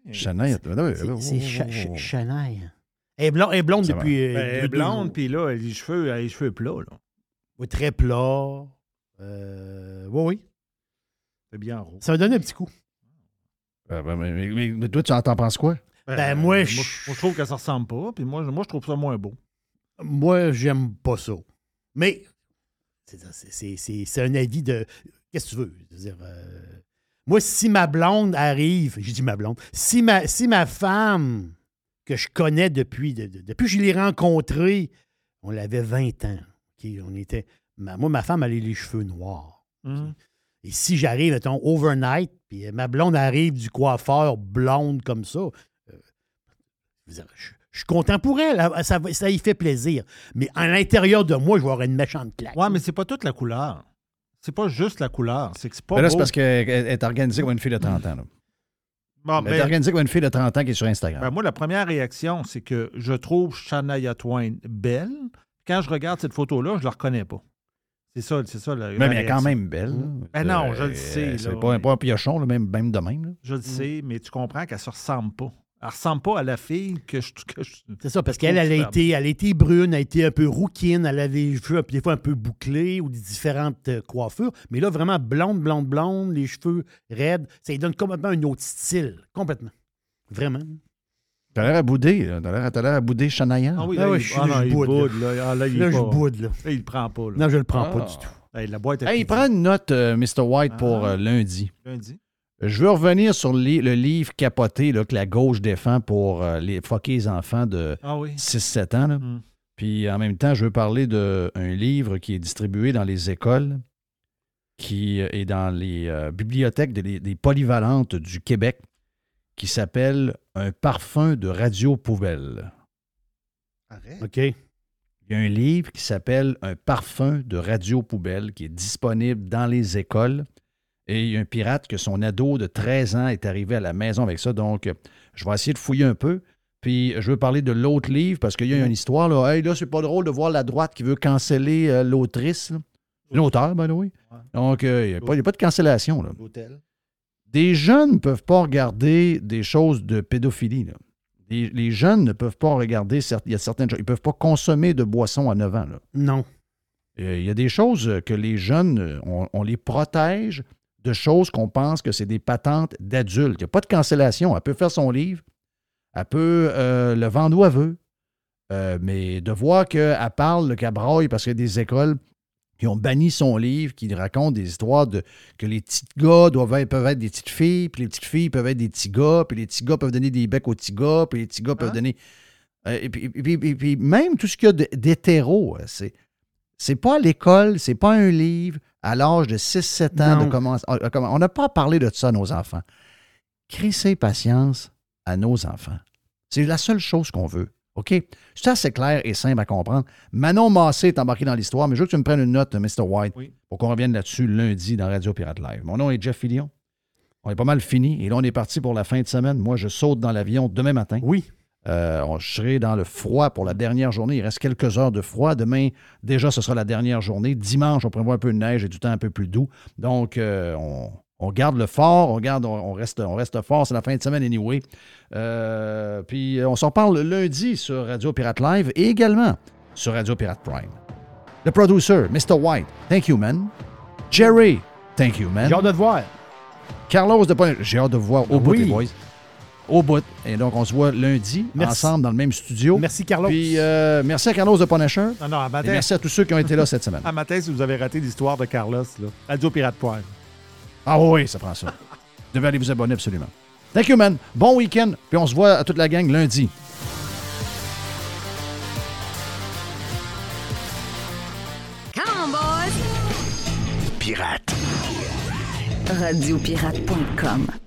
Ben oui, C'est, ben. Shania. Elle est blonde, elle est blonde Ça va. depuis. euh, Ben, elle est deux- blonde, puis là, elle a les cheveux, elle a les cheveux plats, là. Oui, très plat. Euh, oui, oui. C'est bien rond. Ça va donner un petit coup. Ben, ben, mais, mais- mais- mais toi, tu en t'en penses quoi? Ben, moi, moi, je- je trouve que ça ressemble pas, puis moi, je- moi, je trouve ça moins beau. Moi, j'aime pas ça. Mais c'est, c'est- c'est- c'est- c'est un avis de. Qu'est-ce que tu veux? Je veux dire, euh, moi, si ma blonde arrive, j'ai dit ma blonde, si ma, si ma femme que je connais depuis, de- de- depuis que je l'ai rencontrée, on avait 20 ans. On était, ma- moi, ma femme, elle a les cheveux noirs. Mhm. Et si j'arrive, mettons, overnight, puis ma blonde arrive du coiffeur blonde comme ça, euh, je, je- suis content pour elle. Ça, ça y fait plaisir. Mais à l'intérieur de moi, je vais avoir une méchante claque. Ouais, mais c'est pas toute la couleur. C'est pas juste la couleur. C'est que c'est pas Ben là, c'est parce qu'elle elle est organisée comme une fille de 30 ans. Là. Bon, est ben, organisée comme une fille de 30 ans qui est sur Instagram. ben, moi, la première réaction, c'est que je trouve Shania Twain belle. Quand je regarde cette photo-là, je la reconnais pas. C'est ça, c'est ça. La, mais, la mais elle est quand même belle. Ben non, je Euh, le sais. C'est pas, mais- pas un piochon, là, même, même de même. là. Je le sais, mais tu comprends qu'elle se ressemble pas. Elle ressemble pas à la fille que je. que je- C'est ça, parce qu'elle elle a, été, elle a été brune, elle a été un peu rouquine, elle avait les cheveux des fois un peu bouclés ou des différentes euh, coiffures. Mais là, vraiment blonde, blonde, blonde, les cheveux raides, ça lui donne complètement un autre style. Complètement. Vraiment. T'as l'air à bouder, là. T'as l'air- T'as l'air à bouder Shania. Ah oui, Ah là, ouais, il, je suis- ah non, je il boude, boude, là. là. Ah, là, il Là, est je boude, là. Là, il le prend pas. Là. Non, je le prends Ah. pas du tout. Hey, la boîte est Hey, prends une note, euh, Mr. White, pour Ah. euh, lundi. lundi? Je veux revenir sur le, li- le livre capoté là, que la gauche défend pour euh, les fucker les enfants de Ah oui. 6-7 ans. là. Mm. Puis en même temps, je veux parler d'un livre qui est distribué dans les écoles, qui est dans les euh, bibliothèques des, des polyvalentes du Québec, qui s'appelle Un parfum de radio-poubelle. OK. Il y a un livre qui s'appelle Un parfum de radio-poubelle qui est disponible dans les écoles. Et il y a un pirate que son ado de 13 ans est arrivé à la maison avec ça. Donc, euh, je vais essayer de fouiller un peu. Puis, je veux parler de l'autre livre parce qu'il y a une histoire. Là, hey, là c'est pas drôle de voir la droite qui veut canceller euh, l'autrice. Une auteure, the way. Donc, euh, il n'y a, pas- a de cancellation. Là. Des jeunes ne peuvent pas regarder des choses de pédophilie. là. Les, les jeunes ne peuvent pas regarder, il y a certaines choses, ils ne peuvent pas consommer de boissons à 9 ans. là. Non. Euh, Il y a des choses euh, que les jeunes, euh, on, on les protège de choses qu'on pense que c'est des patentes d'adultes. Il n'y a pas de cancellation. Elle peut faire son livre, elle peut euh, le vendre où elle veut, Euh, mais de voir qu'elle parle, qu'elle braille parce qu'il y a des écoles qui ont banni son livre, qui racontent des histoires de que les petits gars doivent être- peuvent être des petites filles, puis les petites filles peuvent être des petits gars, puis les petits gars peuvent donner des becs aux petits gars, puis les petits gars peuvent donner... Euh, et, puis, et puis- et puis- même tout ce qu'il y a de- d'hétéro, c'est... C'est pas à l'école, c'est pas un livre à l'âge de 6-7 ans Non. de commencer. à comment- On n'a pas parlé de ça à nos enfants. Crissez patience à nos enfants. C'est la seule chose qu'on veut. OK? C'est assez clair et simple à comprendre. Manon Massé est embarqué dans l'histoire, mais je veux que tu me prennes une note, Mr. White, pour qu'on revienne là-dessus lundi dans Radio Pirate Live. Mon nom est Jeff Fillion. On est pas mal fini et là, on est parti pour la fin de semaine. Moi, je saute dans l'avion demain matin. Oui. Euh, on- je serai dans le froid pour la dernière journée. Il reste quelques heures de froid. Demain, déjà, ce sera la dernière journée. Dimanche, on prévoit un peu de neige et du temps un peu plus doux. Donc, euh, on, on garde le fort, on, garde, on, reste, on reste fort. C'est la fin de semaine anyway. Euh, puis, on s'en parle lundi sur Radio Pirate Live et également sur Radio Pirate Prime. Le producer, Mr. White, thank you, man. Jerry, thank you, man. J'ai hâte de te voir. Carlos de J'ai hâte de vous voir au bout, Oui. les boys. Au bout. Et donc, on se voit lundi Merci. ensemble dans le même studio. Merci, Carlos. Puis, euh, merci à Carlos de Punisher. Non, non, à Et merci à tous ceux qui ont été là cette semaine. À matin, si vous avez raté l'histoire de Carlos, là. Radio Pirate Prime. Ah oui, ça prend ça. Vous devez aller vous abonner absolument. Thank you, man. Bon week-end. Puis on se voit à toute la gang lundi. Come on, boys! Pirate. Radiopirate.com